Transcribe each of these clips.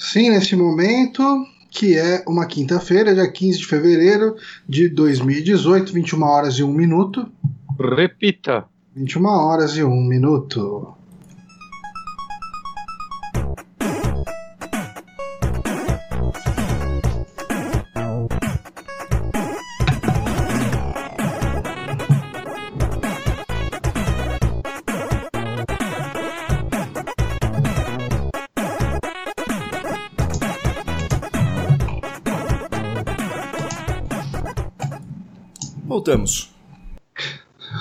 Sim, neste momento, que é uma quinta-feira, dia 15 de fevereiro de 2018, 21 horas e 1 minuto. Repita. 21 horas e 1 minuto. Voltamos.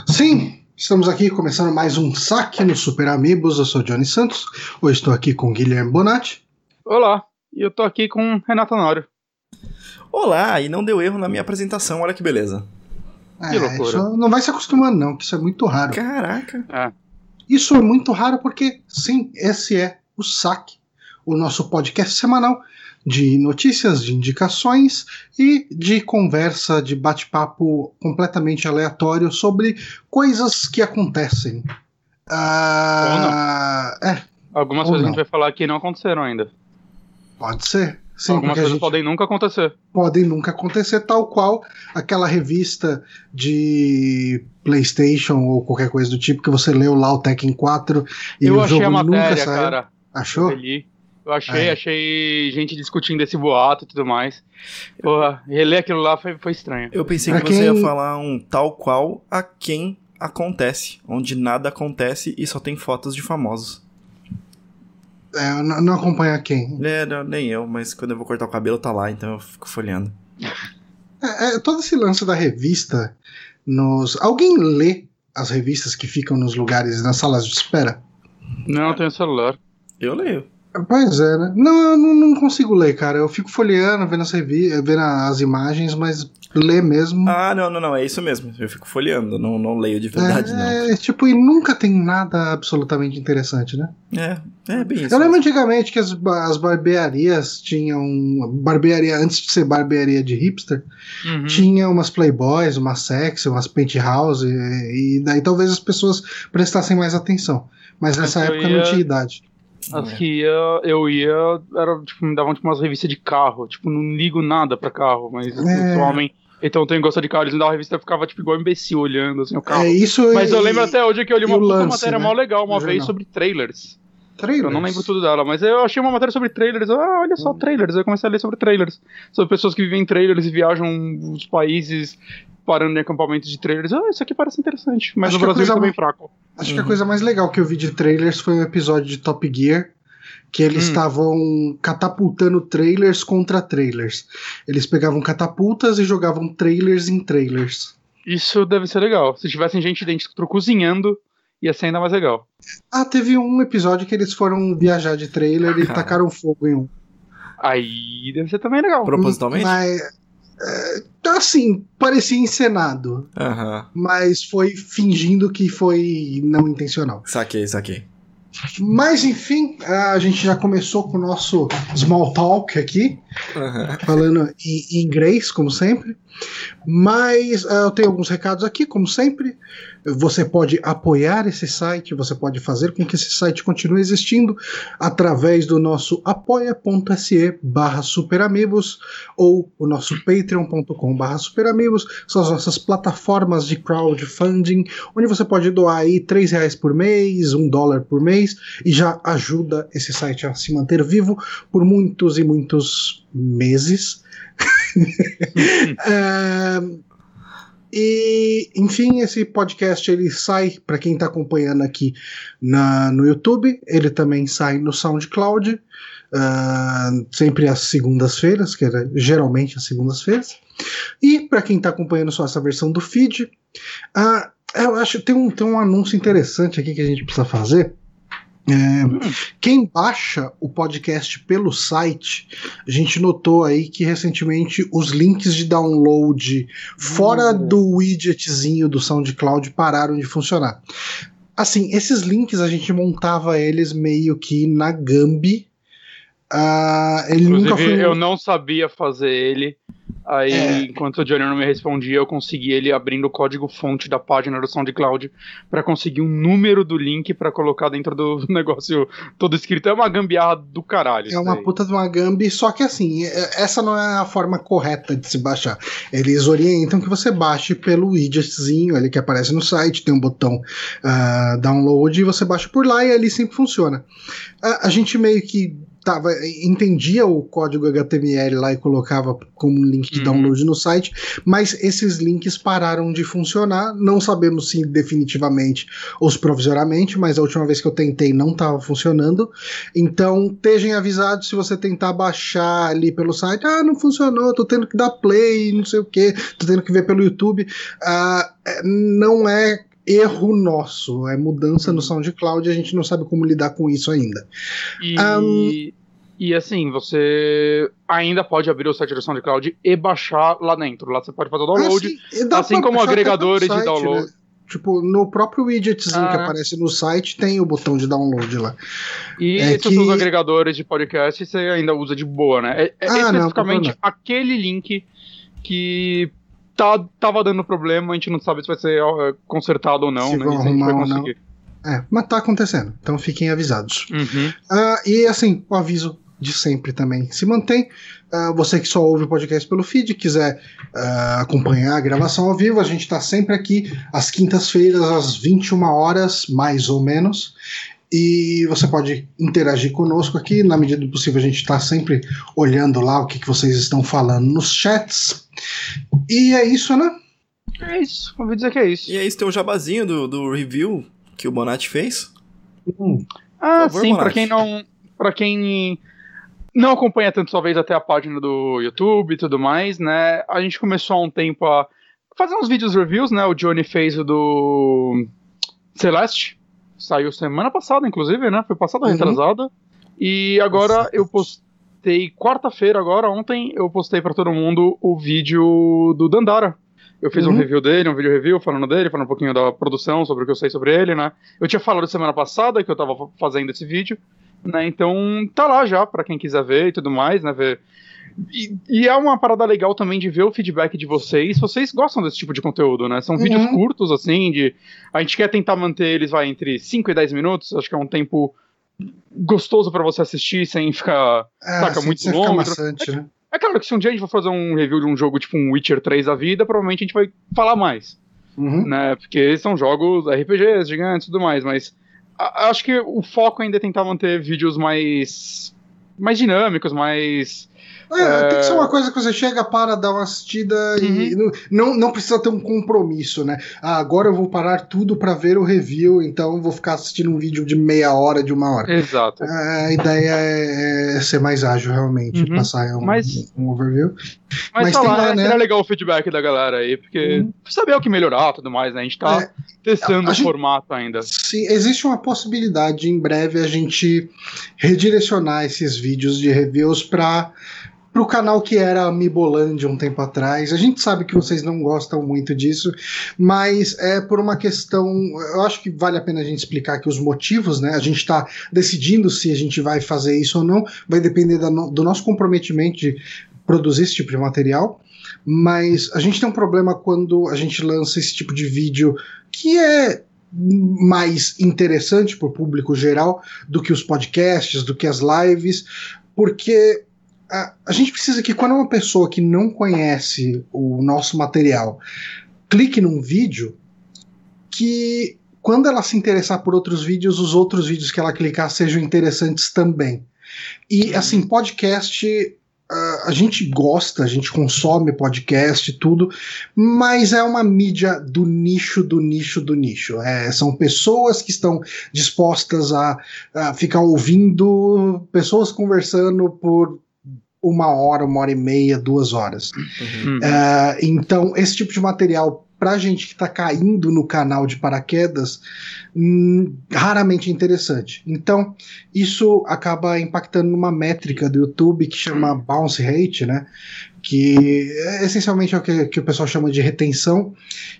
Sim, estamos aqui começando mais um saque no Super Amigos. Eu sou Johnny Santos. Hoje estou aqui com Guilherme Bonatti. Olá, e eu tô aqui com Renato Honório. Olá, e não deu erro na minha apresentação, olha que beleza. É, Que loucura. isso não vai se acostumando, não, que isso é muito raro. Caraca. É. Isso é muito raro porque, sim, esse é o saque, o nosso podcast semanal de notícias, de indicações e de conversa, de bate-papo completamente aleatório sobre coisas que acontecem. Ah, é, Algumas Ou coisas não. a gente vai falar aqui não aconteceram ainda. pode ser. Sim, Algumas coisas gente podem nunca acontecer. podem nunca acontecer, tal qual aquela revista de PlayStation ou qualquer coisa do tipo que você leu lá o Tekken 4 e eu o achei jogo a nunca matéria, saiu. cara. Achou? Eu li. Eu achei, É. achei gente discutindo esse boato e tudo mais. Porra, reler aquilo lá foi, foi estranho. Eu pensei que você quem- ia falar um tal qual a quem acontece, onde nada acontece e só tem fotos de famosos. É, eu não, não acompanha quem. É, não, nem eu, mas quando eu vou cortar o cabelo tá lá, então eu fico folheando. É, é, todo esse lance da revista nos. Alguém lê as revistas que ficam nos lugares, nas salas de espera? Não, eu tenho celular. Eu leio. Pois é, né? Não, eu não, não consigo ler, cara. Eu fico folheando, vendo as, revi vendo as imagens, mas ler mesmo. Ah, não, não, não, é isso mesmo. Eu fico folheando, não, não leio de verdade, é, tipo, e nunca tem nada absolutamente interessante, né? não. É, é bem isso. Eu lembro antigamente que as, as barbearias tinham. Barbearia, antes de ser barbearia de hipster, Uhum. tinha umas playboys, umas sexy, umas penthouse, e, e daí talvez as pessoas prestassem mais atenção. Mas nessa Eu época ia- não tinha idade. As que ia, eu ia, era, tipo, me davam tipo, umas revistas de carro. Tipo, não ligo nada pra carro, mas eu É. sou homem. Então tem gosto de carro, eles me davam a revista, eu ficava tipo igual imbecil olhando assim o carro. É isso Mas eu e- lembro até hoje que eu li uma lance, matéria né? mó legal uma vez sobre trailers. Trailers. Eu não lembro tudo dela, mas eu achei uma matéria sobre trailers. Ah, olha Hum. só, trailers. Eu comecei a ler sobre trailers. Sobre pessoas que vivem em trailers e viajam os países parando em acampamentos de trailers. Ah, isso aqui parece interessante. Mas Acho no que a Brasil é bem fraco. Acho que a coisa mais legal que eu vi de trailers foi um episódio de Top Gear. Que eles Hum. estavam catapultando trailers contra trailers. Eles pegavam catapultas e jogavam trailers em trailers. Isso deve ser legal. Se tivessem gente dentro cozinhando, ia ser ainda mais legal. Ah, teve um episódio que eles foram viajar de trailer e Cara. tacaram fogo em um. Aí deve ser também legal. Propositalmente? Mas, é, assim, parecia encenado. Aham. Mas foi fingindo que foi não intencional. Saquei, saquei. Mas enfim, a gente já começou com o nosso small talk aqui, Aham. falando em inglês, como sempre. Mas ah, eu tenho alguns recados aqui, como sempre. Você pode apoiar esse site, você pode fazer com que esse site continue existindo através do nosso apoia.se barra superamigos ou o nosso patreon.com barra superamigos. São as nossas plataformas de crowdfunding, onde você pode doar aí 3 reais por mês, um dólar por mês, e já ajuda esse site a se manter vivo por muitos e muitos meses. É, e, enfim, esse podcast ele sai para quem está acompanhando aqui na, no YouTube, ele também sai no SoundCloud, ah, sempre às segundas-feiras, que era geralmente às segundas-feiras. E para quem está acompanhando só essa versão do feed, ah, eu acho que tem um, tem um anúncio interessante aqui que a gente precisa fazer. É, quem baixa o podcast pelo site, a gente notou aí que recentemente os links de download fora Hum. do widgetzinho do SoundCloud pararam de funcionar. Assim, esses links a gente montava eles meio que na Gambi. Ah, ele nunca Inclusive, foi. eu não sabia fazer ele Aí, É. enquanto o Johnny não me respondia, eu consegui ele abrindo o código-fonte da página do SoundCloud pra conseguir um número do link pra colocar dentro do negócio todo escrito. É uma gambiarra do caralho. É uma daí. puta de uma gambi, só que assim, é- essa não é a forma correta de se baixar. Eles orientam que você baixe pelo widgetzinho ali que aparece no site, tem um botão ah, download e você baixa por lá e ali sempre funciona. A, a gente meio que tava, entendia o código HTML lá e colocava como um link de Uhum. download no site, mas esses links pararam de funcionar. Não sabemos se definitivamente ou se provisoriamente, mas a última vez que eu tentei não estava funcionando. Então, estejam avisados se você tentar baixar ali pelo site. Ah, não funcionou, tô tendo que dar play, não sei o que, tô tendo que ver pelo YouTube. Ah, é, não é erro nosso, é mudança no SoundCloud e a gente não sabe como lidar com isso ainda. E, Ahn. e assim, você ainda pode abrir o site do SoundCloud e baixar lá dentro. Lá você pode fazer o download. Ah, dá assim pra como agregadores pelo de download. né? Tipo, no próprio widgetzinho que Ah. aparece no site tem o botão de download lá. E É esses que- seus agregadores de podcast você ainda usa de boa, né? É, é Ah, não, especificamente não. aquele link que tá, tava dando problema, a gente não sabe se vai ser consertado ou não, Se né? vão arrumar ou não. conseguir. É, mas tá acontecendo, então fiquem avisados. Uhum. Ah, e assim, o aviso de sempre também se mantém. Ah, você que só ouve o podcast pelo feed, quiser ah, acompanhar a gravação ao vivo, a gente está sempre aqui às quintas-feiras, às 21 horas, mais ou menos. E você pode interagir conosco aqui, na medida do possível, a gente está sempre olhando lá o que, que vocês estão falando nos chats. E é isso, né? É isso, ouvi dizer que é isso. E aí, esse teu jabazinho do, do review que o Bonatti fez? Ah, Por favor, sim, pra Monark. quem não. para quem não acompanha tanto sua vez até a página do YouTube e tudo mais, né? A gente começou há um tempo a fazer uns vídeos reviews, né? O Johnny fez o do Celeste. Saiu semana passada, inclusive, né? Foi passada Uhum. retrasada. E agora Exatamente. eu postei quarta-feira, agora, ontem, eu postei pra todo mundo o vídeo do Dandara. Eu fiz um Uhum. review dele, um vídeo review falando dele, falando um pouquinho da produção, sobre o que eu sei sobre ele, né? Eu tinha falado semana passada que eu tava fa- fazendo esse vídeo, né? Então tá lá já pra quem quiser ver e tudo mais, né? Ver. E, e é uma parada legal também de ver o feedback de vocês. Vocês gostam desse tipo de conteúdo, né? São Uhum. vídeos curtos, assim, de. A gente quer tentar manter eles, vai, entre 5 e 10 minutos. Acho que é um tempo gostoso pra você assistir sem ficar. É, Saca, sem- muito longo. maçante, né? É claro que se um dia a gente for fazer um review de um jogo tipo um Witcher 3 da vida, provavelmente a gente vai falar mais Uhum. né? Porque são jogos RPGs gigantes e tudo mais, mas a- acho que o foco ainda é tentar manter vídeos mais mais dinâmicos, mais É, tem que ser É. uma coisa que você chega, para, dá uma assistida e Uhum. não, não, não precisa ter um compromisso, né? Ah, agora eu vou parar tudo para ver o review, então vou ficar assistindo um vídeo de meia hora, de uma hora. exato. A ideia é, é ser mais ágil, realmente, Uhum. passar um, Mas- um overview. Mas, mas tá lá, lá, é, né? seria legal o feedback da galera aí, porque Uhum. saber o que melhorar e tudo mais, né? A gente tá É, testando a o gente- formato ainda. Se existe uma possibilidade em breve a gente redirecionar esses vídeos de reviews para o canal que era a Mibolândia um tempo atrás. A gente sabe que vocês não gostam muito disso, mas é por uma questão. Eu acho que vale a pena a gente explicar aqui os motivos, né? A gente está decidindo se a gente vai fazer isso ou não, vai depender do nosso comprometimento de produzir esse tipo de material. Mas a gente tem um problema quando a gente lança esse tipo de vídeo que é mais interessante para o público geral do que os podcasts, do que as lives, porque a, a gente precisa que quando uma pessoa que não conhece o nosso material clique num vídeo, que quando ela se interessar por outros vídeos, os outros vídeos que ela clicar sejam interessantes também. E assim, podcast a gente gosta, a gente consome podcast e tudo, mas é uma mídia do nicho, do nicho, do nicho. É, são pessoas que estão dispostas a, a ficar ouvindo pessoas conversando por uma hora, uma hora e meia, duas horas. Hum. É, então, esse tipo de material, pra gente que tá caindo no canal de paraquedas, hum, raramente é interessante. Então, isso acaba impactando numa métrica do YouTube que chama bounce rate, né? Que é, essencialmente é o que, que o pessoal chama de retenção,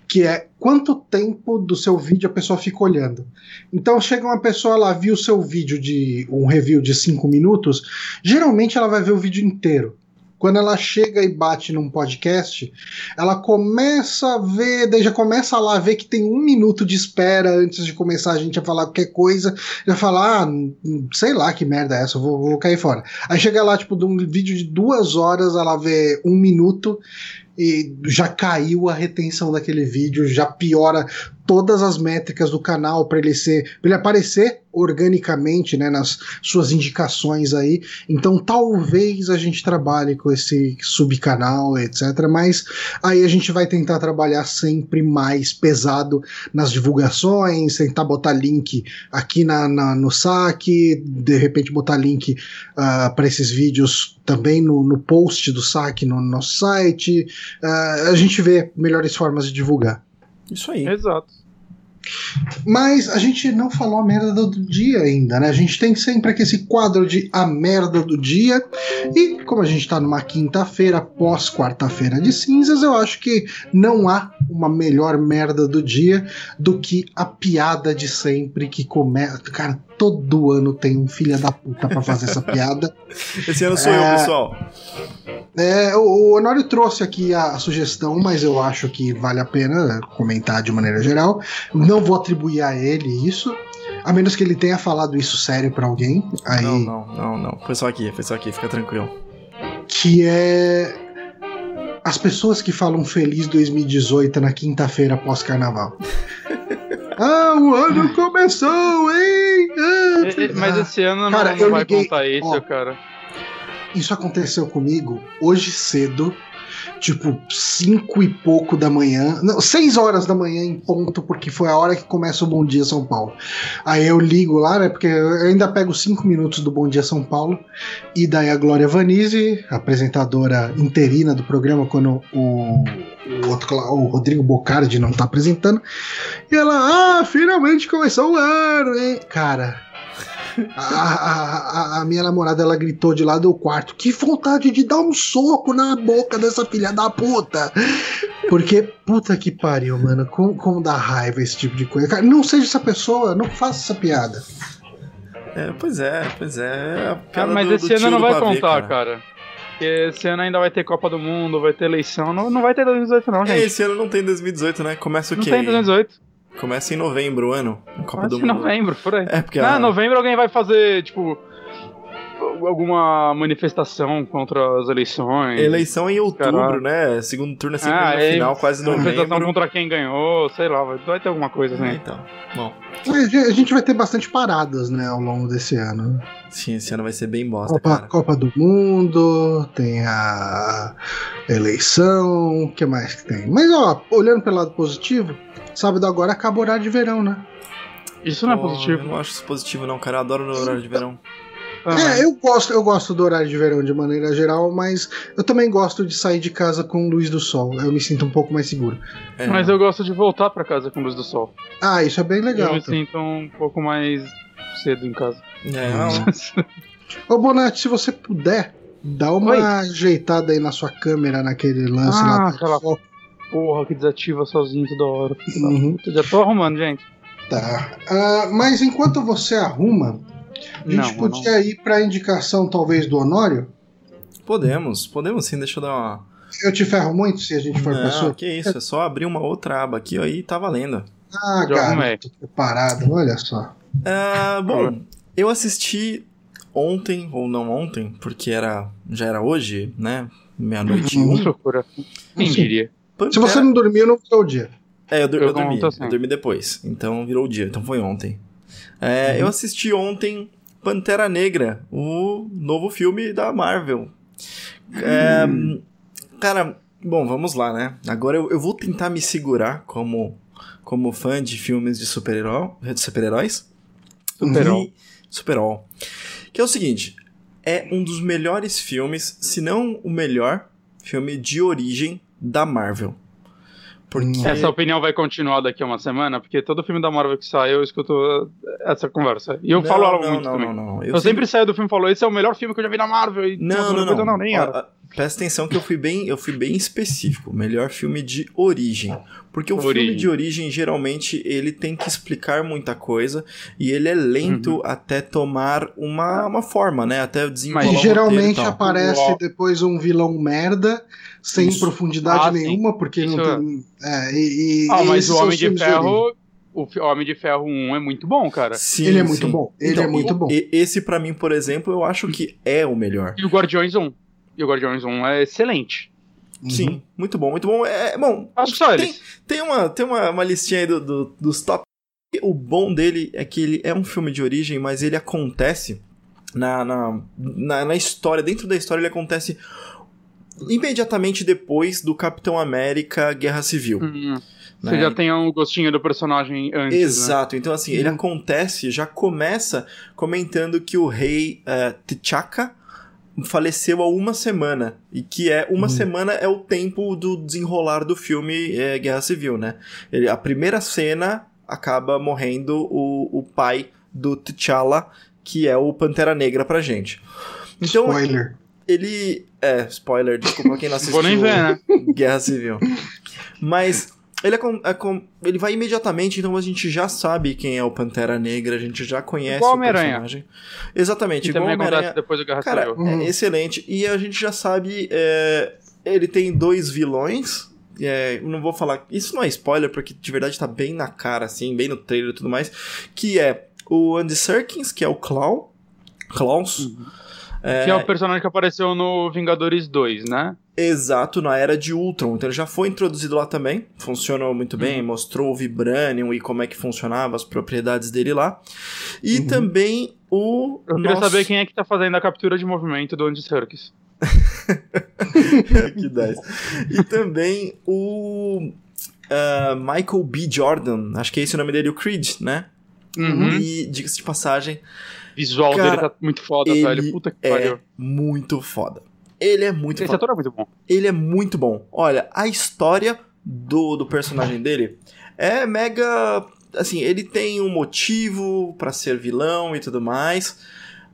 que é quanto tempo do seu vídeo a pessoa fica olhando. Então, chega uma pessoa lá, viu o seu vídeo de um review de 5 minutos, geralmente ela vai ver o vídeo inteiro. Quando ela chega e bate num podcast, ela começa a ver, daí já começa lá a ver que tem um minuto de espera antes de começar a gente a falar qualquer coisa, já falar, ah, sei lá que merda é essa, vou, vou cair fora. Aí chega lá, tipo, de um vídeo de duas horas, ela vê um minuto e já caiu a retenção daquele vídeo, já piora todas as métricas do canal para ele ser, pra ele aparecer organicamente, né, nas suas indicações aí. Então talvez a gente trabalhe com esse subcanal, etc. Mas aí a gente vai tentar trabalhar sempre mais pesado nas divulgações, tentar botar link aqui na, na no saque, de repente botar link uh, para esses vídeos também no, no post do saque no nosso site. Uh, a gente vê melhores formas de divulgar. Isso aí. Exato. Mas a gente não falou a merda do dia ainda, né? A gente tem sempre aqui esse quadro de a merda do dia. E como a gente tá numa quinta-feira, pós quarta-feira de cinzas, eu acho que não há uma melhor merda do dia do que a piada de sempre que começa. Cara, todo ano tem um filho da puta pra fazer essa piada. Esse ano sou é... eu, pessoal. É, o Honório trouxe aqui a sugestão, mas eu acho que vale a pena comentar de maneira geral. Não vou atribuir a ele isso. A menos que ele tenha falado isso sério para alguém. Aí... Não, não, não, não. Foi só aqui, foi só aqui, fica tranquilo. Que é. As pessoas que falam feliz 2018 na quinta-feira pós-carnaval. ah, o ano começou, hein? Ah, Mas esse ano cara, não, não vai liguei... contar isso, Ó, cara. Isso aconteceu comigo hoje cedo, tipo cinco e pouco da manhã, não, seis horas da manhã em ponto, porque foi a hora que começa o Bom Dia São Paulo. Aí eu ligo lá, né, porque eu ainda pego cinco minutos do Bom Dia São Paulo, e daí a Glória Vanise, apresentadora interina do programa, quando o o outro o Rodrigo Bocardi não tá apresentando. E ela, ah, finalmente começou o ano, hein? Cara, a, a, a, minha namorada ela gritou de lá do quarto: Que vontade de dar um soco na boca dessa filha da puta! Porque, puta que pariu, mano. Como, como dá raiva esse tipo de coisa? Cara, não seja essa pessoa, não faça essa piada. É, pois é, pois é. Ah, mas do, esse do ano não vai contar, cara. cara. Porque esse ano ainda vai ter Copa do Mundo, vai ter eleição. Não, não vai ter 2018, não, é, gente. É, esse ano não tem 2018, né? Começa o não quê? Não tem 2018. Começa em novembro o ano. Copa Começa do em Mundo. novembro, por aí. É, porque. Ah, a... novembro alguém vai fazer, tipo. Alguma manifestação contra as eleições. Eleição em outubro, Caralho. né? Segundo turno é sempre ah, no é, final, quase novembro. Manifestação contra quem ganhou, sei lá, vai, vai ter alguma coisa assim. É, então, bom. A gente vai ter bastante paradas, né, ao longo desse ano. Sim, esse ano vai ser bem bosta, Copa, cara. Copa do Mundo, tem a eleição, o que mais que tem? Mas, ó, olhando pelo lado positivo, Sábado agora acaba o horário de verão, né? Isso não é positivo. Eu não acho isso positivo, não, cara. Eu adoro o horário de verão. Ah, é, eu gosto, eu gosto do horário de verão de maneira geral, mas eu também gosto de sair de casa com luz do sol. Eu me sinto um pouco mais seguro. É. Mas eu gosto de voltar para casa com luz do sol. Ah, isso é bem legal. Eu me sinto um pouco mais cedo em casa. É, não. Ô Bonatti, se você puder, dá uma Oi. ajeitada aí na sua câmera naquele lance ah, lá. Aquela porra que desativa sozinho toda hora. Uhum. Já tô arrumando, gente. Tá. Uh, mas enquanto você arruma, a gente não, podia não. ir pra indicação, talvez, do Honório? Podemos, podemos sim, deixa eu dar uma. Eu te ferro muito se a gente for não, pra sua. que isso, é só abrir uma outra aba aqui, aí tá valendo. Ah, cara, tô preparado, olha só. Uh, bom, eu assisti ontem, ou não ontem, porque era já era hoje, né? Meia-noite e um. Procura. Quem diria? Pantera... Se você não dormiu, não foi o dia. É, eu, eu, eu dormi. Assim. Eu dormi depois. Então virou o dia. Então foi ontem. É, uhum. Eu assisti ontem Pantera Negra, o novo filme da Marvel. É, hum. cara, bom, vamos lá, né? Agora eu, eu vou tentar me segurar como, como fã de filmes de super-heróis. Super-heróis? Super-herói. Super-herói. Que é o seguinte: é um dos melhores filmes, se não o melhor filme de origem da Marvel. Porque... Essa opinião vai continuar daqui a uma semana, porque todo filme da Marvel que sai eu escuto essa conversa. E eu não, falo ela não, muito não, também. Não, não, Eu, eu sempre... sempre saio do filme e falo, esse é o melhor filme que eu já vi na Marvel. E não, não, não. não nem era. Presta atenção que eu fui bem, eu fui bem específico. Melhor filme de origem. Porque o Origem. filme de origem, geralmente, ele tem que explicar muita coisa e ele é lento Uhum. até tomar uma, uma forma, né? Até E o roteiro e geralmente aparece Uau. depois um vilão merda, sem Isso. profundidade Ah, nenhuma, porque Isso não é. tem. É, e, e- Ah, mas o Homem de. Ferro. O fi- Homem de Ferro 1 é muito bom, cara. Sim, Ele é muito sim. bom, ele Então, é muito bom. esse, pra mim, por exemplo, eu acho que é o melhor. E o Guardiões 1. E o Guardiões 1 é excelente. Uhum. Sim, muito bom, muito bom. É, bom, Acho que só Tem-. Tem uma, tem uma, uma listinha aí do, do- dos top. O bom dele é que ele é um filme de origem, mas ele acontece na, na, na, na história. Dentro da história, ele acontece imediatamente depois do Capitão América Guerra Civil. Hum, né? Você já tem um gostinho do personagem antes. Né? Exato, então assim, ele Uhum. acontece, já começa comentando que o rei eh, T'Chaka faleceu há uma semana, e que é uma Uhum. semana é o tempo do desenrolar do filme eh, Guerra Civil, né? Ele, a primeira cena acaba morrendo o, o pai do T'Challa, que é o Pantera Negra pra gente. Então, Spoiler. ele. É, spoiler, desculpa quem não assistiu. Vou nem ver, né? Guerra Civil. Mas ele, é com- é com- ele vai imediatamente, então a gente já sabe quem é o Pantera Negra, a gente já conhece Igual o personagem. Exatamente, Que igual também Homem-Aranha. depois do Guerra Cara, Civil. Uhum. é excelente. E a gente já sabe, é, ele tem dois vilões. É, não vou falar. Isso não é spoiler, porque de verdade tá bem na cara, assim, bem no trailer e tudo mais. Que é o Andy Serkins, que é o Clown. Klaus. É, Que é o personagem que apareceu no Vingadores 2, né? Exato, na era de Ultron. Então ele já foi introduzido lá também. Funcionou muito bem, mostrou o Vibranium e como é que funcionava, as propriedades dele lá. E Uhum. também o. Eu queria nosso- saber quem é que tá fazendo a captura de movimento do Andy Serkis. que 10. E também o. ah, Michael B. Jordan, acho que é esse o nome dele, o Creed, né? Uhum. E, diga-se de passagem, O visual Cara, dele tá muito foda, ele velho. Puta que é pariu. muito foda. Ele é muito Esse ator é muito bom. ele é muito bom. Olha, a história do, do personagem dele é mega. Assim, ele tem um motivo pra ser vilão e tudo mais.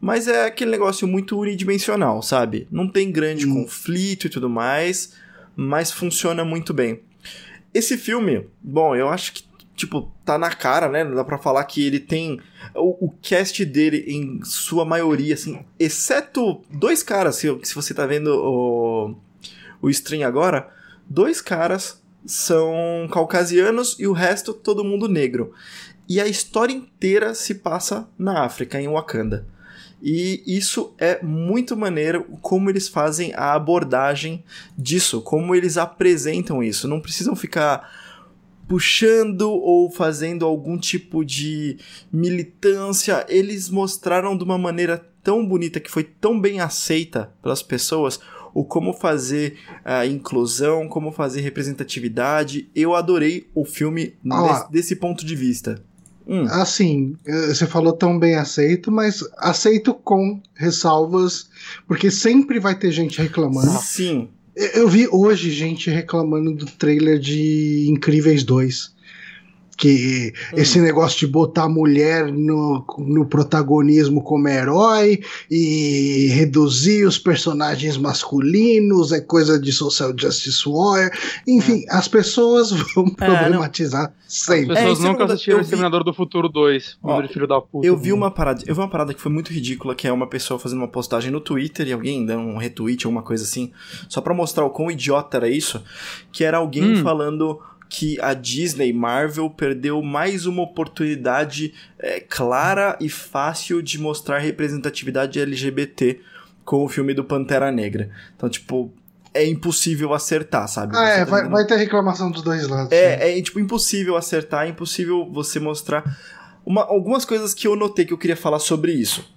Mas é aquele negócio muito unidimensional, sabe? Não tem grande Hum. conflito e tudo mais, mas funciona muito bem. Esse filme, bom, eu acho que, tipo, tá na cara, né? Dá pra falar que ele tem. O, o cast dele, em sua maioria, assim, exceto dois caras, se, se você tá vendo o, o stream agora, dois caras são caucasianos e o resto todo mundo negro. E a história inteira se passa na África, em Wakanda. E isso é muito maneiro como eles fazem a abordagem disso, como eles apresentam isso. Não precisam ficar puxando ou fazendo algum tipo de militância. Eles mostraram de uma maneira tão bonita que foi tão bem aceita pelas pessoas o como fazer a inclusão, como fazer representatividade. Eu adorei o filme Ó. desse, desse ponto de vista. Hum. Assim, eh, você falou tão bem aceito, mas aceito com ressalvas, porque sempre vai ter gente reclamando. Sim, Eu- vi hoje gente reclamando do trailer de Incríveis 2. Que Hum. esse negócio de botar a mulher no, no protagonismo como herói e reduzir os personagens masculinos é coisa de Social Justice Warrior. Enfim, as pessoas vão É, problematizar As sempre. É, pessoas isso é nunca assistiram eu vi- Exterminador do Futuro 2. Ó, filho da puta. Eu vi uma parada, eu vi uma parada que foi muito ridícula, que é uma pessoa fazendo uma postagem no Twitter e alguém dando um retweet ou uma coisa assim, só pra mostrar o quão idiota era isso, que era alguém Hum. falando que a Disney Marvel perdeu mais uma oportunidade é, clara e fácil de mostrar representatividade LGBT com o filme do Pantera Negra. Então, tipo, é impossível acertar, sabe? Ah, Você é, tá vai, vendo- vai ter reclamação dos dois lados. sim. é, é tipo impossível acertar, é impossível você mostrar uma- algumas coisas que eu notei que eu queria falar sobre isso.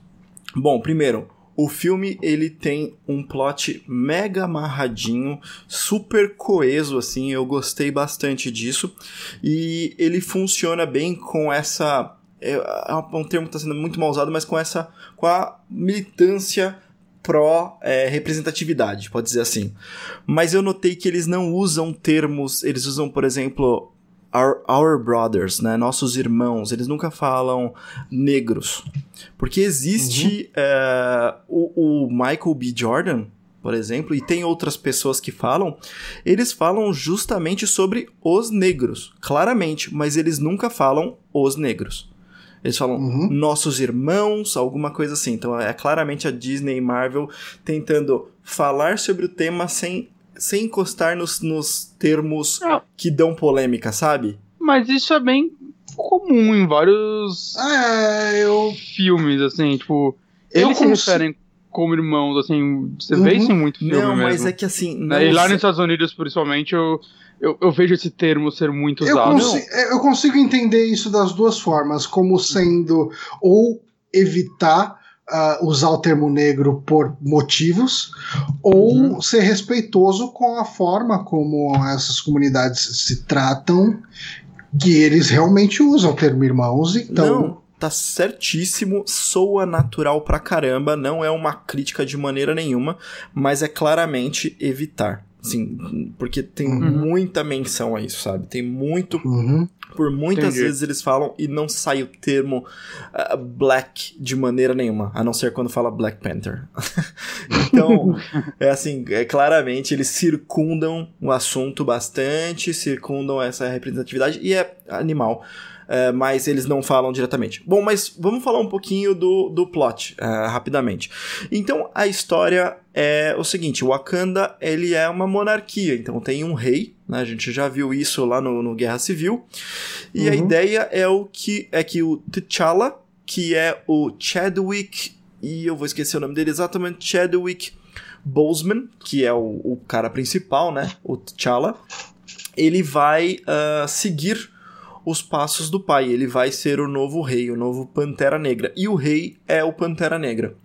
Bom, primeiro, o filme ele tem um plot mega amarradinho, super coeso assim, eu gostei bastante disso e ele funciona bem com essa é, é um termo que está sendo muito mal usado, mas com essa com a militância pró é, representatividade, pode dizer assim. Mas eu notei que eles não usam termos, eles usam, por exemplo, our, our brothers, né? Nossos irmãos. Eles nunca falam negros. Porque existe é, o, o Michael B. Jordan, por exemplo, e tem outras pessoas que falam, eles falam justamente sobre os negros, claramente, mas eles nunca falam os negros. Eles falam uhum. nossos irmãos, alguma coisa assim. Então é claramente a Disney e Marvel tentando falar sobre o tema sem, sem encostar nos, nos termos ah. que dão polêmica, sabe? Mas isso é bem comum em vários é, eu... filmes, assim, tipo. Eles se referem como irmãos, assim, você uhum. vê isso em muito filme Não, mesmo. mas é que assim... Não e lá nos Estados Unidos, principalmente, eu, eu, eu, vejo esse termo ser muito usado. Eu, consigo, eu consigo entender isso das duas formas, como sendo ou evitar uh, usar o termo negro por motivos, ou uhum. ser respeitoso com a forma como essas comunidades se tratam, que eles realmente usam o termo irmãos, então... Não tá certíssimo, soa natural pra caramba, não é uma crítica de maneira nenhuma, mas é claramente evitar. Sim, porque tem uhum. muita menção a isso, sabe? Tem muito. Uhum. Por muitas Entendi. vezes eles falam e não sai o termo uh, black de maneira nenhuma, a não ser quando fala Black Panther. então, é assim, é, claramente eles circundam o assunto bastante, circundam essa representatividade e é animal é, mas eles não falam diretamente. Bom, mas vamos falar um pouquinho do, do plot, é, rapidamente. Então, a história é o seguinte, Wakanda, ele é uma monarquia, então tem um rei, né, a gente já viu isso lá no, no Guerra Civil, e uhum. a ideia é o que é que o T'Challa, que é o Chadwick, e eu vou esquecer o nome dele exatamente, Chadwick Boseman, que é o, o cara principal, né, o T'Challa, ele vai uh, seguir os passos do pai. Ele vai ser o novo rei, o novo Pantera Negra. E o rei é o Pantera Negra.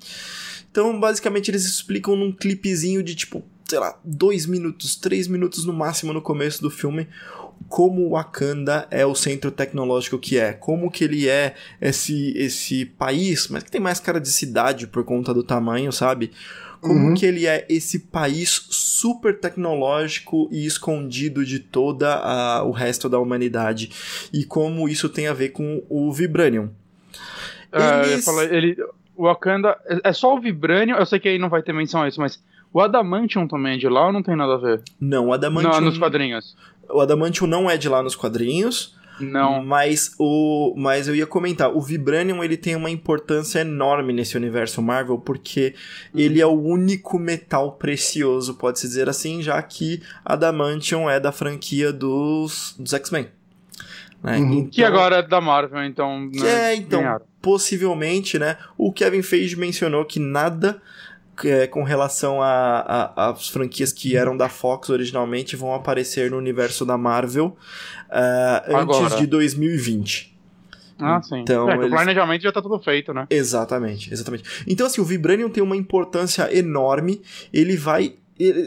Então, basicamente, eles explicam num clipezinho de tipo, sei lá, dois minutos, três minutos no máximo no começo do filme, como Wakanda é o centro tecnológico que é, como que ele é esse esse país, mas que tem mais cara de cidade por conta do tamanho, sabe? Como uhum. que ele é esse país super tecnológico e escondido de toda a, o resto da humanidade e como isso tem a ver com o Vibranium. É, Eles... falar, ele, o Wakanda é, é só o Vibranium, eu sei que aí não vai ter menção a isso, mas o Adamantium também é de lá ou não tem nada a ver? Não, o Adamantium... Não, nos quadrinhos. O Adamantium não é de lá nos quadrinhos. Não. Mas o mas eu ia comentar, o Vibranium ele tem uma importância enorme nesse universo Marvel porque ele é o único metal precioso, pode-se dizer assim, já que Adamantium é da franquia dos, dos X-Men. Né? Uhum. Então, que agora é da Marvel, então. Né, é, então, ganharam. possivelmente, né? O Kevin Feige mencionou que nada é, com relação às franquias que eram da Fox originalmente vão aparecer no universo da Marvel uh, antes de 2020. Ah, sim. Então, é, eles... o planejamento já tá tudo feito, né? Exatamente, exatamente. Então, assim, o Vibranium tem uma importância enorme, ele vai...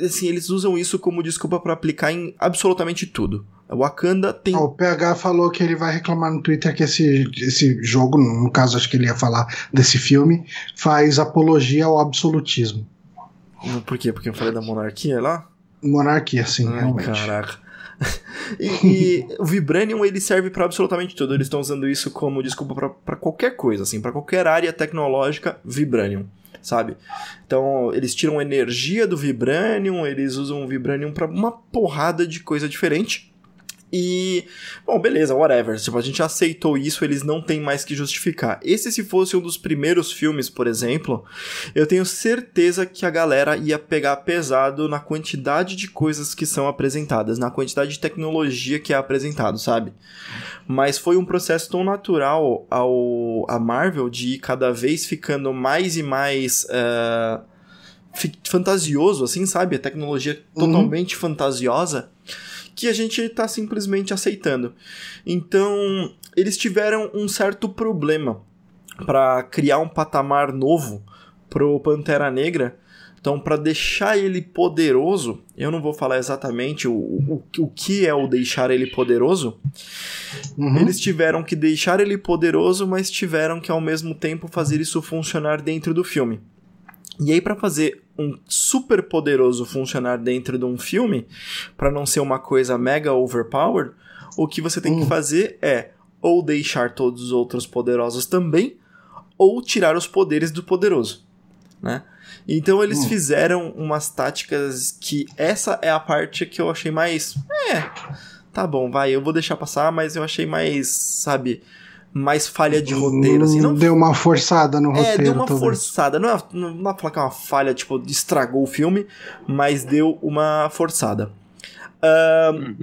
Assim, eles usam isso como desculpa para aplicar em absolutamente tudo. Wakanda tem. o PH falou que ele vai reclamar no Twitter que esse, esse jogo, no caso, acho que ele ia falar desse filme, faz apologia ao absolutismo. Por quê? Porque eu falei da monarquia lá? Monarquia, sim, Ai, realmente. Caraca. e, e, o Vibranium ele serve para absolutamente tudo. Eles estão usando isso como desculpa para qualquer coisa, assim, para qualquer área tecnológica, Vibranium, sabe? Então eles tiram energia do Vibranium, eles usam o Vibranium para uma porrada de coisa diferente. E, bom, beleza, whatever. Tipo, a gente aceitou isso, eles não têm mais que justificar. Esse, se fosse um dos primeiros filmes, por exemplo, eu tenho certeza que a galera ia pegar pesado na quantidade de coisas que são apresentadas, na quantidade de tecnologia que é apresentado, sabe? Mas foi um processo tão natural ao a Marvel de ir cada vez ficando mais e mais. Uh, fantasioso, assim, sabe? A tecnologia uhum. totalmente fantasiosa que a gente está simplesmente aceitando. Então, eles tiveram um certo problema para criar um patamar novo pro Pantera Negra. Então, para deixar ele poderoso, eu não vou falar exatamente o, o, o que é o deixar ele poderoso. Uhum. Eles tiveram que deixar ele poderoso, mas tiveram que ao mesmo tempo fazer isso funcionar dentro do filme. E aí, para fazer um super poderoso funcionar dentro de um filme, para não ser uma coisa mega overpowered, o que você tem que hum. fazer é ou deixar todos os outros poderosos também, ou tirar os poderes do poderoso, né? Então eles hum. fizeram umas táticas que essa é a parte que eu achei mais. É, tá bom, vai, eu vou deixar passar, mas eu achei mais, sabe, mais falha de roteiro, assim. Não deu uma forçada no roteiro. É, deu uma talvez. forçada. Não é, não é falar que é uma falha, tipo, estragou o filme, mas deu uma forçada. Uh.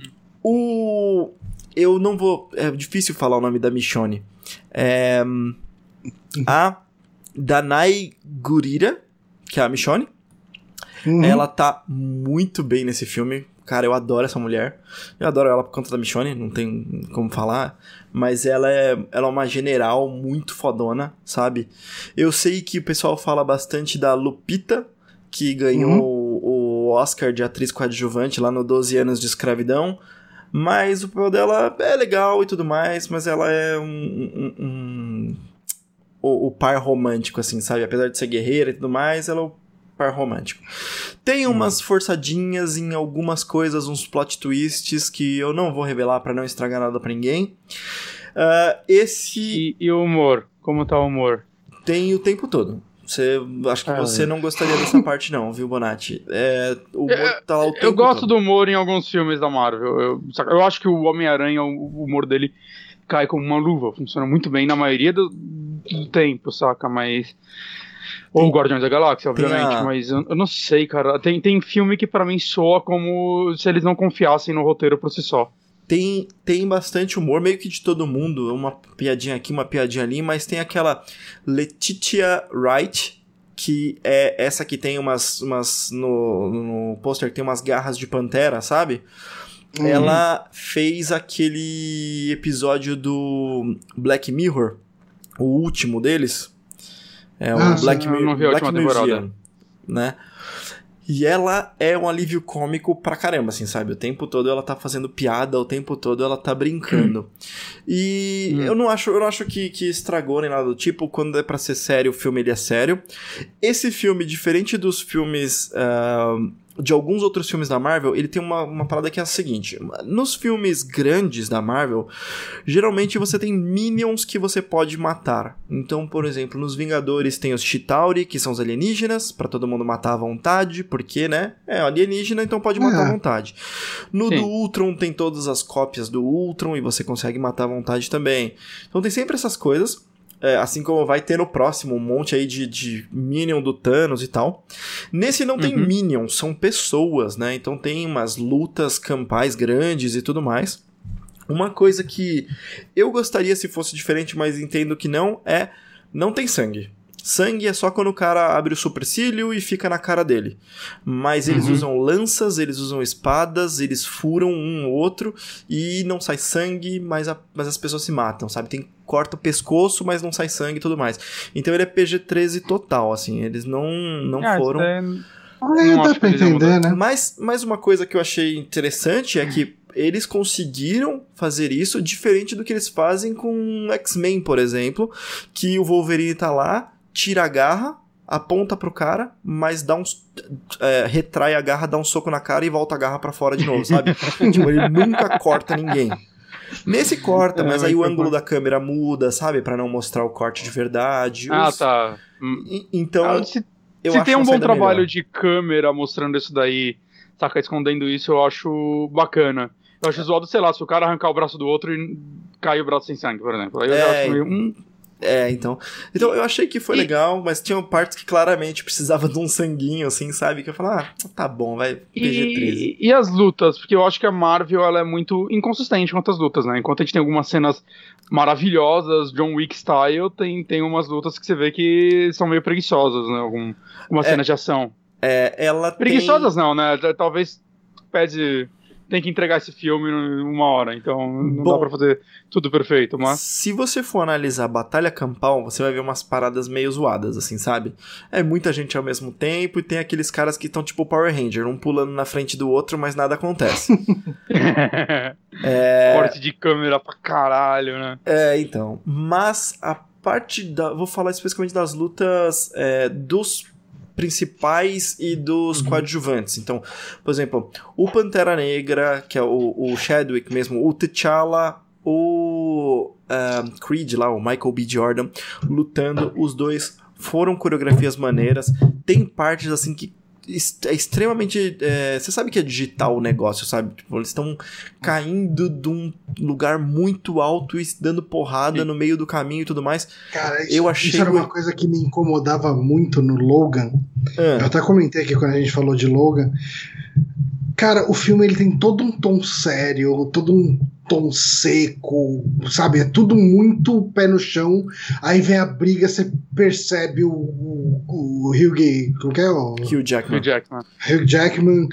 O. Eu não vou. É difícil falar o nome da Michonne. É, a Danai Gurira, que é a Michonne. Uhum. Ela tá muito bem nesse filme. Cara, eu adoro essa mulher. Eu adoro ela por conta da Michonne, não tem como falar. Mas ela é, ela é uma general muito fodona, sabe? Eu sei que o pessoal fala bastante da Lupita, que ganhou uhum. o Oscar de atriz coadjuvante lá no 12 anos de escravidão. Mas o papel dela é legal e tudo mais, mas ela é um, um, um o, o, par romântico, assim, sabe? Apesar de ser guerreira e tudo mais, ela é o par romântico. Tem umas forçadinhas em algumas coisas, uns plot twists que eu não vou revelar para não estragar nada para ninguém. Uh, esse. E, o humor? Como tá o humor? Tem o tempo todo. Você, acho que ah, você é. não gostaria dessa parte, não, viu, Bonatti? É, o humor tá lá o tempo Eu gosto todo. do humor em alguns filmes da Marvel. Eu, eu acho que o Homem-Aranha, o humor dele cai como uma luva. Funciona muito bem na maioria do, do tempo, saca? Mas. Ou Guardiões da Galáxia, obviamente, a... mas eu, eu, não sei, cara. Tem, tem filme que para mim soa como se eles não confiassem no roteiro por si só. Tem, tem bastante humor, meio que de todo mundo, uma piadinha aqui, uma piadinha ali, mas tem aquela Letitia Wright, que é essa que tem umas. umas no, no pôster tem umas garras de pantera, sabe? Uhum. Ela fez aquele episódio do Black Mirror, o último deles. É o ah, Black, Mirror, Black Museum, né? E ela é um alívio cômico pra caramba, assim, sabe? O tempo todo ela tá fazendo piada, o tempo todo ela tá brincando. Hum. E hum. eu não acho, eu não acho que, que estragou nem nada do tipo. Quando é pra ser sério, o filme ele é sério. Esse filme, diferente dos filmes. Uh, de alguns outros filmes da Marvel, ele tem uma, uma parada que é a seguinte: nos filmes grandes da Marvel, geralmente você tem minions que você pode matar. Então, por exemplo, nos Vingadores tem os Chitauri, que são os alienígenas, para todo mundo matar à vontade, porque, né? É alienígena, então pode matar à é. vontade. No Sim. do Ultron tem todas as cópias do Ultron e você consegue matar à vontade também. Então tem sempre essas coisas. É, assim como vai ter no próximo um monte aí de, de Minion do Thanos e tal. Nesse não uhum. tem Minion, são pessoas, né? Então tem umas lutas campais grandes e tudo mais. Uma coisa que eu gostaria se fosse diferente, mas entendo que não, é não tem sangue. Sangue é só quando o cara abre o supercílio e fica na cara dele. Mas eles uhum. usam lanças, eles usam espadas, eles furam um ou outro e não sai sangue, mas, a, mas as pessoas se matam, sabe? Tem corta o pescoço, mas não sai sangue e tudo mais. Então ele é PG-13 total, assim. Eles não, não ah, foram. É... Não dá pra entender, né? Mas, mas uma coisa que eu achei interessante é que eles conseguiram fazer isso diferente do que eles fazem com X-Men, por exemplo, que o Wolverine tá lá, tira a garra, aponta pro cara, mas dá uns. É, retrai a garra, dá um soco na cara e volta a garra para fora de novo, sabe? tipo, ele nunca corta ninguém. Nesse corta, é, mas aí o ângulo da câmera muda, sabe? para não mostrar o corte de verdade. Ah, os... tá. Então. Ah, se, se tem um bom trabalho melhor. de câmera mostrando isso daí, saca, escondendo isso, eu acho bacana. Eu acho zoado, sei lá, se o cara arrancar o braço do outro e cair o braço sem sangue, por exemplo. Aí eu é, acho meio. É, então. Então eu achei que foi e... legal, mas tinham partes que claramente precisava de um sanguinho, assim, sabe? Que eu falava, ah, tá bom, vai PG-13. E... e, as lutas? Porque eu acho que a Marvel ela é muito inconsistente quanto às lutas, né? Enquanto a gente tem algumas cenas maravilhosas, John Wick style, tem, tem umas lutas que você vê que são meio preguiçosas, né? Algum, uma é, cena de ação. É, ela Preguiçosas tem... não, né? Talvez pede tem que entregar esse filme em uma hora, então não Bom, dá pra fazer tudo perfeito, mas... Se você for analisar Batalha Campal, você vai ver umas paradas meio zoadas, assim, sabe? É muita gente ao mesmo tempo e tem aqueles caras que estão tipo Power Ranger, um pulando na frente do outro, mas nada acontece. é... Corte de câmera pra caralho, né? É, então. Mas a parte da... Vou falar especificamente das lutas é, dos principais e dos uhum. coadjuvantes. Então, por exemplo, o Pantera Negra, que é o, o Chadwick mesmo, o T'Challa, o uh, Creed lá, o Michael B. Jordan, lutando, os dois foram coreografias maneiras, tem partes assim que é extremamente. É, você sabe que é digital o negócio, sabe? Tipo, eles estão caindo de um lugar muito alto e dando porrada Sim. no meio do caminho e tudo mais. Cara, isso, eu achei isso era uma coisa que me incomodava muito no Logan. É. Eu até comentei aqui quando a gente falou de Logan. Cara, o filme ele tem todo um tom sério, todo um tom seco, sabe? É tudo muito pé no chão. Aí vem a briga, você percebe o, o, o Hugh, como que é? O, Hugh Jackman. Hugh Jackman. Hugh Jackman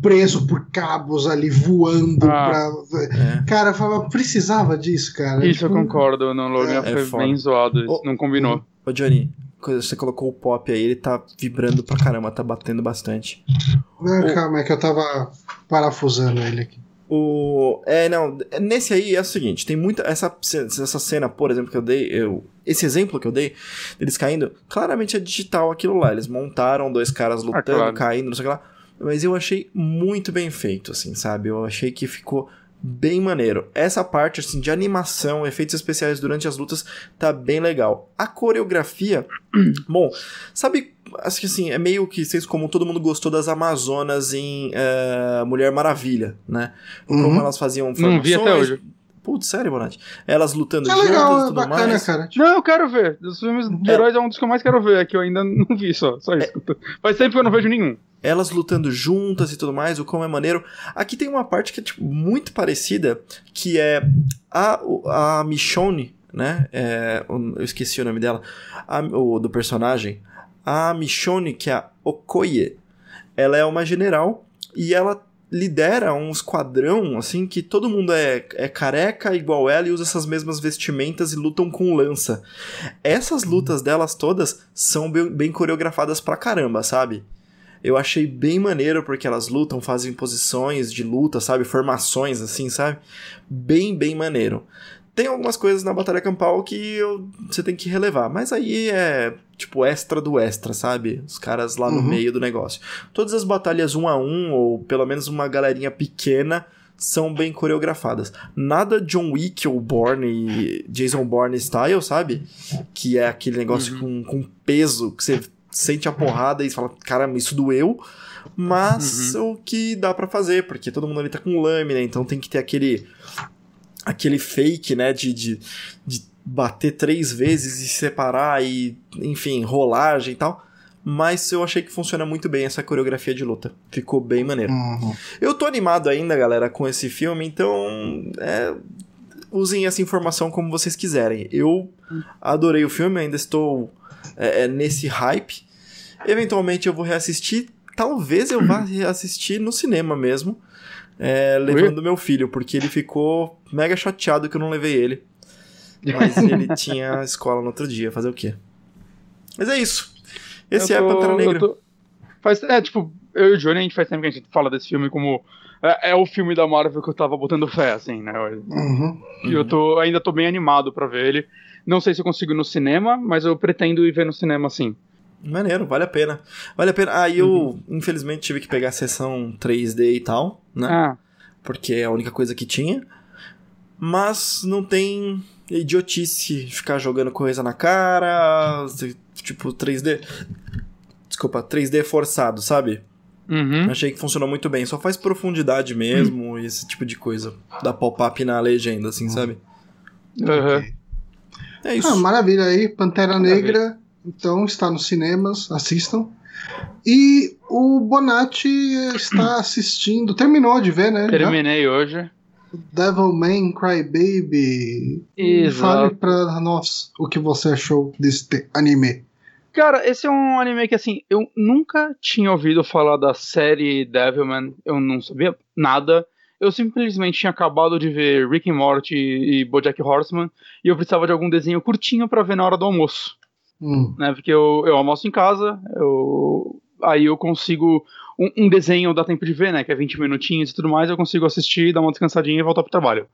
preso por cabos ali, voando ah, pra... É. Cara, precisava disso, cara. Isso tipo... eu concordo, no Logan é, foi é bem zoado, oh, não combinou. Ô, Johnny, você colocou o pop aí, ele tá vibrando pra caramba, tá batendo bastante. Não, o... calma, é que eu tava parafusando ele aqui. O. É, não. Nesse aí é o seguinte: tem muita. Essa, essa cena, por exemplo, que eu dei. Eu, esse exemplo que eu dei, deles caindo, claramente é digital aquilo lá. Eles montaram dois caras lutando, ah, claro. caindo, não sei o que lá. Mas eu achei muito bem feito, assim, sabe? Eu achei que ficou bem maneiro. Essa parte assim de animação, efeitos especiais durante as lutas tá bem legal. A coreografia, bom, sabe, acho que assim, é meio que vocês como todo mundo gostou das Amazonas em uh, Mulher Maravilha, né? Como uhum. elas faziam formações. Não vi até hoje. Putz, sério, Bonatti? Elas lutando é juntas legal, e tudo bacana, mais. Cara. Não, eu quero ver. Dos filmes de é. heróis é um dos que eu mais quero ver, é que eu ainda não vi só. Só isso. É. Faz tempo que eu não vejo nenhum elas lutando juntas e tudo mais, o como é maneiro. Aqui tem uma parte que é tipo, muito parecida, que é a, a Michonne, né? É, eu esqueci o nome dela, a, o, do personagem. A Michonne, que é a Okoye, ela é uma general e ela lidera um esquadrão, assim, que todo mundo é, é careca igual ela e usa essas mesmas vestimentas e lutam com lança. Essas lutas delas todas são bem, bem coreografadas pra caramba, sabe? eu achei bem maneiro porque elas lutam, fazem posições de luta, sabe? Formações assim, sabe? Bem, bem maneiro. Tem algumas coisas na Batalha Campal que eu, você tem que relevar, mas aí é tipo extra do extra, sabe? Os caras lá no uhum. meio do negócio. Todas as batalhas um a um, ou pelo menos uma galerinha pequena, são bem coreografadas. Nada John Wick ou Bourne, Jason Bourne style, sabe? Que é aquele negócio uhum. com, com peso que você sente a porrada e fala, caramba, isso doeu. Mas uhum. o que dá para fazer, porque todo mundo ali tá com lâmina, então tem que ter aquele aquele fake, né, de, de, de bater três vezes e separar e, enfim, rolagem e tal. Mas eu achei que funciona muito bem essa coreografia de luta. Ficou bem maneiro. Uhum. Eu tô animado ainda, galera, com esse filme, então. É, usem essa informação como vocês quiserem. Eu adorei o filme, ainda estou é, é, nesse hype. Eventualmente eu vou reassistir. Talvez eu vá reassistir no cinema mesmo. É, levando Ui? meu filho, porque ele ficou mega chateado que eu não levei ele. Mas ele tinha escola no outro dia, fazer o quê? Mas é isso. Esse é tô, é Pantera Negra. Tô... Faz, é, tipo, eu e o Johnny, a gente faz tempo que a gente fala desse filme como. É, é o filme da Marvel que eu tava botando fé, assim, né? Uhum. E eu tô, ainda tô bem animado para ver ele. Não sei se eu consigo ir no cinema, mas eu pretendo ir ver no cinema sim. Maneiro, vale a pena. Vale a pena. Ah, eu, uhum. infelizmente, tive que pegar a sessão 3D e tal, né? Ah. Porque é a única coisa que tinha. Mas não tem idiotice ficar jogando coisa na cara, tipo 3D. Desculpa, 3D forçado, sabe? Uhum. Achei que funcionou muito bem. Só faz profundidade mesmo uhum. e esse tipo de coisa. Dá pop-up na legenda, assim, sabe? Uhum. É isso. Ah, maravilha aí, Pantera maravilha. Negra. Então está nos cinemas, assistam. E o Bonatti está assistindo, terminou de ver, né? Terminei já? hoje. Devilman Crybaby. Exato. Fale pra nós o que você achou desse anime. Cara, esse é um anime que, assim, eu nunca tinha ouvido falar da série Devilman, eu não sabia nada eu simplesmente tinha acabado de ver Rick and Morty e BoJack Horseman e eu precisava de algum desenho curtinho para ver na hora do almoço. Hum. Né, porque eu, eu almoço em casa, eu, aí eu consigo. Um, um, desenho dá tempo de ver, né? Que é 20 minutinhos e tudo mais, eu consigo assistir, dar uma descansadinha e voltar pro trabalho.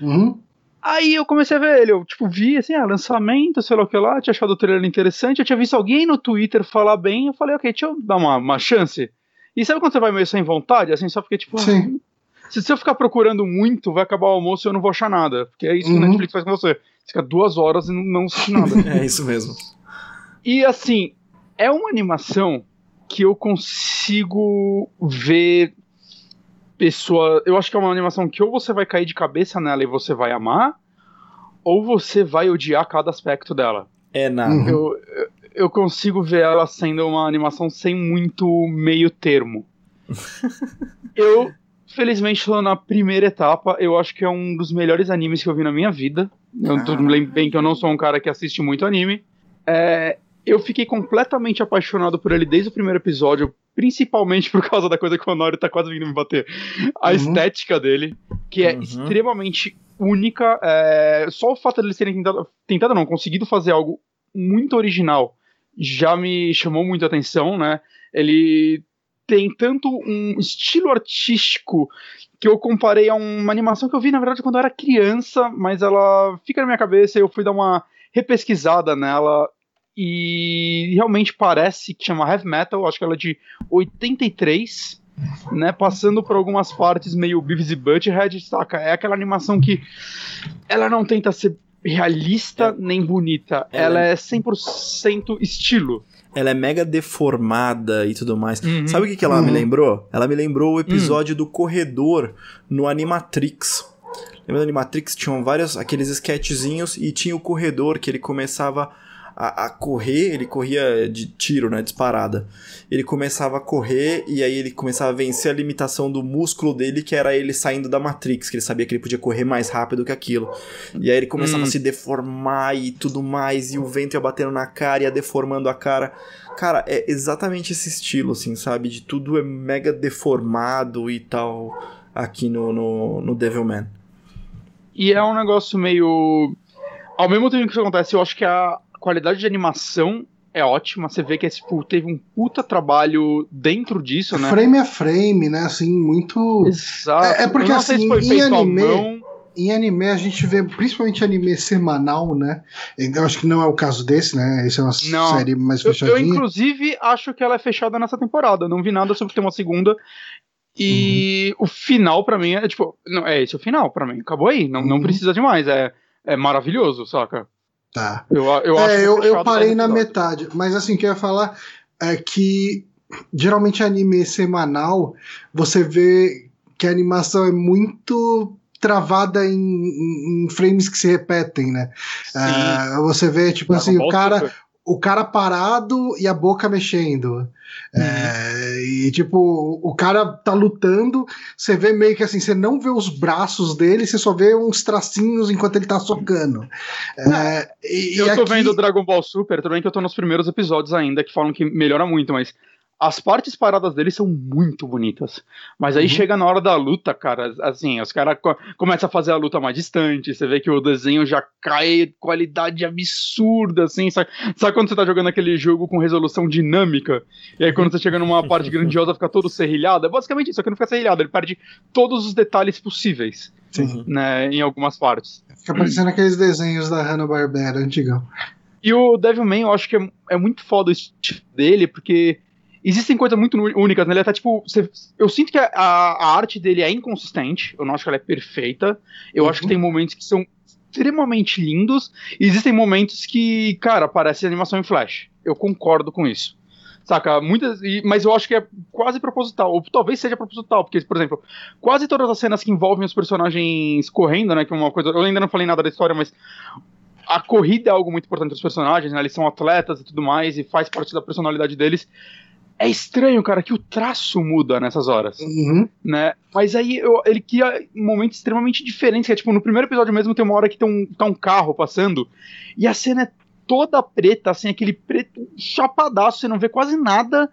Uhum. Aí eu comecei a ver ele, eu tipo, vi assim, ah, lançamento, sei lá o que lá, tinha achado o trailer interessante, eu tinha visto alguém no Twitter falar bem, eu falei, ok, deixa eu dar uma, uma chance. E sabe quando você vai meio sem vontade, assim, só porque, tipo, Sim. Se, se eu ficar procurando muito, vai acabar o almoço e eu não vou achar nada. Porque é isso uhum. que o Netflix faz com você. Você fica duas horas e não, não assiste nada. é isso mesmo. E assim, é uma animação que eu consigo ver pessoa. Eu acho que é uma animação que ou você vai cair de cabeça nela e você vai amar, ou você vai odiar cada aspecto dela. É nada. Uhum. Eu, eu consigo ver ela sendo uma animação sem muito meio termo. eu, felizmente, estou na primeira etapa. Eu acho que é um dos melhores animes que eu vi na minha vida. Eu ah. lembro bem que eu não sou um cara que assiste muito anime. É, eu fiquei completamente apaixonado por ele desde o primeiro episódio, principalmente por causa da coisa que o Honório tá quase vindo me bater. A uhum. estética dele, que é uhum. extremamente única. É, só o fato de eles terem tentado, tentado, não, conseguido fazer algo muito original já me chamou muito a atenção, né? Ele tem tanto um estilo artístico que eu comparei a uma animação que eu vi, na verdade, quando eu era criança, mas ela fica na minha cabeça e eu fui dar uma repesquisada nela e realmente parece que chama Heavy Metal, acho que ela é de 83, né, passando por algumas partes meio Beavis e Butthead, saca? É aquela animação que ela não tenta ser realista é. nem bonita, ela, ela é 100% estilo. Ela é mega deformada e tudo mais. Uhum. Sabe o que, que ela uhum. me lembrou? Ela me lembrou o episódio uhum. do corredor no Animatrix. Lembra do Animatrix? Tinham vários aqueles sketchzinhos e tinha o corredor que ele começava a, a, correr, ele corria de tiro, né, disparada. Ele começava a correr e aí ele começava a vencer a limitação do músculo dele, que era ele saindo da Matrix, que ele sabia que ele podia correr mais rápido que aquilo. E aí ele começava hum. a se deformar e tudo mais, e o vento ia batendo na cara, ia deformando a cara. Cara, é exatamente esse estilo, assim, sabe? De tudo é mega deformado e tal aqui no, no, no Devilman. E é um negócio meio. Ao mesmo tempo que isso acontece, eu acho que a, qualidade de animação é ótima. Você vê que tipo, teve um puta trabalho dentro disso, né? Frame a frame, né? Assim, muito. Exato. É, é porque assim, em anime. Em anime a gente vê principalmente anime semanal, né? Eu acho que não é o caso desse, né? Esse é uma não. série mais fechadinha. Eu, eu, inclusive, acho que ela é fechada nessa temporada. Não vi nada sobre ter uma segunda. E uhum. o final, para mim, é tipo. Não, é esse o final, para mim. Acabou aí. Não, uhum. não precisa de mais. É, é maravilhoso, saca? Tá. Eu, eu, é, eu, eu parei na metade, mas assim, o que eu ia falar é que geralmente anime semanal, você vê que a animação é muito travada em, em, frames que se repetem, né? Uh, você vê, tipo assim, o cara, o cara parado e a boca mexendo. É, uhum. É, e tipo, o cara tá lutando, você vê meio que assim, você não vê os braços dele, você só vê uns tracinhos enquanto ele tá socando. É, e, eu tô aqui... vendo Dragon Ball Super, também que eu tô nos primeiros episódios ainda, que falam que melhora muito, mas as partes paradas dele são muito bonitas. Mas aí uhum. chega na hora da luta, cara, assim, os caras co começam a fazer a luta mais distante, você vê que o desenho já cai qualidade absurda, assim, sabe, sabe quando você tá jogando aquele jogo com resolução dinâmica? E aí quando você chega numa parte grandiosa fica todo serrilhado? É basicamente isso, só que não fica serrilhado, ele perde todos os detalhes possíveis, Sim. né, em algumas partes. Fica parecendo aqueles desenhos da Hanna-Barbera antigão. E o Devilman, eu acho que é, é muito foda o estilo dele, porque existem coisas muito únicas, né? Ele até tipo. Você, eu sinto que a, a, arte dele é inconsistente. Eu não acho que ela é perfeita. Eu uhum. acho que tem momentos que são extremamente lindos. E existem momentos que, cara, parece animação em flash. Eu concordo com isso. Saca? Muitas. Mas eu acho que é quase proposital. Ou talvez seja proposital. Porque, por exemplo, quase todas as cenas que envolvem os personagens correndo, né? Que é uma coisa. Eu ainda não falei nada da história, mas a corrida é algo muito importante dos personagens, né? Eles são atletas e tudo mais, e faz parte da personalidade deles é estranho, cara, que o traço muda nessas horas. Uhum. Né? Mas aí eu, ele cria momentos extremamente diferentes. Que é tipo, no primeiro episódio mesmo tem uma hora que tem um, tá um carro passando e a cena é toda preta, assim, aquele preto chapadaço, você não vê quase nada.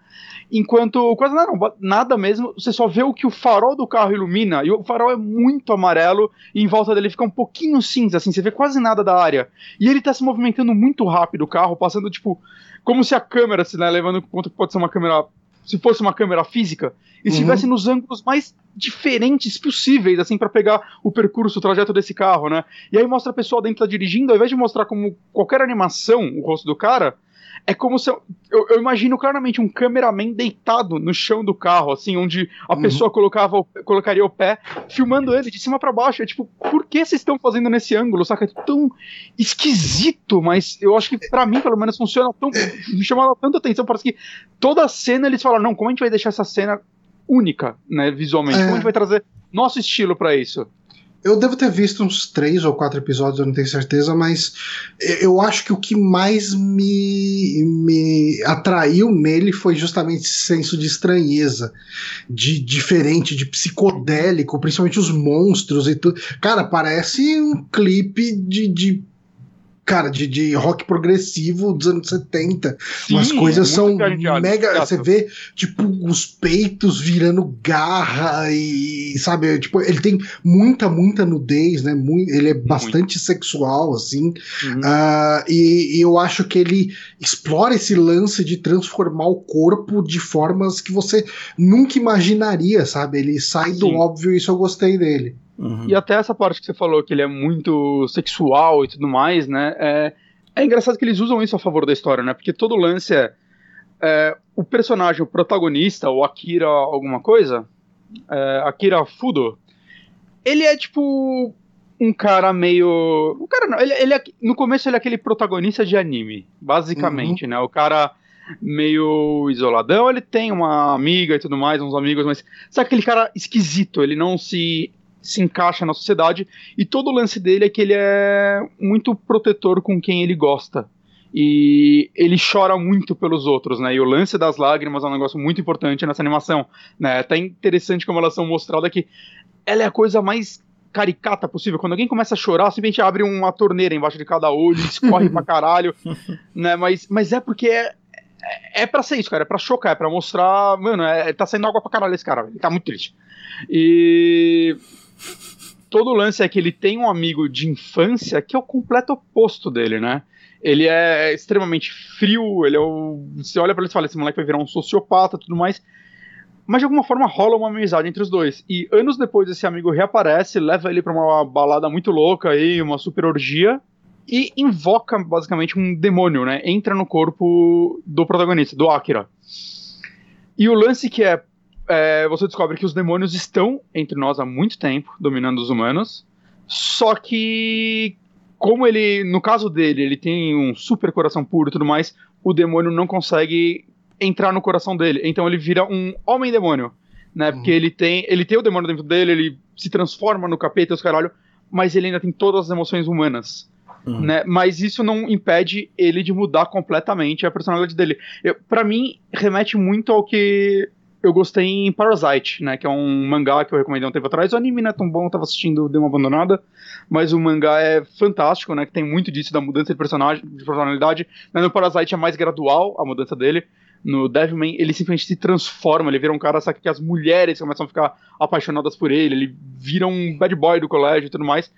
Enquanto. Quase nada, não, nada mesmo. Você só vê o que o farol do carro ilumina. E o farol é muito amarelo. E em volta dele fica um pouquinho cinza, assim. Você vê quase nada da área. E ele tá se movimentando muito rápido, o carro, passando, tipo como se a câmera, se né, levando em conta que pode ser uma câmera, se fosse uma câmera física, e uhum. estivesse nos ângulos mais diferentes possíveis, assim, para pegar o percurso, o trajeto desse carro, né? E aí mostra a pessoa dentro tá dirigindo, ao invés de mostrar como qualquer animação o rosto do cara, é como se eu, eu, eu, imagino claramente um cameraman deitado no chão do carro, assim, onde a uhum. pessoa colocava, colocaria o pé, filmando ele de cima para baixo. É tipo, por que vocês estão fazendo nesse ângulo? Saca? É tão esquisito, mas eu acho que para mim, pelo menos, funciona tão. me chamava tanta atenção. Parece que toda a cena eles falaram, não, como a gente vai deixar essa cena única, né, visualmente? É. Como a gente vai trazer nosso estilo para isso? Eu devo ter visto uns três ou quatro episódios, eu não tenho certeza, mas eu acho que o que mais me, me atraiu nele foi justamente esse senso de estranheza, de diferente, de psicodélico, principalmente os monstros e tudo. Cara, parece um clipe de, de cara, de, de rock progressivo dos anos 70. Sim, Umas coisas são mega. Você vê, tipo, os peitos virando garra e, sabe, tipo, ele tem muita, muita nudez, né? Muito, ele é bastante Muito. sexual, assim. Uhum. Uh, e, e, eu acho que ele explora esse lance de transformar o corpo de formas que você nunca imaginaria, sabe? Ele sai Sim. do óbvio e isso eu gostei dele. Uhum. E até essa parte que você falou, que ele é muito sexual e tudo mais, né? É, é engraçado que eles usam isso a favor da história, né? Porque todo lance é, é o personagem, o protagonista, o Akira alguma coisa, é, Akira Fudo, ele é tipo um cara meio. Um cara não, ele, ele é, no começo ele é aquele protagonista de anime, basicamente, uhum. né? O cara meio isoladão, ele tem uma amiga e tudo mais, uns amigos, mas sabe aquele cara esquisito, ele não se se encaixa na sociedade e todo o lance dele é que ele é muito protetor com quem ele gosta. E ele chora muito pelos outros, né? E o lance das lágrimas é um negócio muito importante nessa animação, né? É até interessante como elas são mostradas que ela é a coisa mais caricata possível. Quando alguém começa a chorar, simplesmente abre uma torneira embaixo de cada olho, escorre pra caralho, né? Mas, mas é porque é, é, é pra ser isso, cara. É pra chocar, é pra mostrar. Mano, é, tá saindo água pra caralho esse cara. Ele tá muito triste. E todo o lance é que ele tem um amigo de infância que é o completo oposto dele, né? Ele é extremamente frio, ele é o. Você olha para ele e fala: esse moleque vai virar um sociopata tudo mais. Mas de alguma forma rola uma amizade entre os dois. E anos depois esse amigo reaparece, leva ele para uma balada muito louca aí, uma super orgia, e invoca basicamente um demônio, né? Entra no corpo do protagonista, do Akira. E o lance que é é, você descobre que os demônios estão entre nós há muito tempo, dominando os humanos. Só que, como ele, no caso dele, ele tem um super coração puro e tudo mais, o demônio não consegue entrar no coração dele. Então ele vira um homem-demônio, né? Uhum. Porque ele tem, ele tem o demônio dentro dele, ele se transforma no capeta e os caralho, mas ele ainda tem todas as emoções humanas. Uhum. Né? Mas isso não impede ele de mudar completamente a personalidade dele. para mim, remete muito ao que eu gostei em Parasite, né? Que é um mangá que eu recomendei um tempo atrás. O anime não é tão bom, eu tava assistindo, deu uma abandonada. Mas o mangá é fantástico, né? Que tem muito disso da mudança de personagem, de personalidade. Né, no Parasite é mais gradual a mudança dele. No Devilman, ele simplesmente se transforma, ele vira um cara, sabe, que as mulheres começam a ficar apaixonadas por ele, ele vira um bad boy do colégio e tudo mais.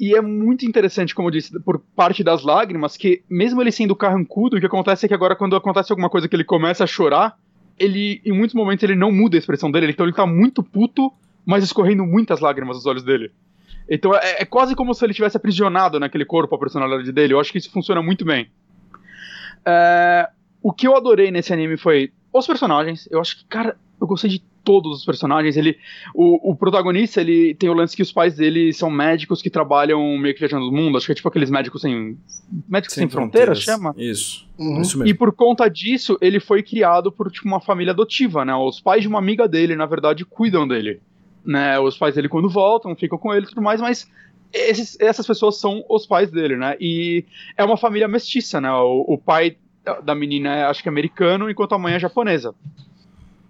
E é muito interessante, como eu disse, por parte das lágrimas, que mesmo ele sendo carrancudo, o que acontece é que agora, quando acontece alguma coisa que ele começa a chorar, ele, em muitos momentos, ele não muda a expressão dele, então ele tá muito puto, mas escorrendo muitas lágrimas dos olhos dele. Então é, é quase como se ele tivesse aprisionado naquele corpo a personalidade dele. Eu acho que isso funciona muito bem. É, o que eu adorei nesse anime foi os personagens. Eu acho que, cara, eu gostei de todos os personagens. Ele, o, o, protagonista, ele tem o lance que os pais dele são médicos que trabalham meio que viajando no mundo. Acho que é tipo aqueles médicos sem. Médicos sem, sem fronteiras, chama? Isso. Uhum. Isso mesmo. E por conta disso, ele foi criado por tipo, uma família adotiva, né? Os pais de uma amiga dele, na verdade, cuidam dele. Né? Os pais dele, quando voltam, ficam com ele e tudo mais, mas. Esses, essas pessoas são os pais dele, né? E é uma família mestiça, né? O, o pai da menina é, acho que é americano, enquanto a mãe é japonesa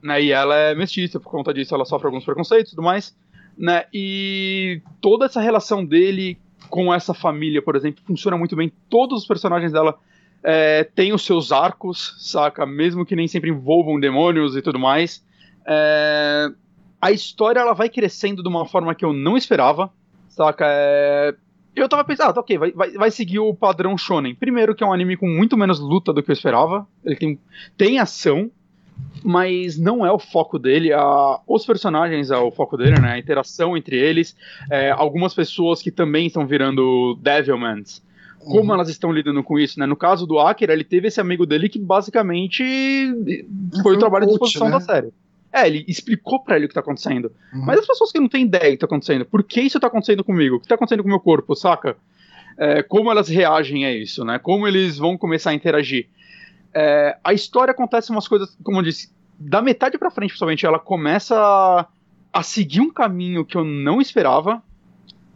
né? E ela é mestiça, por conta disso ela sofre alguns preconceitos e tudo mais, né? E toda essa relação dele com essa família, por exemplo, funciona muito bem. Todos os personagens dela é, têm os seus arcos, saca? Mesmo que nem sempre envolvam demônios e tudo mais. É, a história ela vai crescendo de uma forma que eu não esperava, saca? É, eu tava pensando, ah, tá ok, vai, vai, vai seguir o padrão shonen. Primeiro que é um anime com muito menos luta do que eu esperava. Ele tem, tem ação, mas não é o foco dele. A, os personagens é o foco dele, né? A interação entre eles. É, algumas pessoas que também estão virando Devilmans. como uhum. elas estão lidando com isso, né? No caso do Akira, ele teve esse amigo dele que basicamente foi o trabalho de exposição né? da série. É, ele explicou para ele o que tá acontecendo. Uhum. Mas as pessoas que não têm ideia do que tá acontecendo, por que isso tá acontecendo comigo? O que tá acontecendo com o meu corpo, saca? É, como elas reagem a isso, né? Como eles vão começar a interagir. É, a história acontece umas coisas, como eu disse, da metade para frente, principalmente, ela começa a, a seguir um caminho que eu não esperava,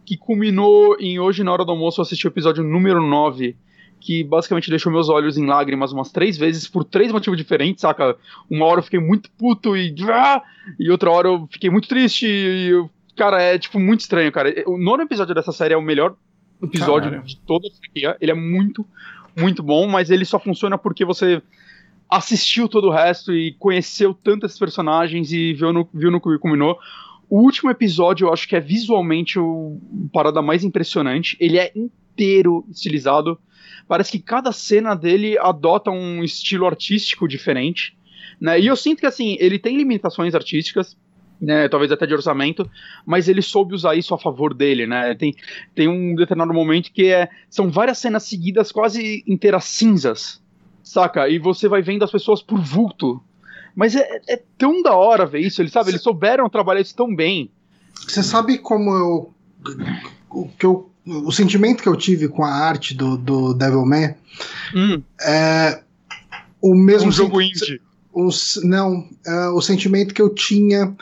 que culminou em hoje, na hora do almoço, eu assisti o episódio número 9 que basicamente deixou meus olhos em lágrimas umas três vezes por três motivos diferentes, saca? Uma hora eu fiquei muito puto e. Ah! E outra hora eu fiquei muito triste e. Eu, cara, é tipo muito estranho, cara. O nono episódio dessa série é o melhor episódio Caralho. de toda a franquia. Ele é muito, muito bom, mas ele só funciona porque você assistiu todo o resto e conheceu tantos personagens e viu no, viu no que combinou. O último episódio eu acho que é visualmente o parada mais impressionante. Ele é inteiro estilizado parece que cada cena dele adota um estilo artístico diferente. Né? E eu sinto que assim, ele tem limitações artísticas, né, talvez até de orçamento, mas ele soube usar isso a favor dele, né? Tem, tem um determinado momento que é, são várias cenas seguidas quase inteiras cinzas, saca? E você vai vendo as pessoas por vulto. Mas é, é tão da hora ver isso, eles sabe, eles souberam trabalhar isso tão bem. Você sabe como eu o que eu o sentimento que eu tive com a arte do, do Devilman hum. é o mesmo. Um jogo indie. Os, não, é o sentimento que eu tinha,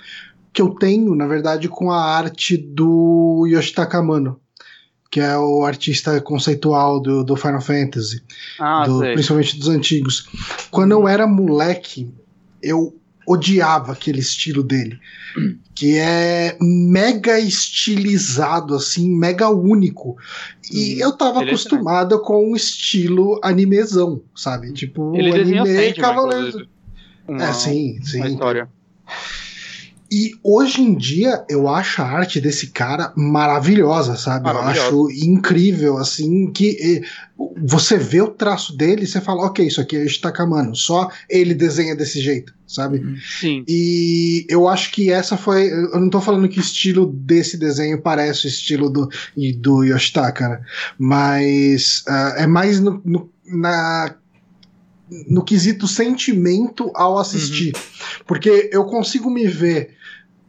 que eu tenho, na verdade, com a arte do Yoshitaka Amano, que é o artista conceitual do, do Final Fantasy, ah, do, principalmente dos antigos. Quando eu era moleque, eu odiava aquele estilo dele, que é mega estilizado, assim, mega único. E eu tava ele é acostumado é com um estilo animezão, sabe? Tipo, ele anime Cavaleiro. É, sim, sim. História. E hoje em dia eu acho a arte desse cara maravilhosa, sabe? Eu acho incrível, assim, que você vê o traço dele e você fala, ok, isso aqui é Ishitakamano, só ele desenha desse jeito, sabe? Uhum. Sim. E eu acho que essa foi. Eu não tô falando que o estilo desse desenho parece o estilo do, do Yoshitaka, né? Mas uh, é mais no, no, na no quesito sentimento ao assistir. Uhum. Porque eu consigo me ver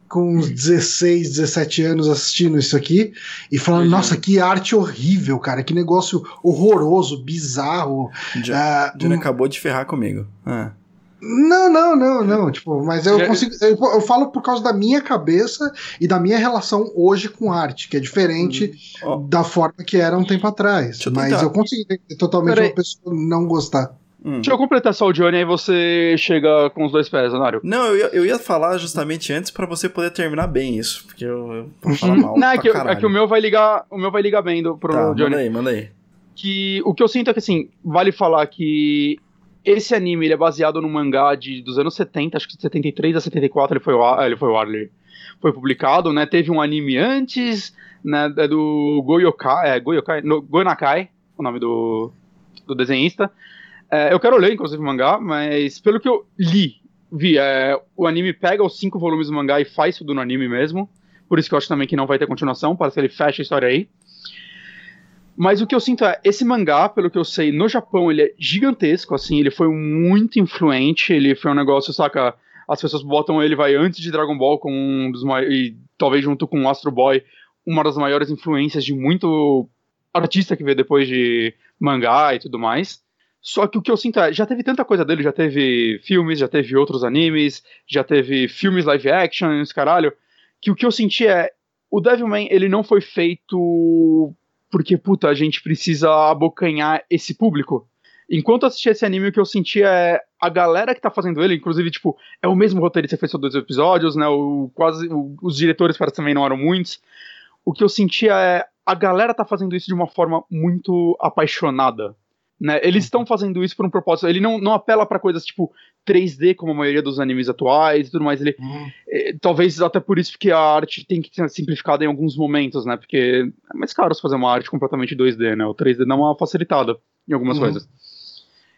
com uns 16, 17 anos assistindo isso aqui e falando, uhum. nossa, que arte horrível, cara, que negócio horroroso, bizarro. Já, uh, um... acabou de ferrar comigo. Ah. Não, não, não, não. Tipo, mas eu consigo. Eu, eu, falo por causa da minha cabeça e da minha relação hoje com arte, que é diferente uhum. oh. da forma que era um tempo atrás. Mas eu consigo entender totalmente uma pessoa não gostar. Hum. Deixa eu completar só o Johnny, aí você chega com os dois pés, Anário. Não, eu ia, eu ia falar justamente antes para você poder terminar bem isso, porque eu, eu falar mal. Não, é que, é que, o meu vai ligar, o meu vai ligar bem do, pro tá, Johnny. Manda aí, manda aí. Que o que eu sinto é que assim, vale falar que esse anime ele é baseado no mangá de, dos anos 70, acho que de 73 a 74 ele foi ele foi o ele foi publicado, né? Teve um anime antes, né, é do Goyokai, é, Goyokai, no, Gonakai, o nome do, do desenhista. É, eu quero ler, inclusive, o mangá, mas pelo que eu li, vi, é, o anime pega os cinco volumes do mangá e faz tudo no anime mesmo. Por isso que eu acho também que não vai ter continuação, parece que ele fecha a história aí. Mas o que eu sinto é, esse mangá, pelo que eu sei, no Japão ele é gigantesco, assim, ele foi muito influente, ele foi um negócio, saca, as pessoas botam ele, vai, antes de Dragon Ball, com um dos e talvez junto com Astro Boy, uma das maiores influências de muito artista que veio depois de mangá e tudo mais. Só que o que eu sinto é, já teve tanta coisa dele, já teve filmes, já teve outros animes, já teve filmes live action, caralho, que o que eu senti é, o Devilman, ele não foi feito porque, puta, a gente precisa abocanhar esse público. Enquanto eu assistia esse anime, o que eu sentia é a galera que tá fazendo ele, inclusive, tipo, é o mesmo roteirista que fez só dois episódios, né? O, quase, o, os diretores parece também não eram muitos. O que eu sentia é a galera tá fazendo isso de uma forma muito apaixonada. Né? Eles estão fazendo isso por um propósito. Ele não, não apela para coisas tipo 3D, como a maioria dos animes atuais e tudo mais. Ele, uhum. é, talvez até por isso que a arte tem que ser simplificada em alguns momentos, né? Porque é mais caro fazer uma arte completamente 2D, né? O 3D dá uma facilitada em algumas uhum. coisas.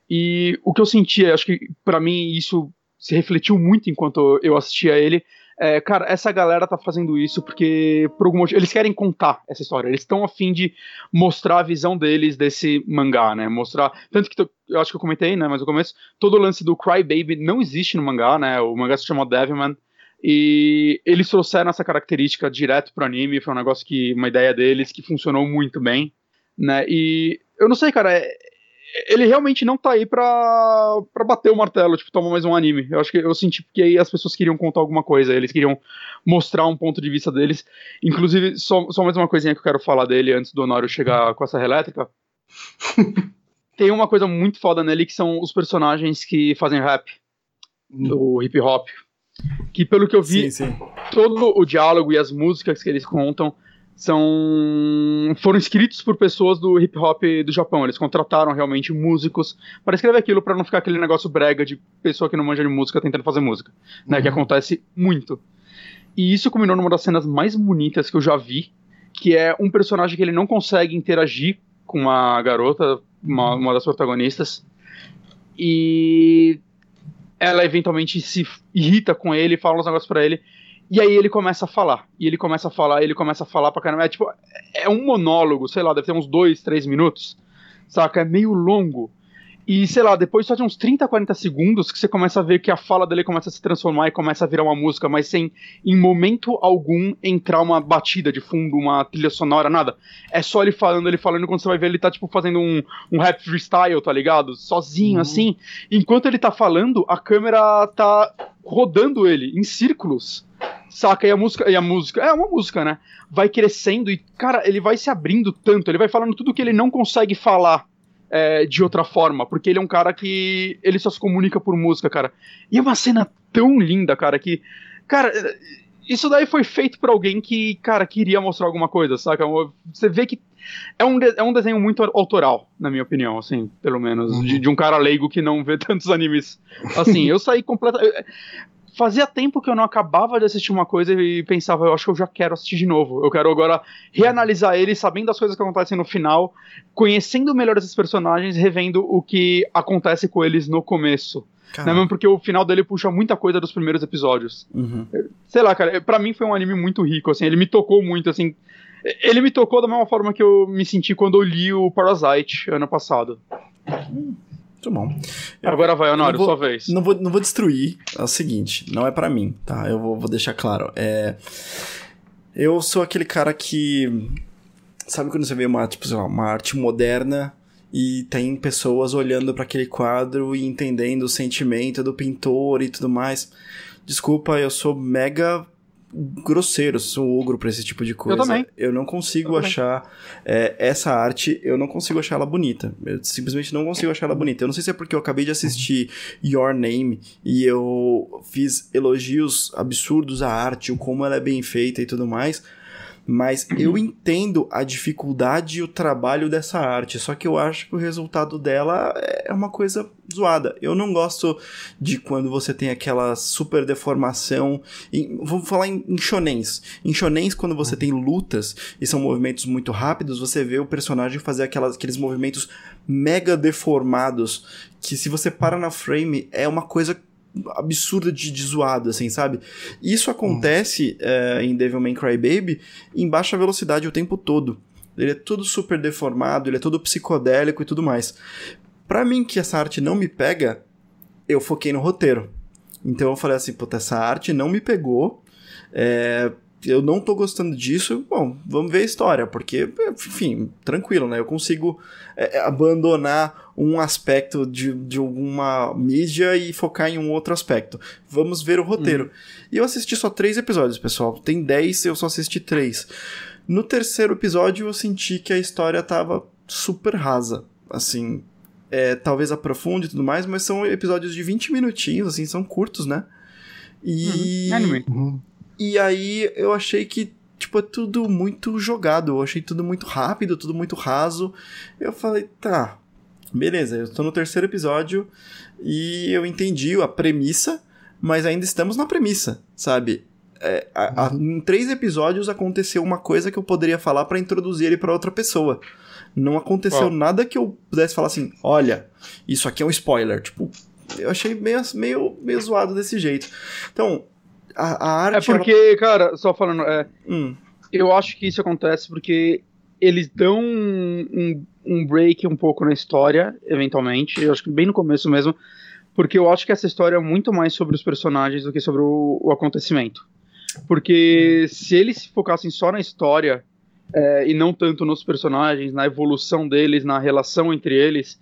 E o que eu senti, acho que para mim isso se refletiu muito enquanto eu assistia ele, É, cara, essa galera tá fazendo isso porque, por algum motivo, eles querem contar essa história. Eles estão a fim de mostrar a visão deles desse mangá, né? Mostrar. Tanto que eu acho que eu comentei, né? Mas no começo, todo o lance do Cry Baby não existe no mangá, né? O mangá se chama Devilman. E eles trouxeram essa característica direto pro anime. Foi um negócio que. Uma ideia deles que funcionou muito bem, né? E eu não sei, cara. É, ele realmente não tá aí pra, pra bater o martelo, tipo, tomar mais um anime. Eu acho que eu senti que aí as pessoas queriam contar alguma coisa, eles queriam mostrar um ponto de vista deles. Inclusive, só, só mais uma coisinha que eu quero falar dele antes do Honório chegar com essa elétrica. Tem uma coisa muito foda nele que são os personagens que fazem rap, do hip hop. Que pelo que eu vi, sim, sim. todo o diálogo e as músicas que eles contam são foram escritos por pessoas do hip hop do Japão. Eles contrataram realmente músicos para escrever aquilo para não ficar aquele negócio brega de pessoa que não manja de música tentando fazer música, né, uhum. que acontece muito. E isso culminou numa das cenas mais bonitas que eu já vi, que é um personagem que ele não consegue interagir com uma garota, uma, uma das protagonistas, e ela eventualmente se irrita com ele, fala uns negócios para ele, e aí ele começa a falar. E ele começa a falar, ele começa a falar pra caramba. É tipo, é um monólogo, sei lá, deve ter uns dois, três minutos. Saca? É meio longo. E, sei lá, depois só de uns 30, 40 segundos que você começa a ver que a fala dele começa a se transformar e começa a virar uma música, mas sem, em momento algum, entrar uma batida de fundo, uma trilha sonora, nada. É só ele falando, ele falando, quando você vai ver, ele tá, tipo, fazendo um, um rap freestyle, tá ligado? Sozinho, uhum. assim. Enquanto ele tá falando, a câmera tá rodando ele em círculos. Saca? E a música, e a música, é uma música, né? Vai crescendo e, cara, ele vai se abrindo tanto, ele vai falando tudo que ele não consegue falar é, de outra forma, porque ele é um cara que ele só se comunica por música, cara. E é uma cena tão linda, cara, que, cara, isso daí foi feito por alguém que, cara, queria mostrar alguma coisa, saca? Você vê que é um, é um desenho muito autoral, na minha opinião, assim, pelo menos, uhum. de, de, um cara leigo que não vê tantos animes. Assim, eu saí completamente fazia tempo que eu não acabava de assistir uma coisa e pensava, eu acho que eu já quero assistir de novo. Eu quero agora reanalisar ele, sabendo as coisas que acontecem no final, conhecendo melhor esses personagens, revendo o que acontece com eles no começo. Não é mesmo porque o final dele puxa muita coisa dos primeiros episódios. Uhum. Sei lá, cara, para mim foi um anime muito rico, assim, ele me tocou muito, assim. Ele me tocou da mesma forma que eu me senti quando eu li o Parasite ano passado. Hum. Muito bom. Eu, Agora vai, Honório, vou, sua vez. Não vou, não vou destruir. É o seguinte, não é para mim, tá? Eu vou, vou deixar claro. É, eu sou aquele cara que. Sabe quando você vê uma, tipo, uma arte moderna e tem pessoas olhando para aquele quadro e entendendo o sentimento do pintor e tudo mais? Desculpa, eu sou mega grosseiro, sou ogro pra esse tipo de coisa. Eu também. Eu não consigo eu achar é, essa arte, eu não consigo achar ela bonita. Eu simplesmente não consigo achar ela bonita. Eu não sei se é porque eu acabei de assistir Your Name e eu fiz elogios absurdos à arte, o como ela é bem feita e tudo mais. Mas eu entendo a dificuldade e o trabalho dessa arte, só que eu acho que o resultado dela é uma coisa zoada. Eu não gosto de quando você tem aquela super deformação. Em, vou falar em, em shonens. Em shonens, quando você tem lutas e são movimentos muito rápidos, você vê o personagem fazer aquelas, aqueles movimentos mega deformados que se você para na frame é uma coisa absurda de, de zoado, assim, sabe? Isso acontece uhum. em Devil May Cry Baby em baixa velocidade o tempo todo. Ele é todo super deformado, ele é todo psicodélico e tudo mais. Para mim, que essa arte não me pega, eu foquei no roteiro. Então eu falei assim, puta, essa arte não me pegou. É, eu não tô gostando disso, bom, vamos ver a história, porque, enfim, tranquilo, né? Eu consigo é, é, abandonar um aspecto de, de alguma mídia e focar em um outro aspecto. Vamos ver o roteiro. Uhum. E eu assisti só três episódios, pessoal. Tem dez, eu só assisti três. No terceiro episódio, eu senti que a história tava super rasa. Assim, é, talvez aprofunde e tudo mais, mas são episódios de 20 minutinhos, assim, são curtos, né? E. Uhum. Anime. Uhum. E aí eu achei que, tipo, é tudo muito jogado. Eu achei tudo muito rápido, tudo muito raso. Eu falei, tá, beleza, eu tô no terceiro episódio e eu entendi a premissa, mas ainda estamos na premissa, sabe? É, a, a, em três episódios aconteceu uma coisa que eu poderia falar para introduzir ele para outra pessoa. Não aconteceu oh. nada que eu pudesse falar assim, olha, isso aqui é um spoiler. Tipo, eu achei meio, meio, meio zoado desse jeito. Então, a, a arte. É porque, ela... cara, só falando, é, hum. eu acho que isso acontece porque eles dão um, um, break um pouco na história, eventualmente. Eu acho que bem no começo mesmo. Porque eu acho que essa história é muito mais sobre os personagens do que sobre o, o acontecimento. Porque se eles se focassem só na história é, e não tanto nos personagens, na evolução deles, na relação entre eles,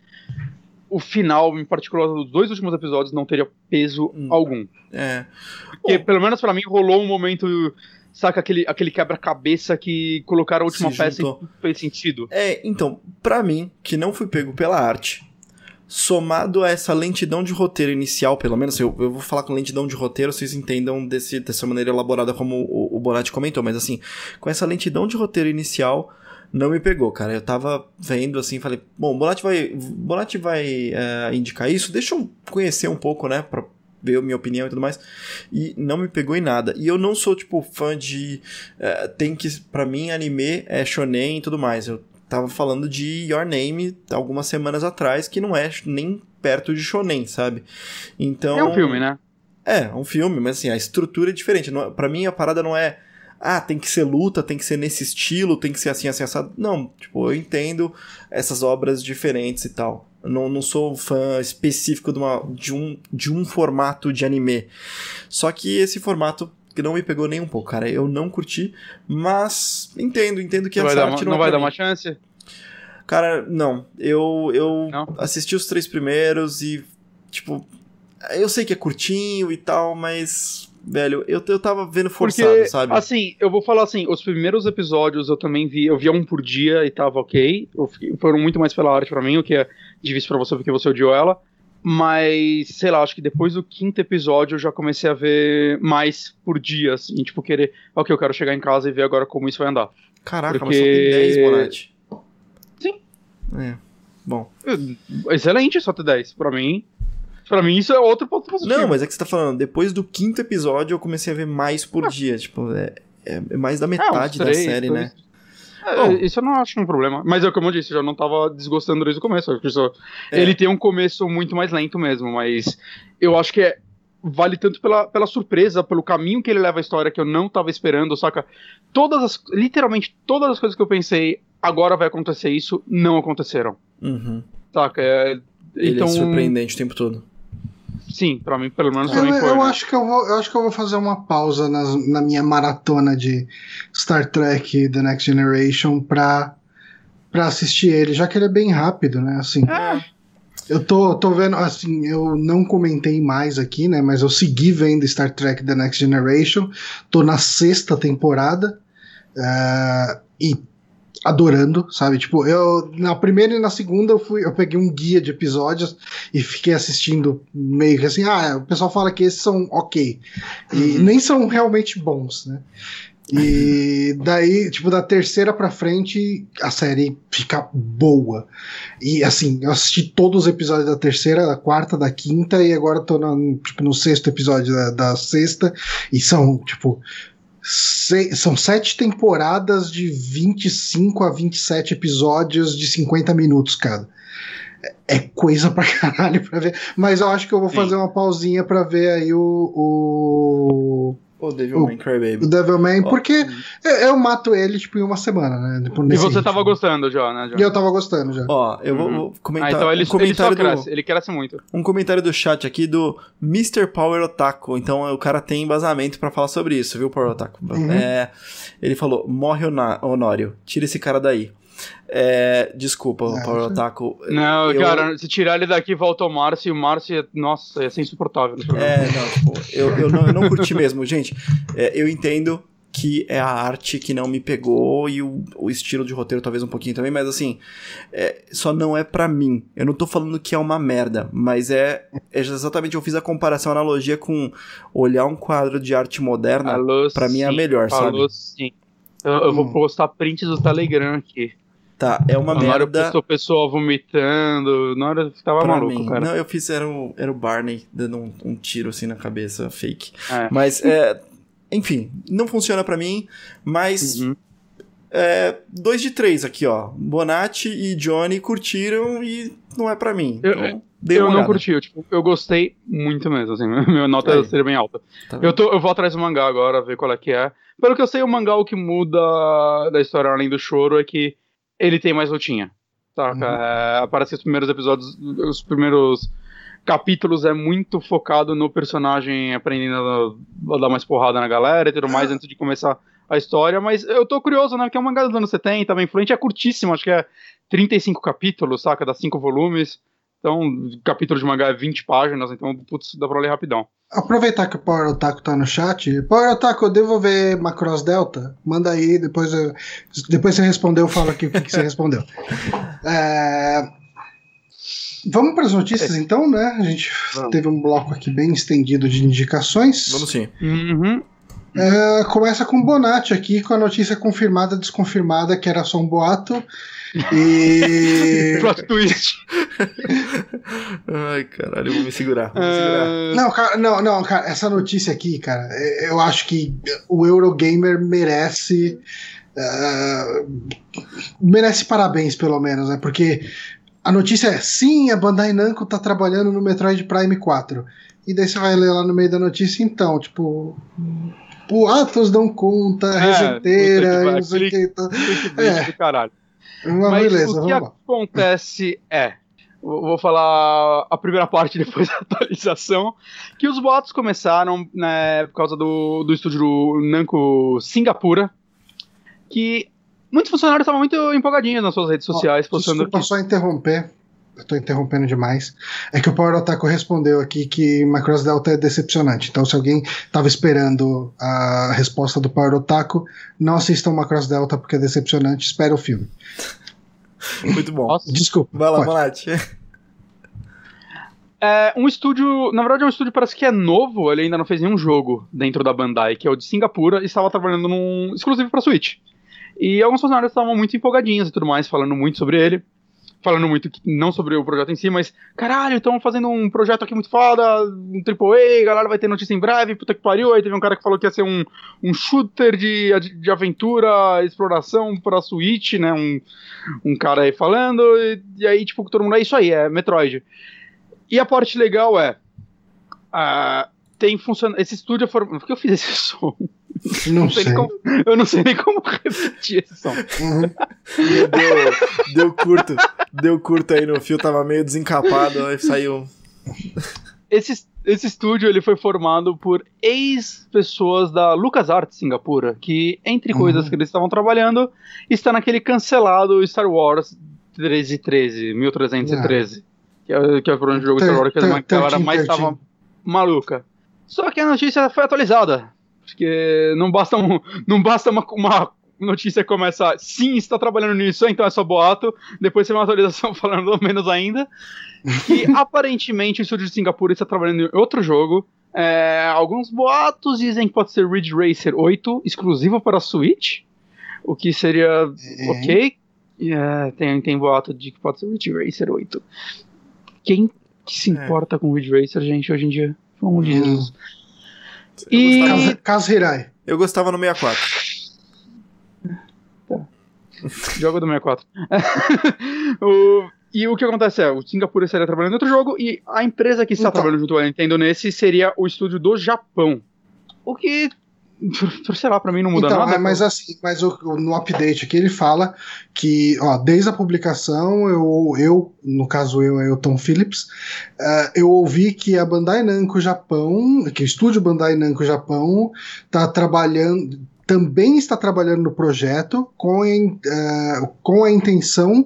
o final, em particular dos dois últimos episódios, não teria peso hum. algum. É. Porque, Bom, pelo menos para mim, rolou um momento. Saca aquele, aquele quebra-cabeça que colocaram a última peça e fez sentido. É, então, para mim, que não fui pego pela arte, somado a essa lentidão de roteiro inicial, pelo menos, eu, eu vou falar com lentidão de roteiro, vocês entendam desse, dessa maneira elaborada como o, o Bonatti comentou, mas assim, com essa lentidão de roteiro inicial, não me pegou, cara. Eu tava vendo assim, falei, bom, o Bonatti vai, Bonatti vai é, indicar isso, deixa eu conhecer um pouco, né, pra ver minha opinião e tudo mais. E não me pegou em nada. E eu não sou, tipo, fã de. É, tem que. para mim, anime é shonen e tudo mais. Eu tava falando de Your Name algumas semanas atrás, que não é nem perto de shonen, sabe? Então. É um filme, né? É, é um filme, mas assim, a estrutura é diferente. Não, pra mim, a parada não é ah, tem que ser luta, tem que ser nesse estilo, tem que ser assim, assim, assado. Não, tipo, eu entendo essas obras diferentes e tal. Não, não sou fã específico de, uma, de, um, de um formato de anime. Só que esse formato não me pegou nem um pouco, cara. Eu não curti, mas entendo, entendo que não essa arte uma, não, não vai dar uma chance. Cara, não. Eu, eu não? assisti os três primeiros e, tipo, eu sei que é curtinho e tal, mas velho, eu, eu tava vendo forçado, Porque, sabe? Assim, eu vou falar assim, os primeiros episódios eu também vi, eu via um por dia e tava ok. Fiquei, foram muito mais pela arte para mim, o que é difícil para você porque você odiou ela. Mas, sei lá, acho que depois do quinto episódio eu já comecei a ver mais por dia, assim, tipo, querer, ok, eu quero chegar em casa e ver agora como isso vai andar. Caraca, porque... mas só tem 10, Bonatti. Sim. É, bom. Excelente só ter 10, pra mim. Pra mim isso é outro ponto positivo. Não, mas é que você tá falando, depois do quinto episódio eu comecei a ver mais por ah. dia. Tipo, é, é, mais da metade é, três, da série, né? É, Bom, isso eu não acho um problema. Mas é como eu disse, eu já não tava desgostando desde o começo. Só, é. Ele tem um começo muito mais lento mesmo, mas eu acho que é, vale tanto pela, pela surpresa, pelo caminho que ele leva a história que eu não tava esperando, saca? Todas as. Literalmente todas as coisas que eu pensei, agora vai acontecer isso, não aconteceram. Uhum. Saca? É, ele é então, é surpreendente o tempo todo. Sim, para mim, pelo menos eu, mim foi, eu né? acho que eu vou, eu acho que eu vou fazer uma pausa na, na minha maratona de Star Trek The Next Generation pra, pra assistir ele, já que ele é bem rápido, né? Assim. É. Eu tô, tô vendo, assim, eu não comentei mais aqui, né? Mas eu segui vendo Star Trek The Next Generation. Tô na sexta temporada. Uh, e adorando, sabe? Tipo, eu na primeira e na segunda eu fui, eu peguei um guia de episódios e fiquei assistindo meio que assim, ah, o pessoal fala que esses são ok. E uhum. nem são realmente bons, né? E daí, tipo, da terceira pra frente, a série fica boa. E assim, eu assisti todos os episódios da terceira, da quarta, da quinta, e agora tô no, tipo, no sexto episódio da, da sexta, e são, tipo, são sete temporadas de 25 a 27 episódios de 50 minutos cada. É, é coisa pra caralho pra ver. Mas eu acho que eu vou Sim. fazer uma pausinha pra ver aí o, o o Devilman Crybaby. O Devilman, oh. porque eu, mato ele, tipo, em uma semana, né? E você ritmo. tava gostando já, né? E eu tava gostando já. Ó, eu vou, vou comentar. Ah, então ele, um comentário ele cresce, do, ele cresce muito. Um comentário do chat aqui do Mr. Power Otaku. Então o cara tem embasamento para falar sobre isso, viu, Power Otaku? Uhum. É, ele falou: morre Honório, tira esse cara daí. É, desculpa, é, Power Otaku. Não, eu... cara, se tirar ele daqui volta o Márcio, e o Márcio, nossa, ia ser insuportável. É, não, tipo, eu, eu, não, eu não curti mesmo. Gente, é, eu entendo que é a arte que não me pegou e o, o estilo de roteiro talvez um pouquinho também, mas assim, é, só não é para mim. Eu não tô falando que é uma merda, mas é, é, exatamente, eu fiz a comparação, a analogia com olhar um quadro de arte moderna, para mim é a melhor, Falou, sabe? Sim. Eu, eu hum. vou postar prints do Telegram aqui. Tá, é uma na merda. Hora o pessoal vomitando, na hora tava pra maluco, mim. cara. Não, eu fiz, era o, era o Barney dando um, um tiro assim na cabeça, fake. É. Mas, é, enfim, não funciona para mim, mas. Uhum. É, dois de três aqui, ó. Bonatti e Johnny curtiram e não é para mim. Eu, então... Eu não curti, eu, tipo, eu gostei muito mesmo, assim, minha nota Aí. seria bem alta. Tá eu, tô, eu vou atrás do mangá agora, ver qual é que é. Pelo que eu sei, o mangá o que muda da história além do choro é que ele tem mais lutinha, saca? Uhum. É, aparece os primeiros episódios, os primeiros capítulos é muito focado no personagem aprendendo a, dar mais porrada na galera e tudo mais antes de começar a história, mas eu tô curioso, né, porque é um mangá dos anos 70, bem influente, é curtíssimo, acho que é 35 capítulos, saca, dá 5 volumes, então, capítulo de mangá é 20 páginas, então, putz, dá pra ler rapidão. Aproveitar que o Power Otaku tá no chat. Power Otaku, eu devo ver Macross Delta? Manda aí, depois, eu, depois você respondeu, fala aqui o que, que você respondeu. É, vamos para as notícias é. então, né? A gente vamos. teve um bloco aqui bem estendido de indicações. Vamos sim. Uhum. É, começa com Bonatti aqui, com a notícia confirmada, desconfirmada, que era só um boato. E. Plot twist. Ai, caralho, eu vou me segurar. Vou me segurar. Uh... Não, cara, não, não, cara, essa notícia aqui, cara, é, eu acho que o Eurogamer merece. Uh, merece parabéns, pelo menos, né? Porque a notícia é: sim, a Bandai Namco tá trabalhando no Metroid Prime 4. E daí você vai ler lá no meio da notícia, então, tipo. Boatos dão conta, é, resenteira, não sei o que. Tá... É. caralho. Mas beleza, o que acontece é, vou falar a primeira parte depois da atualização, que os boatos começaram né, por causa do, do estúdio do Namco Singapura, que muitos funcionários estavam muito empolgadinhos nas suas redes sociais, oh, postando desculpa que... só interromper, estou interrompendo demais, é que o Power Otaku respondeu aqui que Macross Delta é decepcionante. Então, se alguém estava esperando a resposta do Power Otaku, não assistam Macross Delta porque é decepcionante, espera o filme. Muito bom. Nossa. Desculpa. Vai lá, Bonatti. É um estúdio, na verdade é um estúdio parece que é novo, ele ainda não fez nenhum jogo dentro da Bandai, que é o de Singapura, e estava trabalhando num exclusivo para Switch. E alguns funcionários estavam muito empolgadinhos e tudo mais, falando muito sobre ele falando muito, não sobre o projeto em si, mas caralho, estão fazendo um projeto aqui muito foda, um AAA, galera vai ter notícia em breve, puta que pariu. Aí teve um cara que falou que ia ser um, um shooter de, de aventura, exploração pra Switch, né? Um, um cara aí falando, e, e aí, tipo, todo mundo é isso aí, é Metroid. E a parte legal é. Uh, tem funcionado. Esse estúdio é Por que eu fiz esse som? Não, não sei. sei. Como... eu não sei nem como repetir esse som. Uhum. deu, deu curto. Deu curto aí no fio, tava meio desencapado, aí saiu. Esse, esse estúdio ele foi formado por ex-pessoas da LucasArts Singapura, que, entre uhum. coisas que eles estavam trabalhando, está naquele cancelado Star Wars 1313, 1313. Que é, que é por onde o jogo Star Wars que a galera mais estava maluca. Só que a notícia foi atualizada. Porque não basta, um, não basta uma, uma notícia começar, sim, está trabalhando nisso, então é só boato. Depois tem uma atualização falando menos ainda. E aparentemente o estúdio de Singapura está trabalhando em outro jogo. É, alguns boatos dizem que pode ser Ridge Racer 8, exclusivo para a Switch. O que seria é. ok. É, tem, tem boato de que pode ser Ridge Racer 8. Quem que se é. importa com Ridge Racer, gente, hoje em dia? Amor de hum. Deus. E... Caso Hirai. Eu gostava no 64. Tá. Jogo do 64. o, e o que acontece é, o Singapura estaria trabalhando em outro jogo e a empresa que está então. trabalhando junto com a Nintendo nesse seria o estúdio do Japão. O que sei lá, pra mim não muda então, nada. É, mas assim, mas o, no update aqui ele fala que, ó, desde a publicação, eu, eu no caso eu, é o Tom Phillips, uh, eu ouvi que a Bandai Namco Japão, que o estúdio Bandai Namco Japão tá trabalhando também está trabalhando no projeto com, uh, com a intenção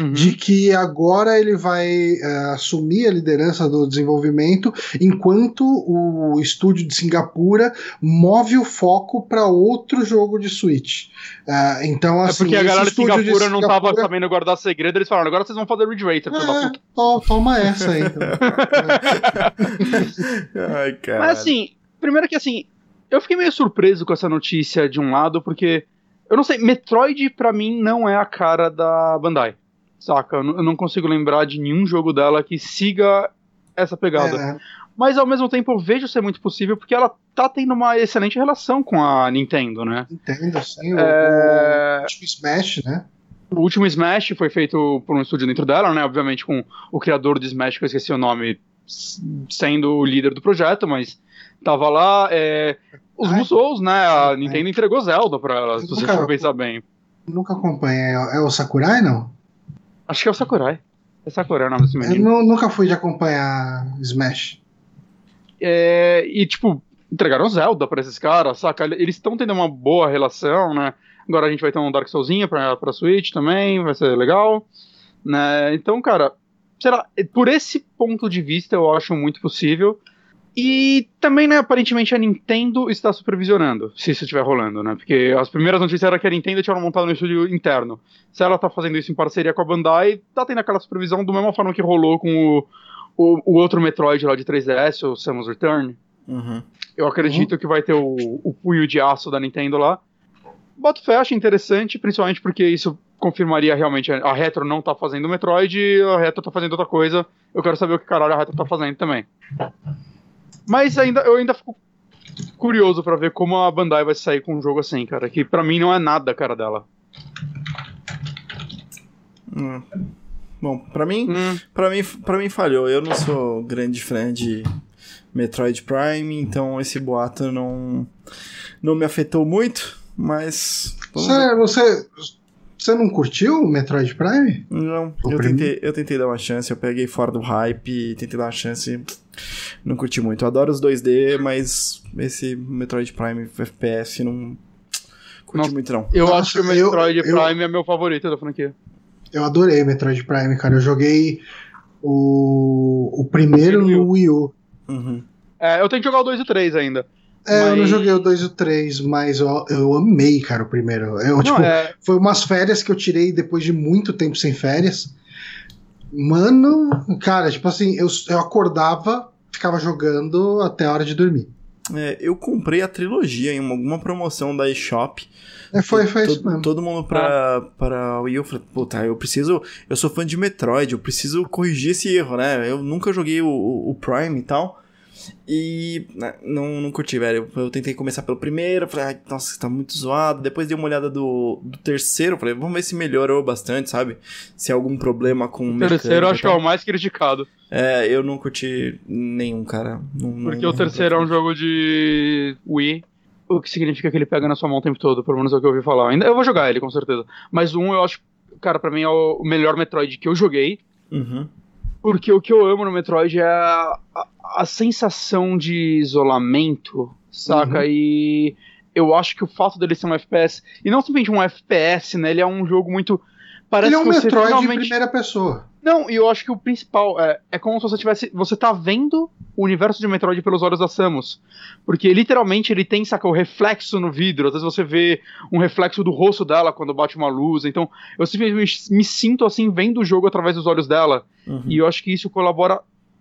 uhum. de que agora ele vai uh, assumir a liderança do desenvolvimento, enquanto o estúdio de Singapura move o foco para outro jogo de Switch. Uh, então, assim, é porque a galera de Singapura, de Singapura não estava sabendo guardar segredo, eles falaram, agora vocês vão fazer Ridge Racer. É, to, toma essa aí. Então. Ai, cara. Mas assim, primeiro que assim, eu fiquei meio surpreso com essa notícia de um lado, porque eu não sei, Metroid para mim não é a cara da Bandai. Saca? Eu não consigo lembrar de nenhum jogo dela que siga essa pegada. É. Mas ao mesmo tempo eu vejo ser muito possível porque ela tá tendo uma excelente relação com a Nintendo, né? Nintendo, sim. É... O, o, tipo Smash, né? O último Smash foi feito por um estúdio dentro dela, né? Obviamente com o criador do Smash, que eu esqueci o nome, sendo o líder do projeto, mas tava lá. É, os Musous, né? A Nintendo entregou Zelda pra ela, se você for pensar bem. Nunca acompanhei. É, é o Sakurai, não? Acho que é o Sakurai. É Sakurai o nome desse menino. Eu nunca fui de acompanhar Smash. É, e, tipo, entregaram Zelda pra esses caras, saca? Eles estão tendo uma boa relação, né? Agora a gente vai ter um Dark Soulzinho pra, pra Switch também, vai ser legal. Né? Então, cara, será, por esse ponto de vista eu acho muito possível. E também, né, aparentemente a Nintendo está supervisionando, se isso estiver rolando, né? Porque as primeiras notícias eram que a Nintendo tinha montado no estúdio interno. Se ela está fazendo isso em parceria com a Bandai, tá tendo aquela supervisão do mesma forma que rolou com o, o, o outro Metroid lá de 3DS, o Samus Return. Uhum. Eu acredito uhum. que vai ter o, o punho de aço da Nintendo lá. Boto fé, acho interessante, principalmente porque isso confirmaria realmente a Retro não tá fazendo Metroid, a Retro tá fazendo outra coisa. Eu quero saber o que caralho a Retro tá fazendo também. Mas ainda, eu ainda fico curioso para ver como a Bandai vai sair com um jogo assim, cara. Que para mim não é nada a cara dela. Hum. Bom, para mim, hum. para mim, para mim falhou. Eu não sou grande fã de Metroid Prime, então esse boato não não me afetou muito, mas você, você você não curtiu o Metroid Prime? Não, eu tentei, eu tentei dar uma chance, eu peguei fora do hype, tentei dar uma chance, não curti muito. Eu adoro os 2D, mas esse Metroid Prime FPS não curti Nossa, muito não. Eu Nossa, acho que o Metroid eu, Prime eu, é meu favorito da franquia. Eu adorei Metroid Prime, cara. Eu joguei o, o primeiro no Wii U. Uhum. É, eu tenho que jogar o 2 e o 3 ainda. É, mas... eu não joguei o 2 e o 3, mas eu, eu amei, cara, o primeiro. Eu, não, tipo, é... Foi umas férias que eu tirei depois de muito tempo sem férias. Mano, cara, tipo assim, eu, eu acordava, ficava jogando até a hora de dormir. É, eu comprei a trilogia em alguma promoção da eShop. É, foi, foi todo, isso mesmo. Todo mundo pra, ah. pra Wii, eu falei, puta, eu preciso. Eu sou fã de Metroid, eu preciso corrigir esse erro, né? Eu nunca joguei o, o, o Prime e tal. E né, não, não curti, velho. Eu, tentei começar pelo primeiro, falei, ai, nossa, tá muito zoado. Depois dei uma olhada do, do terceiro, falei, vamos ver se melhorou bastante, sabe? Se há algum problema com o terceiro eu acho que é o mais criticado. É, eu não curti nenhum, cara. Não, Porque não, o terceiro é um jogo de Wii, o que significa que ele pega na sua mão o tempo todo, pelo menos é o que eu ouvi falar. Ainda eu vou jogar ele, com certeza. Mas um eu acho, cara, para mim é o melhor Metroid que eu joguei. Uhum. Porque o que eu amo no Metroid é a, a, a sensação de isolamento, saca? Uhum. E eu acho que o fato dele ser um FPS, e não simplesmente um FPS, né? Ele é um jogo muito. Parece ele é um Metroid finalmente... de primeira pessoa. Não, e eu acho que o principal é, é como se você tivesse. Você tá vendo o universo de Metroid pelos olhos da Samus. Porque literalmente ele tem, saca, o reflexo no vidro. Às vezes você vê um reflexo do rosto dela quando bate uma luz. Então, eu simplesmente me sinto assim, vendo o jogo através dos olhos dela. Uhum. E eu acho que isso colabora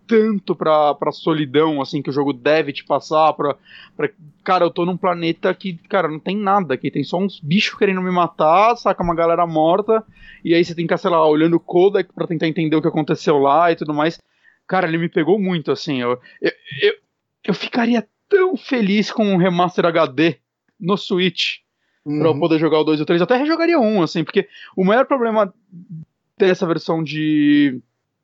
tanto pra, pra solidão, assim, que o jogo deve te passar, pra, pra... Cara, eu tô num planeta que, cara, não tem nada aqui, tem só uns bichos querendo me matar, saca, uma galera morta, e aí você tem que, sei lá, olhando o codec pra tentar entender o que aconteceu lá e tudo mais. Cara, ele me pegou muito, assim, eu, eu, eu, eu ficaria tão feliz com um remaster HD no Switch, uhum. pra eu uhum. poder jogar o 2 e o 3, eu até rejogaria um, assim, porque o maior problema dessa versão de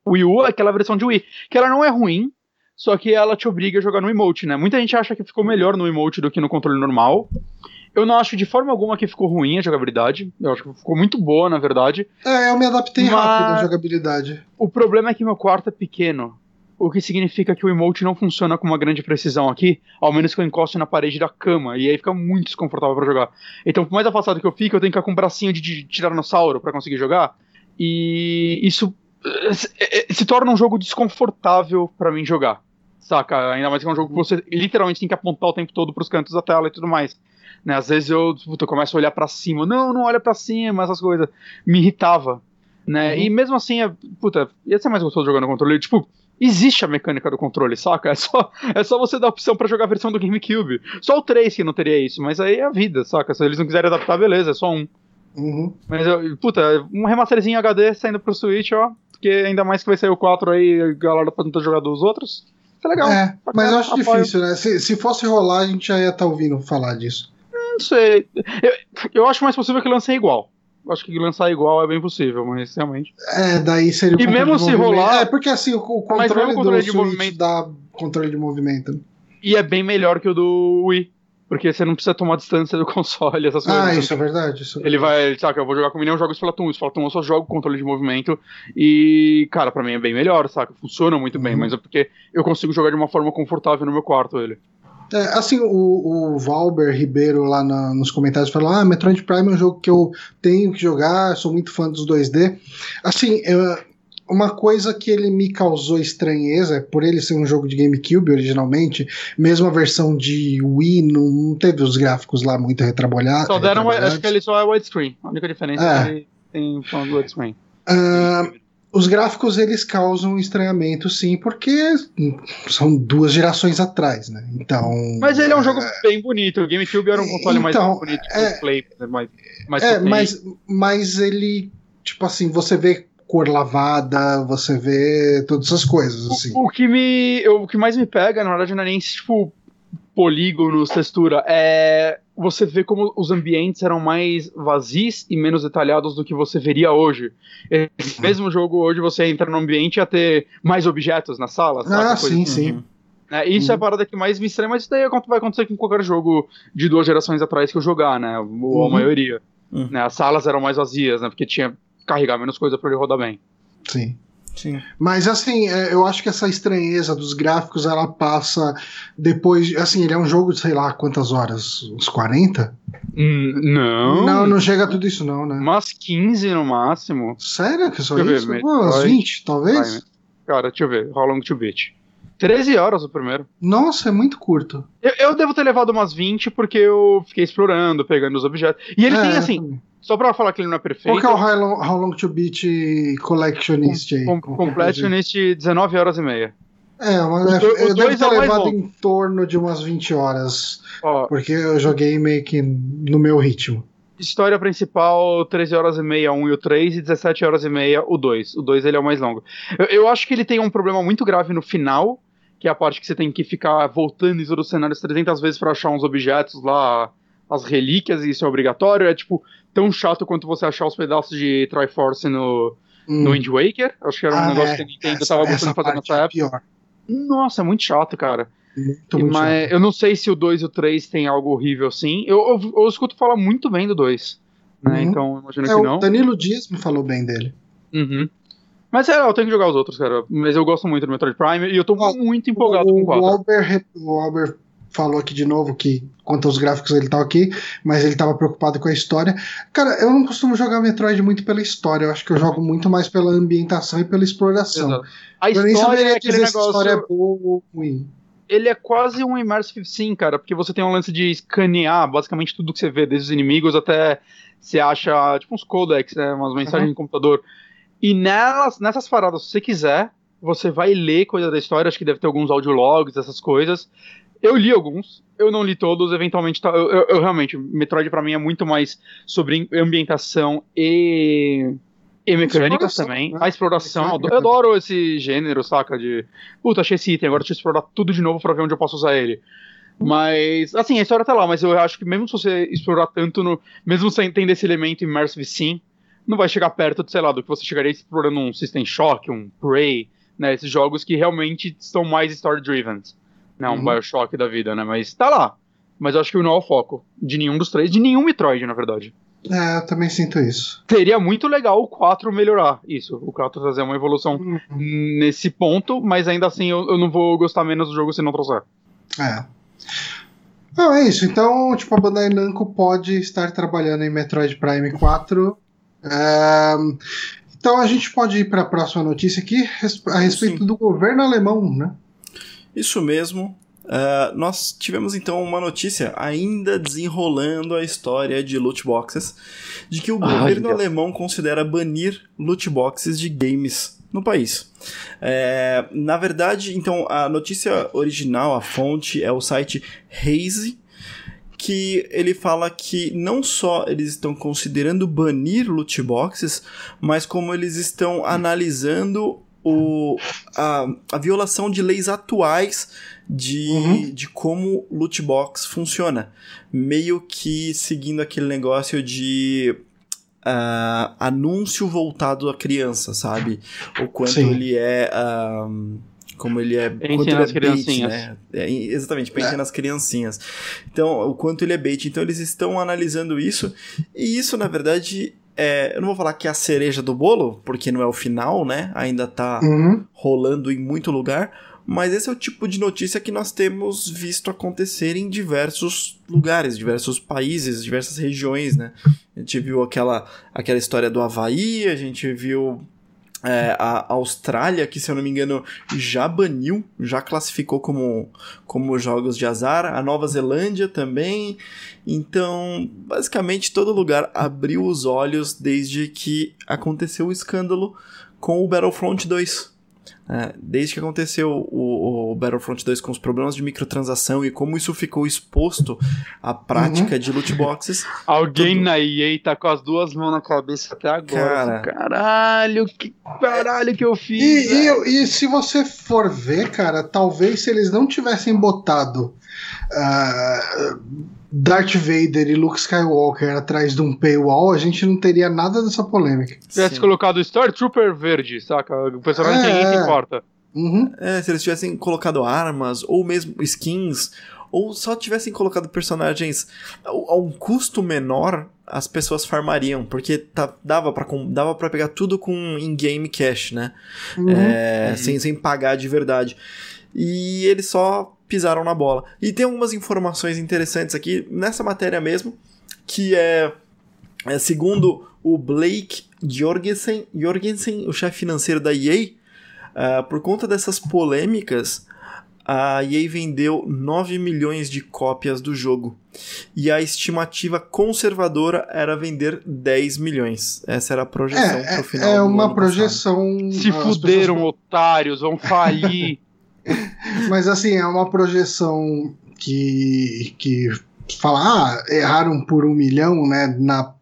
Wii U, aquela versão de Wii, que ela não é ruim, só que ela te obriga a jogar no emote, né? Muita gente acha que ficou melhor no emote do que no controle normal. Eu não acho de forma alguma que ficou ruim a jogabilidade. Eu acho que ficou muito boa, na verdade. É, eu me adaptei Mas... rápido à jogabilidade. O problema é que meu quarto é pequeno. O que significa que o emote não funciona com uma grande precisão aqui, ao menos que eu encoste na parede da cama, e aí fica muito desconfortável para jogar. Então, por mais afastado que eu fique, eu tenho que ficar com um bracinho de, de tiranossauro para conseguir jogar. E isso se, se torna um jogo desconfortável para mim jogar. Saca? Ainda mais que é um jogo que você literalmente tem que apontar o tempo todo pros cantos da tela e tudo mais. Né? Às vezes eu, puta, eu começo a olhar para cima. Não, não olha para cima, essas coisas. Me irritava. Né? Uhum. E mesmo assim, é, puta, ia ser mais gostoso jogando no controle. Tipo, existe a mecânica do controle, saca? É só, é só você dar a opção para jogar a versão do GameCube. Só o 3 que não teria isso, mas aí é a vida, saca? Se eles não quiserem adaptar, beleza, é só um. Uhum. Mas, eu, puta, um remasterzinho HD saindo pro Switch, ó, porque ainda mais que vai sair o 4 aí, a galera pra tentar jogar dos outros. Isso é legal. É, mas eu acho apoio. difícil, né? Se, se fosse rolar, a gente já ia estar tá ouvindo falar disso. Não sei. Eu, eu acho mais possível que lancem igual. acho que lançar igual é bem possível, mas realmente. É, daí seria o E mesmo se rolar. É, porque assim, o, o controle, controle do de Switch movimento... dá controle de movimento. E é bem melhor que o do Wii. Porque você não precisa tomar distância do console, essas coisas. Ah, isso é verdade. Isso é ele vai, saca, eu vou jogar com o Milhão, eu jogo Splatoon. Splatoon eu só jogo controle de movimento. E, cara, pra mim é bem melhor, saca? Funciona muito uhum. bem, mas é porque eu consigo jogar de uma forma confortável no meu quarto ele. É, assim, o, o Valber Ribeiro lá na, nos comentários falou: Ah, Metroid Prime é um jogo que eu tenho que jogar, sou muito fã dos 2D. Assim, eu, uma coisa que ele me causou estranheza, por ele ser um jogo de GameCube originalmente, mesmo a versão de Wii não teve os gráficos lá muito retrabalhados. Só deram, acho que ele só é widescreen. A única diferença é, é que ele tem do widescreen. Uh, os gráficos eles causam estranhamento, sim, porque são duas gerações atrás, né? Então. Mas ele é um jogo é... bem bonito. O GameCube era um console então, mais bonito é... Play, mais, mais É, mas, mas ele, tipo assim, você vê cor lavada, você vê todas essas coisas, assim. O, o que me. O que mais me pega, na verdade, não é nem tipo polígonos, textura, é você vê como os ambientes eram mais vazios e menos detalhados do que você veria hoje. Esse mesmo jogo hoje você entra no ambiente e ia ter mais objetos na sala, sabe? Ah, sim, assim. sim. É, isso uhum. é a uhum. parada que mais me estranha, mas isso daí vai acontecer com qualquer jogo de duas gerações atrás que eu jogar, né? Ou uhum. a maioria. Uhum. Né? As salas eram mais vazias, né? Porque tinha carregar menos coisa para ele rodar bem. Sim. Sim. Mas assim, é, eu acho que essa estranheza dos gráficos ela passa depois. Assim, ele é um jogo de sei lá quantas horas? Uns 40? Hum, não. Não, não chega a tudo isso, não, né? Umas 15 no máximo. Sério que só deixa isso? Ver, Pô, umas 20, talvez? Vai, né? Cara, deixa eu ver. How long to beat? 13 horas o primeiro. Nossa, é muito curto. Eu, eu, devo ter levado umas 20 porque eu fiquei explorando, pegando os objetos. E ele é, tem assim. Só pra falar que ele não é perfeito. Qual que é o How Long, How Long to Beat Collectionist aí? Com, completionist 19 horas e meia. É, mas o, eu devo ter é levado em torno de umas 20 horas. Ó, porque eu joguei meio que no meu ritmo. História principal, 13 horas e meia, 1 e o 3, e 17 horas e meia, o 2. O 2 ele é o mais longo. Eu, eu acho que ele tem um problema muito grave no final, que é a parte que você tem que ficar voltando em todos os cenários 300 vezes para achar uns objetos lá, as relíquias, e isso é obrigatório. É tipo tão chato quanto você achar os pedaços de Triforce no, hum. no Wind Waker. Acho que era um ah, negócio é, que a Nintendo essa, tava gostando de fazer nessa é época. Pior. Nossa, é muito chato, cara. Muito, muito Mas chato. eu não sei se o 2 e o 3 tem algo horrível assim. Eu, eu, eu escuto falar muito bem do 2. Né? Uhum. Então, imagino é, que não. O Danilo Dias me falou bem dele. Uhum. Mas é, eu tenho que jogar os outros, cara. Mas eu gosto muito do Metroid Prime e eu tô muito empolgado o, com o 4. O Albert, o Albert falou aqui de novo que quanto aos gráficos ele tá ok, mas ele tava preocupado com a história. Cara, eu não costumo jogar Metroid muito pela história, eu acho que eu jogo muito mais pela ambientação e pela exploração. Exato. A eu história é aquele negócio... se história é boa ou ruim. Ele é quase um immersive sim, cara, porque você tem um lance de escanear basicamente tudo que você vê, desde os inimigos até você acha, tipo uns codecs, né, umas mensagens uhum. no computador. E nelas, nessas paradas, se você quiser, você vai ler coisa da história, acho que deve ter alguns audiologs, essas coisas. Eu li alguns, eu não li todos, eventualmente. Tá, eu, eu, eu realmente, Metroid para mim é muito mais sobre ambientação e. E mecânicas também. Né? A exploração. Eu adoro esse gênero, saca? De. Puta, achei esse item, agora deixa eu explorar tudo de novo pra ver onde eu posso usar ele. Mas, assim, a história tá lá, mas eu acho que mesmo se você explorar tanto no. Mesmo sem entender esse elemento immersive sim, não vai chegar perto de, sei lá, do que você chegaria explorando um System Shock, um Prey, né? Esses jogos que realmente são mais story-driven. Né, um uhum. Bioshock da vida, né? Mas tá lá. Mas eu acho que não é o foco de nenhum dos três, de nenhum Metroid, na verdade. É, eu também sinto isso. Seria muito legal o 4 melhorar isso. O 4 trazer uma evolução uhum. nesse ponto, mas ainda assim eu, eu, não vou gostar menos do jogo se não trouxer. É. Não, é isso. Então, tipo, a Bandai Namco pode estar trabalhando em Metroid Prime 4 então a gente pode ir para a próxima notícia aqui a respeito Sim. do governo alemão, né? Isso mesmo. Uh, nós tivemos então uma notícia ainda desenrolando a história de loot boxes, de que o governo alemão considera banir loot boxes de games no país. É, na verdade, então a notícia original, a fonte é o site Haze, que ele fala que não só eles estão considerando banir loot boxes, mas como eles estão analisando o, a, a violação de leis atuais de, uhum. de como loot box funciona. Meio que seguindo aquele negócio de uh, anúncio voltado à criança, sabe? O quanto Sim. ele é. Uh, como ele é. Pense nas é criancinhas. Bait, né? É, exatamente, pense é. nas criancinhas. Então, o quanto ele é bait. Então, eles estão analisando isso. E isso, na verdade, é, eu não vou falar que é a cereja do bolo, porque não é o final, né? Ainda tá uhum. rolando em muito lugar. Mas esse é o tipo de notícia que nós temos visto acontecer em diversos lugares, diversos países, diversas regiões, né? A gente viu aquela, aquela história do Havaí, a gente viu é, a Austrália, que se eu não me engano já baniu, já classificou como, como jogos de azar, a Nova Zelândia também. Então, basicamente, todo lugar abriu os olhos desde que aconteceu o escândalo com o Battlefront 2. É, desde que aconteceu o, o, Battlefront 2 com os problemas de microtransação e como isso ficou exposto à prática uhum. de loot boxes. Alguém tudo... na EA tá com as duas mãos na cabeça até agora. Cara... Caralho, que caralho que eu fiz. E, e, e, se você for ver, cara, talvez se eles não tivessem botado. Uh, Darth Vader e Luke Skywalker atrás de um paywall, a gente não teria nada dessa polêmica. Se tivesse colocado Star Trooper verde, saca? O personagem é, ninguém se importa. Uhum. É, se eles tivessem colocado armas, ou mesmo skins, ou só tivessem colocado personagens a um custo menor, as pessoas farmariam, porque tá, dava para dava pra pegar tudo com in-game cash, né? Uhum. É, uhum. Sem, sem pagar de verdade. E eles só pisaram na bola. E tem algumas informações interessantes aqui nessa matéria mesmo, que é, é segundo o Blake Jorgensen, Jorgensen o chefe financeiro da EA, uh, ah, por conta dessas polêmicas, a EA vendeu 9 milhões de cópias do jogo. E a estimativa conservadora era vender 10 milhões. Essa era a projeção é, pro final É uma projeção. Passado. Se fuderam, pessoas... otários, vão falir. Mas assim, é uma projeção que, que fala, ah, erraram por um milhão, né? Na,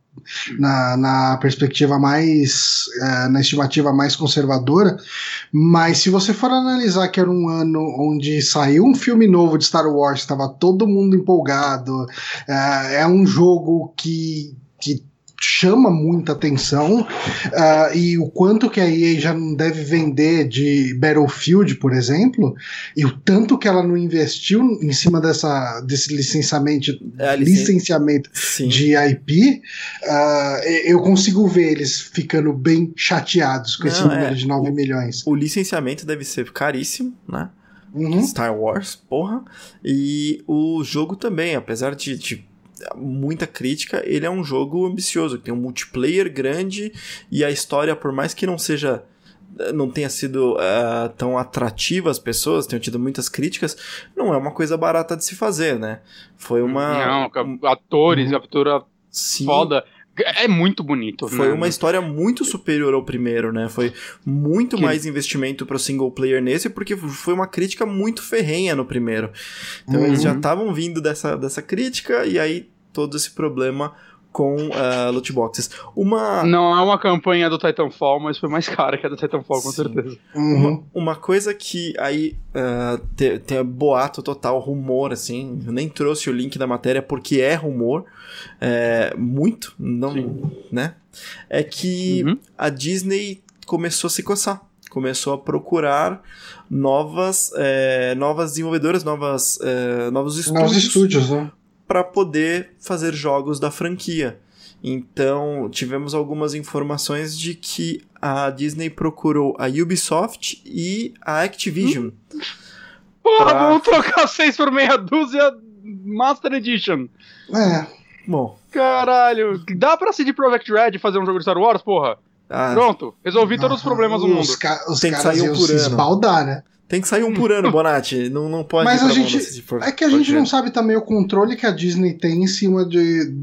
na, na perspectiva mais. É, na estimativa mais conservadora. Mas se você for analisar que era um ano onde saiu um filme novo de Star Wars, estava todo mundo empolgado, é, é um jogo que. que chama muita atenção uh, e o quanto que a EA já não deve vender de Battlefield, por exemplo, e o tanto que ela não investiu em cima dessa, desse licenciamento, é, licenciamento de IP, uh, ah, eu consigo ver eles ficando bem chateados com não, esse número é, de 9 o, milhões. O licenciamento deve ser caríssimo, né? Uhum. Star Wars, porra. E o jogo também, apesar de, de muita crítica, ele é um jogo ambicioso, tem um multiplayer grande e a história, por mais que não seja não tenha sido uh, tão atrativa às pessoas, tenham tido muitas críticas, não é uma coisa barata de se fazer, né? Foi uma. Não, atores, uhum. captura Sim. foda. É muito bonito. Foi né? uma história muito superior ao primeiro, né? Foi muito que... mais investimento para o single player nesse, porque foi uma crítica muito ferrenha no primeiro. Então uhum. eles já estavam vindo dessa, dessa crítica, e aí todo esse problema com uh, loot boxes. Uma... Não é uma campanha do Titanfall, mas foi mais cara que a do Titanfall, com certeza. Uhum. Uma, uma, coisa que aí uh, tem, tem boato total, rumor, assim, eu nem trouxe o link da matéria porque é rumor, é, muito, não, Sim. né? É que uhum. a Disney começou a se coçar começou a procurar novas, é, novas desenvolvedoras, novas, é, novos estúdios, novos estúdios né? Para poder fazer jogos da franquia. Então, tivemos algumas informações de que a Disney procurou a Ubisoft e a Activision. Hum? Porra, pra... vamos trocar seis por meia dúzia Master Edition. É. Bom. Caralho, dá pra CD Projekt Red fazer um jogo de Star Wars, porra? Ah, Pronto, resolvi todos os problemas do mundo. Ca os Tem que sair um por ano. Espaldar, né? Tem que sair um por ano, Bonatti. Não, não pode Mas a gente. É que a gente não sabe também o controle que a Disney tem em cima de,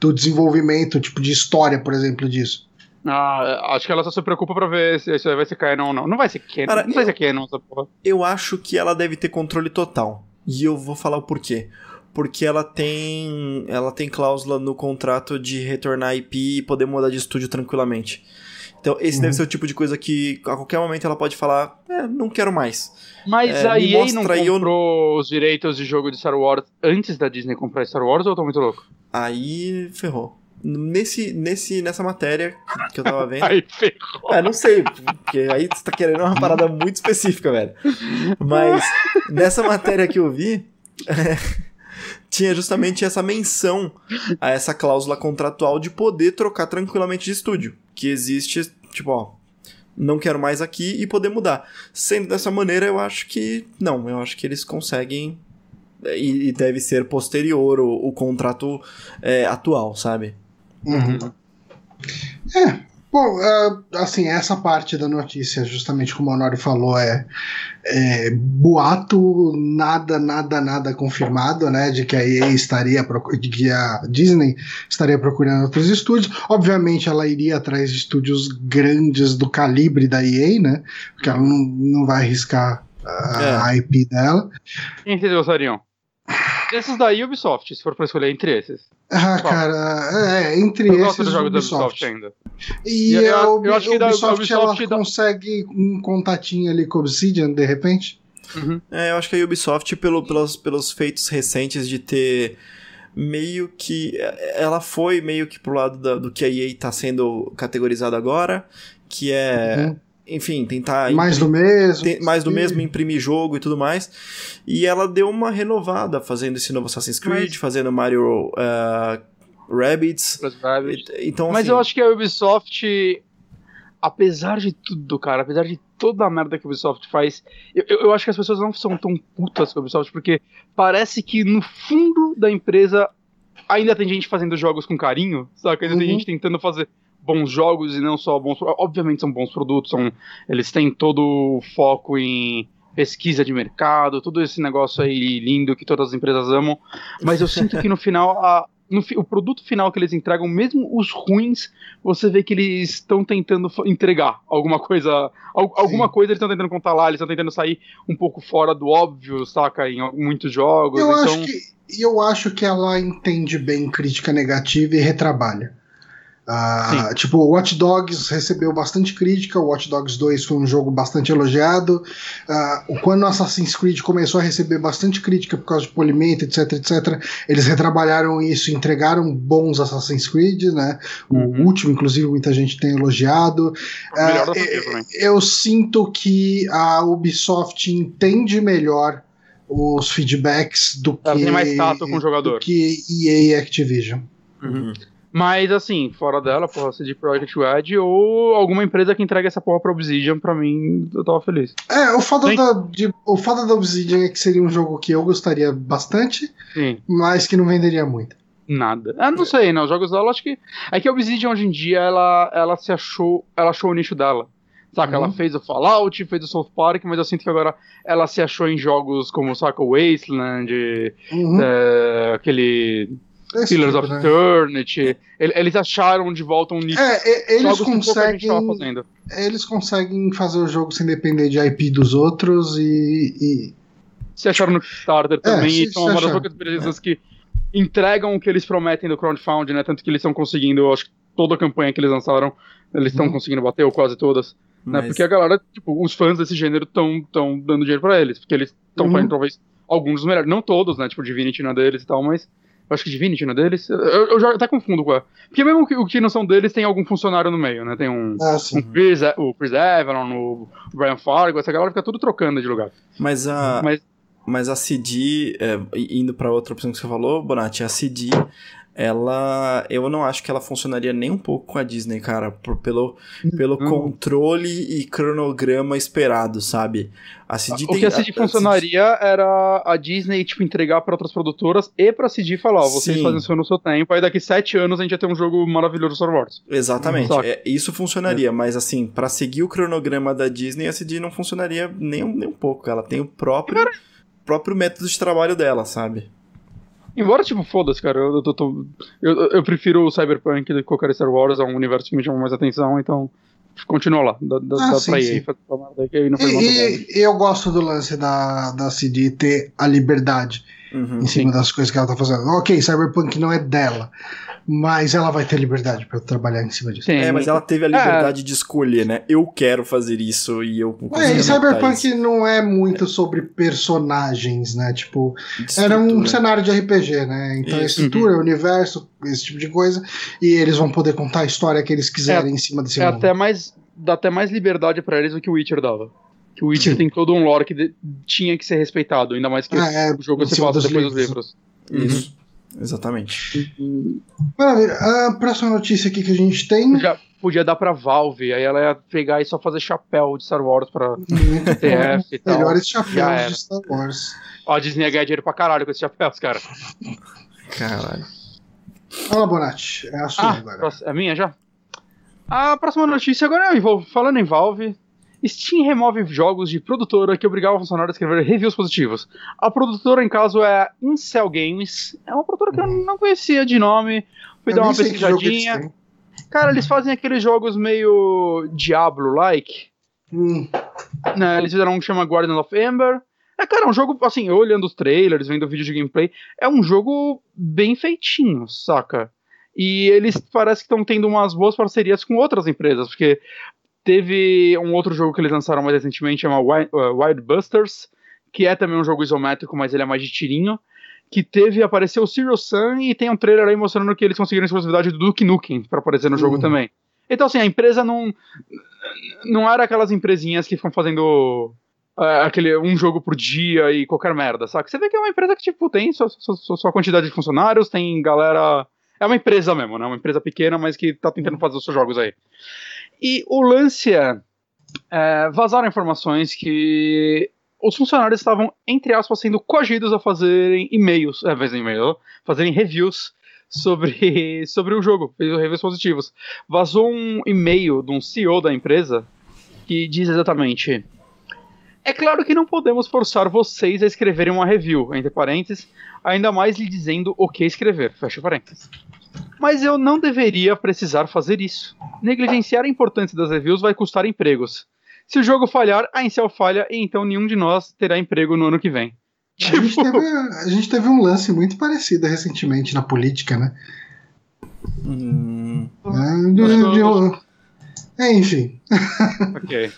do desenvolvimento, tipo, de história, por exemplo, disso. Ah, acho que ela só se preocupa pra ver se isso vai ser canon ou não. Não vai ser canon. Cara, não vai ser canon essa porra. Eu acho que ela deve ter controle total. E eu vou falar o porquê. Porque ela tem. Ela tem cláusula no contrato de retornar IP e poder mudar de estúdio tranquilamente. Então, esse uhum. deve ser o tipo de coisa que a qualquer momento ela pode falar, é, não quero mais. Mas é, a EA não comprou eu... os direitos de jogo de Star Wars antes da Disney comprar Star Wars ou eu tô muito louco? Aí ferrou. nesse, nesse, nessa matéria que, eu tava vendo. aí ferrou. É, não sei, porque aí você tá querendo uma parada muito específica, velho. Mas nessa matéria que eu vi, é, tinha justamente essa menção a essa cláusula contratual de poder trocar tranquilamente de estúdio. Que existe, tipo, ó, não quero mais aqui e poder mudar. Sendo dessa maneira, eu acho que não, eu acho que eles conseguem e, e deve ser posterior o, o contrato é, atual, sabe? Uhum. É, Bom, uh, assim, essa parte da notícia, justamente como o Honório falou, é, é, boato, nada, nada, nada confirmado, né, de que a EA estaria, de que a Disney estaria procurando outros estúdios. Obviamente ela iria atrás de estúdios grandes do calibre da EA, né, porque ela não, não vai arriscar a, é. IP dela. Quem vocês gostariam? Esses da Ubisoft, se for pra escolher entre esses. Ah, Qual? cara, é, entre eu esses. Eu gosto Ubisoft. Ubisoft ainda. E, e eu, eu, acho que a Ubisoft, Ubisoft ela dá... consegue um contatinho ali com Obsidian, de repente. Uhum. É, eu acho que a Ubisoft, pelo, pelos, pelos feitos recentes de ter meio que. Ela foi meio que pro lado da, do que a EA tá sendo categorizado agora, que é. Uhum enfim, tentar. Mais do mesmo. Tem, mais do sim. mesmo, imprimir jogo e tudo mais. E ela deu uma renovada fazendo esse novo Assassin's Creed, Mas... fazendo Mario uh, Rabbids. Então, Mas assim... eu acho que a Ubisoft, apesar de tudo, cara, apesar de toda a merda que a Ubisoft faz, eu, eu acho que as pessoas não são tão putas com a Ubisoft, porque parece que no fundo da empresa ainda tem gente fazendo jogos com carinho, saca? Ainda uhum. tem gente tentando fazer bons jogos e não só bons. Obviamente são bons produtos, são, eles têm todo o foco em pesquisa de mercado, todo esse negócio aí lindo que todas as empresas amam. Mas eu sinto que no final a, no, o produto final que eles entregam, mesmo os ruins, você vê que eles estão tentando entregar alguma coisa. Al, alguma coisa eles estão tentando contar lá, eles estão tentando sair um pouco fora do óbvio, saca? Em muitos jogos. Eu, então... acho, que, eu acho que ela entende bem crítica negativa e retrabalha. Uh, tipo, Watch Dogs recebeu bastante crítica, o Watch Dogs 2 foi um jogo bastante elogiado. Uh, quando Assassin's Creed começou a receber bastante crítica por causa de polimento, etc, etc, eles retrabalharam isso, entregaram bons Assassin's Creed, né? Uhum. O último, inclusive, muita gente tem elogiado. Uh, eu, eu sinto que a Ubisoft entende melhor os feedbacks do Ela que, tem mais tato com o jogador. do que EA e Activision. Uhum. Mas, assim, fora dela, porra, CD Projekt Red ou alguma empresa que entregue essa porra pra Obsidian, pra mim, eu tava feliz. É, o foda, da, de, o foda da Obsidian é que seria um jogo que eu gostaria bastante, Sim. mas que não venderia muito. Nada. Ah, não sei, né? Os jogos dela, acho que. É que a Obsidian hoje em dia, ela, ela se achou. Ela achou o nicho dela. Saca, uhum. ela fez o Fallout, fez o South Park, mas eu sinto que agora ela se achou em jogos como, saca, Wasteland, uhum. é, aquele Pillars tipo, of né? Eternity. Eles acharam de volta um nicho. É, eles conseguem. Eles conseguem fazer o jogo sem depender de IP dos outros e. e... Se acharam no Kickstarter é, também, se, e são uma das poucas empresas é. que entregam o que eles prometem do crowdfunding, né? Tanto que eles estão conseguindo, acho que toda a campanha que eles lançaram, eles estão hum. conseguindo bater, ou quase todas. Né? Mas... Né? Porque a galera, tipo, os fãs desse gênero estão dando dinheiro pra eles, porque eles estão uhum. fazendo talvez alguns dos melhores. Não todos, né? Tipo, Divinity na deles e tal, mas eu acho que Divinity não é deles. Eu, eu já até confundo com a. Porque mesmo que, o que não são deles, tem algum funcionário no meio, né? Tem um. Ah, um Chris, o Chris Avalon, o Brian Fargo, essa galera fica tudo trocando de lugar. Mas a. Mas, mas a CD, é, indo para outra opção que você falou, Bonatti, a CD ela eu não acho que ela funcionaria nem um pouco com a Disney, cara, por, pelo, pelo uhum. controle e cronograma esperado, sabe? A CD o tem, que a CD a, funcionaria a CD... era a Disney tipo entregar para outras produtoras e para a CD falar, ó, vocês Sim. fazem isso no seu tempo, aí daqui sete anos a gente ia ter um jogo maravilhoso Star Wars. Exatamente, é, isso funcionaria, é. mas assim, para seguir o cronograma da Disney, a CD não funcionaria nem, nem um pouco, ela tem o próprio cara... próprio método de trabalho dela, sabe? Embora, tipo, foda-se, cara, eu, eu, tô, eu, eu, prefiro o Cyberpunk do que qualquer Star Wars, é um universo que me chama mais atenção, então continua lá, dá, dá, ah, dá sim, pra ir aí. E, e eu gosto do lance da, da CD ter a liberdade uhum, em cima sim. das coisas que ela tá fazendo. Ok, Cyberpunk não é dela, mas ela vai ter liberdade para trabalhar em cima disso. Sim. É, mas ela teve a liberdade é. de escolher, né? Eu quero fazer isso e eu É, e Cyberpunk isso. não é muito sobre personagens, né? Tipo, era um cenário de RPG, né? Então isso. a estrutura, uhum. o universo, esse tipo de coisa, e eles vão poder contar a história que eles quiserem é, em cima desse é mundo. Até mais, dá até mais liberdade para eles do que o Witcher dava. Que o Witcher Sim. tem todo um lore que de, tinha que ser respeitado, ainda mais que ah, é, o jogo se passa depois livros. dos livros. Isso. Uhum. Exatamente. Maravilha. A próxima notícia aqui que a gente tem. Já podia dar pra Valve, aí ela ia pegar e só fazer chapéu de Star Wars pra TF e tal. Melhores chapéus de Star Wars. Ó, a Disney ia ganhar dinheiro pra caralho com esses chapéus, cara. Caralho. Fala, Bonatti. É a sua ah, agora. É minha já? A próxima notícia agora é falando em Valve. Steam remove jogos de produtora que obrigavam funcionários a escrever reviews positivos. A produtora, em caso, é Incel Games. É uma produtora que eu não conhecia de nome. Fui eu dar uma pesquisadinha. Cara, eles fazem aqueles jogos meio Diablo-like. Hum. Né, eles fizeram um que chama Guardian of Ember. É, cara, é um jogo, assim, olhando os trailers, vendo o vídeo de gameplay, é um jogo bem feitinho, saca? E eles parece que estão tendo umas boas parcerias com outras empresas, porque Teve um outro jogo que eles lançaram mais recentemente, chama Wild Busters, que é também um jogo isométrico, mas ele é mais de tirinho. Que teve, apareceu o Zero Sun e tem um trailer aí mostrando que eles conseguiram a exclusividade do Duke Nukem para aparecer no uhum. jogo também. Então, assim, a empresa não. Não era aquelas empresinhas que ficam fazendo uh, aquele um jogo por dia e qualquer merda, saca? Você vê que é uma empresa que, tipo, tem sua, sua, sua quantidade de funcionários, tem galera. É uma empresa mesmo, né? Uma empresa pequena, mas que tá tentando fazer os seus jogos aí. E o lance é, é vazaram informações que os funcionários estavam, entre aspas, sendo coagidos a fazerem e-mails, é, fazer e-mail, fazerem reviews sobre, sobre o jogo, reviews positivos. Vazou um e-mail de um CEO da empresa que diz exatamente: É claro que não podemos forçar vocês a escreverem uma review, entre parênteses, ainda mais lhe dizendo o que escrever, fecha parênteses. Mas eu não deveria precisar fazer isso. Negligenciar a importância das reviews vai custar empregos. Se o jogo falhar, a Incel falha e então nenhum de nós terá emprego no ano que vem. A, tipo... gente teve, a, gente teve, um lance muito parecido recentemente na política, né? Hum... É, de, de, é, enfim. ok.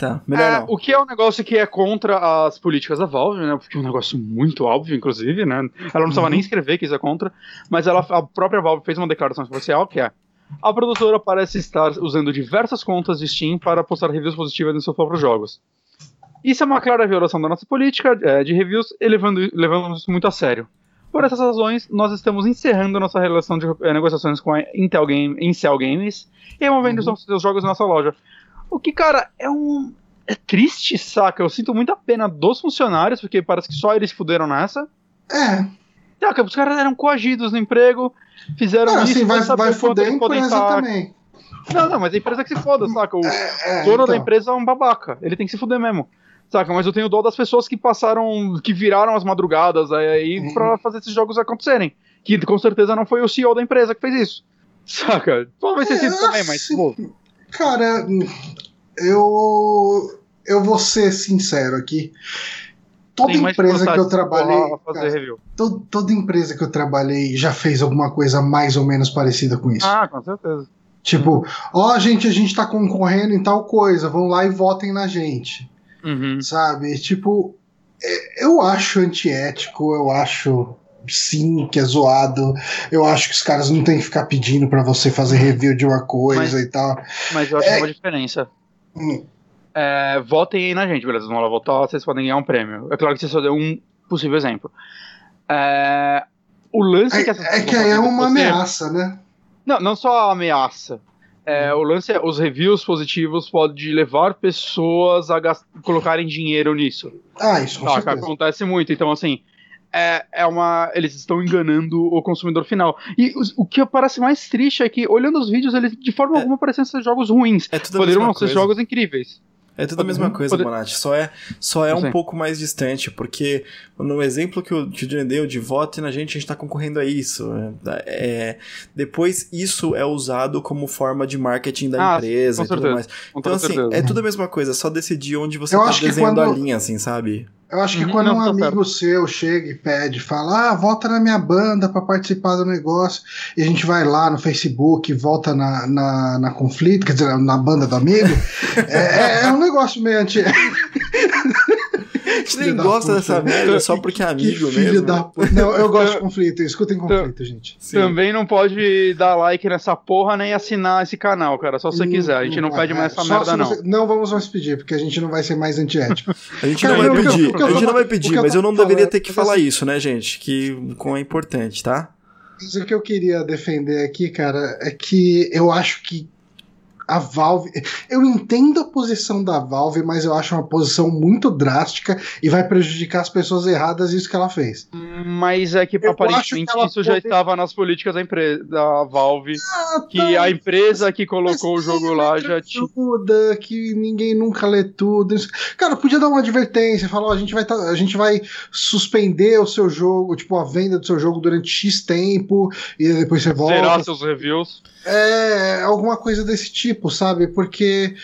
Tá, melhor é, não. O que é um negócio que é contra as políticas da Valve, né? Porque é um negócio muito óbvio, inclusive, né? Ela não precisava uhum. nem escrever que isso é contra, mas ela, a própria Valve fez uma declaração oficial que é a produtora parece estar usando diversas contas de Steam para postar reviews positivas em seus próprios jogos. Isso é uma clara violação da nossa política é, de reviews e levando, levando isso muito a sério. Por essas razões, nós estamos encerrando nossa relação de é, negociações com a Intel Game, Incel Games e removendo uhum. os jogos na nossa loja. O que, cara, é um. É triste, saca? Eu sinto muita pena dos funcionários, porque parece que só eles fuderam nessa. É. Saca, os caras eram coagidos no emprego, fizeram não, isso. Assim, vai, vai fuder a empresa também. Não, não, mas a empresa que se foda, saca? O é, é, dono então. da empresa é um babaca. Ele tem que se fuder mesmo. Saca? Mas eu tenho dó das pessoas que passaram, que viraram as madrugadas aí uhum. pra fazer esses jogos acontecerem. Que com certeza não foi o CEO da empresa que fez isso. Saca? Talvez tenha sido também, mas. Pô. Cara, eu eu vou ser sincero aqui. Toda empresa que eu trabalhei, cara, todo, toda empresa que eu trabalhei já fez alguma coisa mais ou menos parecida com isso. Ah, com certeza. Tipo, ó, oh, gente, a gente tá concorrendo em tal coisa, vão lá e votem na gente. Uhum. Sabe? Tipo, é, eu acho antiético, eu acho sim, que é zoado. Eu acho que os caras não tem que ficar pedindo para você fazer review de uma coisa mas, e tal. Mas eu acho é... uma diferença. Hum. É, votem aí na gente, beleza? Vamos lá votar, vocês podem ganhar um prêmio. É claro que você só deu um possível exemplo. É, o lance é, que É que aí é uma você... ameaça, né? Não, não só a ameaça. É, o lance é, os reviews positivos podem levar pessoas a gast... colocarem dinheiro nisso. Ah, isso acontece muito. Então, assim, é, é uma. Eles estão enganando o consumidor final. E o, o que parece mais triste é que, olhando os vídeos, eles de forma é, alguma parecem ser jogos ruins. É Poderiam ser jogos incríveis. É tudo a mesma coisa, Poder... Bonatti. Só é, só é um pouco mais distante, porque no exemplo que o, que o Johnny deu de vote na gente, a gente tá concorrendo a isso. É, depois, isso é usado como forma de marketing da ah, empresa e tudo mais. Então, assim, é tudo a mesma coisa, só decidir onde você Eu tá desenhando quando... a linha, assim, sabe? Eu acho que uhum, quando não, um amigo certo. seu chega e pede, fala, ah, volta na minha banda para participar do negócio, e a gente vai lá no Facebook, volta na, na, na conflito, quer dizer, na banda do amigo, é, é, um negócio meio anti. A gente nem gosta dessa merda só porque é amigo que filho mesmo. Da... Não, eu gosto de conflito. Escutem conflito, gente. Sim. Também não pode dar like nessa porra nem assinar esse canal, cara. Só se você quiser. A gente não, não pede mais essa merda, não. Você... Não vamos mais pedir, porque a gente não vai ser mais antiético. a gente cara, não vai pedir. a gente não vai pedir, mas eu não deveria ter que falar isso, né, gente? Que é importante, tá? Mas o que eu queria defender aqui, cara, é que eu acho que a Valve. Eu entendo a posição da Valve, mas eu acho uma posição muito drástica e vai prejudicar as pessoas erradas isso que ela fez. Mas é que eu aparentemente que isso já estava nas políticas da empresa da Valve, ah, que tá. a empresa que colocou o jogo lá já tinha. Que ninguém nunca lê tudo. Cara, podia dar uma advertência, falar, ó, a gente vai tá, a gente vai suspender o seu jogo, tipo, a venda do seu jogo durante X tempo, e depois você volta. Zerar seus reviews. É, alguma coisa desse tipo, sabe? Porque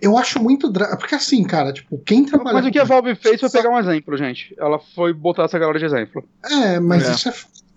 eu acho muito. Dra... Porque assim, cara, tipo, quem trabalha. Mas o que a Valve fez foi pegar um exemplo, gente. Ela foi botar essa galera de exemplo. É, mas é. isso é.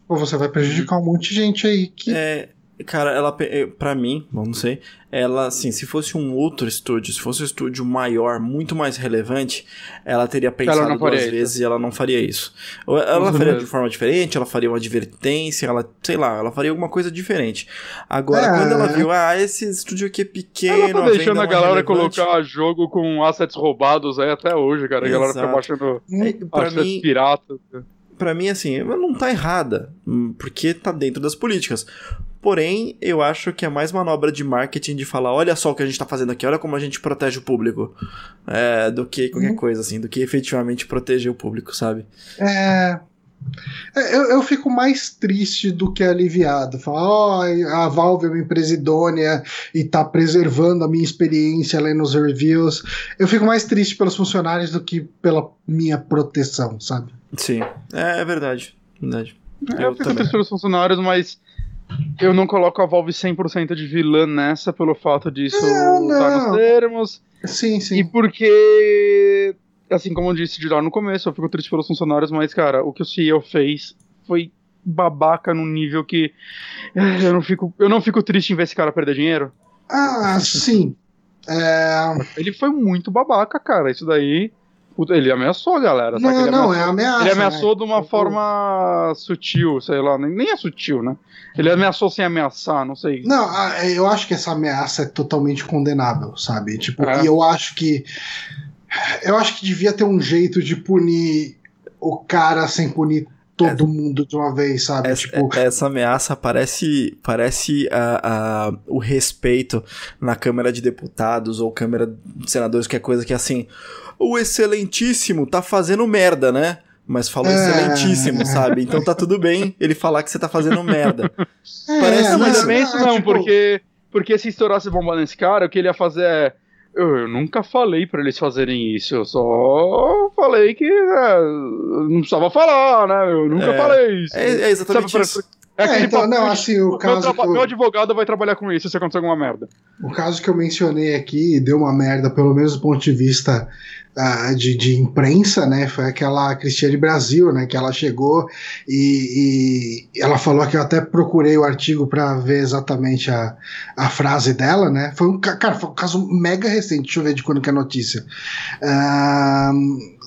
Você vai prejudicar um monte de gente aí que. É, Cara, ela, eh, para mim, não sei, ela, assim, se fosse um outro estúdio, se fosse um estúdio maior, muito mais relevante, ela teria pensado ela duas vezes isso. e ela não faria isso. Ela faria de forma diferente, ela faria uma advertência, ela, sei lá, ela faria alguma coisa diferente. Agora, é. quando ela viu, ah, esse estúdio aqui é pequeno, ela tá deixando a, galera relevante. colocar jogo com assets roubados aí até hoje, cara. A galera fica baixando é, assets mim, piratas. Pra mim, assim, não tá errada, hum, porque tá dentro das políticas. Porém, eu acho que é mais manobra de marketing de falar, olha só o que a gente tá fazendo aqui, olha como a gente protege o público. É, do que qualquer uhum. coisa, assim, do que efetivamente proteger o público, sabe? É. é eu, eu fico mais triste do que aliviado. Falar, ó, oh, a Valve é uma empresa idônea e tá preservando a minha experiência lendo os reviews. Eu fico mais triste pelos funcionários do que pela minha proteção, sabe? Sim, é, é verdade. verdade. É, eu, eu fico triste pelos funcionários, mas eu não coloco a Valve 100% de vilã nessa pelo fato disso estar tá nos termos. Sim, sim. E porque, assim como eu disse de lá no começo, eu fico triste pelos funcionários, mas, cara, o que o CEO fez foi babaca num nível que eh, eu não fico, eu não fico triste em ver esse cara perder dinheiro. Ah, sim. É... Ele foi muito babaca, cara. Isso daí ele ameaçou a galera. Não, ele não, é ameaçou, é ameaça. Ele ameaçou né? de uma forma sutil, sei lá, nem é sutil, né? Ele ameaçou sem ameaçar, não sei. Não, eu acho que essa ameaça é totalmente condenável, sabe? Tipo, é. e eu acho que. Eu acho que devia ter um jeito de punir o cara sem punir todo é, mundo de uma vez, sabe? Essa, tipo... essa ameaça parece, parece a, a, o respeito na Câmara de Deputados ou Câmara de Senadores, que é coisa que assim o excelentíssimo tá fazendo merda, né? Mas falou é... excelentíssimo, sabe? Então tá tudo bem ele falar que você tá fazendo merda. É, Parece mas também isso não, tipo... porque, porque se estourasse bomba nesse cara, o que ele ia fazer é. Eu, eu nunca falei para eles fazerem isso, eu só falei que é, não precisava falar, né? Eu nunca é, falei isso. É, é exatamente Sabe, isso. É, é então, não, assim, o caso. Meu, eu... meu, advogado vai trabalhar com isso se acontecer alguma merda. O caso que eu mencionei aqui deu uma merda, pelo menos do ponto de vista uh, de, de, imprensa, né? Foi aquela Cristiane Brasil, né? Que ela chegou e, e ela falou que eu até procurei o artigo para ver exatamente a, a frase dela, né? Foi um, cara, foi um caso mega recente. Deixa eu ver de quando que é a notícia. Uh,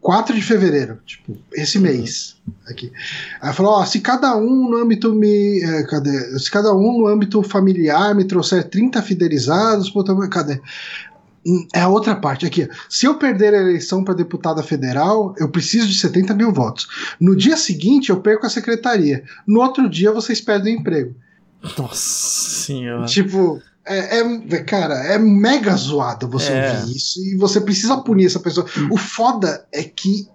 4 de fevereiro, tipo, esse uhum. mês. Aqui. Aí falou: ó, se cada um no âmbito me. É, cadê? Se cada um no âmbito familiar me trouxer 30 fidelizados, cadê? Hum, é a outra parte aqui. Se eu perder a eleição para deputada federal, eu preciso de 70 mil votos. No dia seguinte, eu perco a secretaria. No outro dia, vocês perdem o emprego. Nossa senhora. Tipo, é, é, cara, é mega zoado você é. ouvir isso e você precisa punir essa pessoa. O foda é que,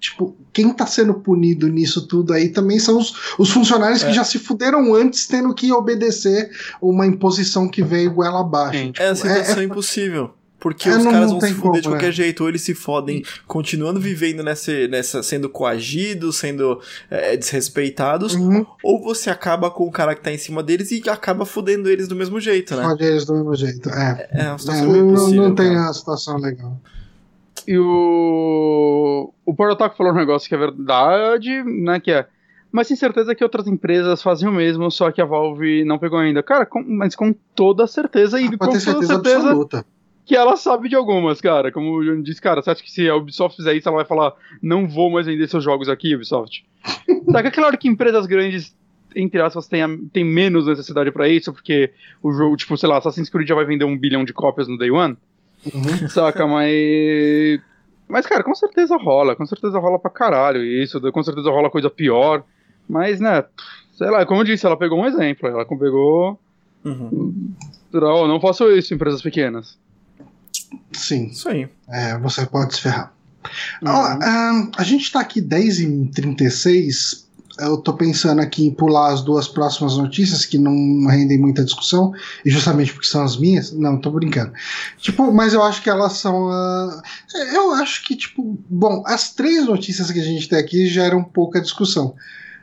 tipo, quem tá sendo punido nisso tudo aí também são os, os funcionários é. que já se fuderam antes tendo que obedecer uma imposição que veio goela abaixo. Tipo, é a situação é, é impossível. Porque é, os não, caras vão se fuder como, de qualquer é. jeito, ou eles se fodem continuando vivendo nessa, nessa sendo coagidos, sendo é, desrespeitados, uhum. ou você acaba com o cara que tá em cima deles e acaba fudendo eles do mesmo jeito, né? Fode eles do mesmo jeito, é. É, é uma situação é, não, impossível, não tem a situação legal. E o. O Porotaco falou um negócio que é verdade, né? Que é. Mas tem certeza que outras empresas fazem o mesmo, só que a Valve não pegou ainda. Cara, com, mas com toda certeza e ah, com toda certeza, certeza absoluta. Que ela sabe de algumas, cara. Como o Johnny disse, cara, você acha que se a Ubisoft fizer isso, ela vai falar, não vou mais vender seus jogos aqui, Ubisoft? tá que é claro que empresas grandes, entre aspas, têm, têm menos necessidade para isso, porque o jogo, tipo, sei lá, Assassin's Creed já vai vender um bilhão de cópias no Day One. Uhum. Saca, mas. Mas, cara, com certeza rola, com certeza rola pra caralho isso, com certeza rola coisa pior. Mas, né, sei lá, como eu disse, ela pegou um exemplo, ela pegou. Uhum. Não, não faço isso em empresas pequenas. Sim. Isso aí. É, você pode se ferrar. Uhum. Ó, a gente tá aqui 10 h 36 eu tô pensando aqui em pular as duas próximas notícias que não rendem muita discussão, e justamente porque são as minhas. Não, tô brincando. Tipo, mas eu acho que elas são. Uh, eu acho que, tipo, bom, as três notícias que a gente tem aqui geram pouca discussão.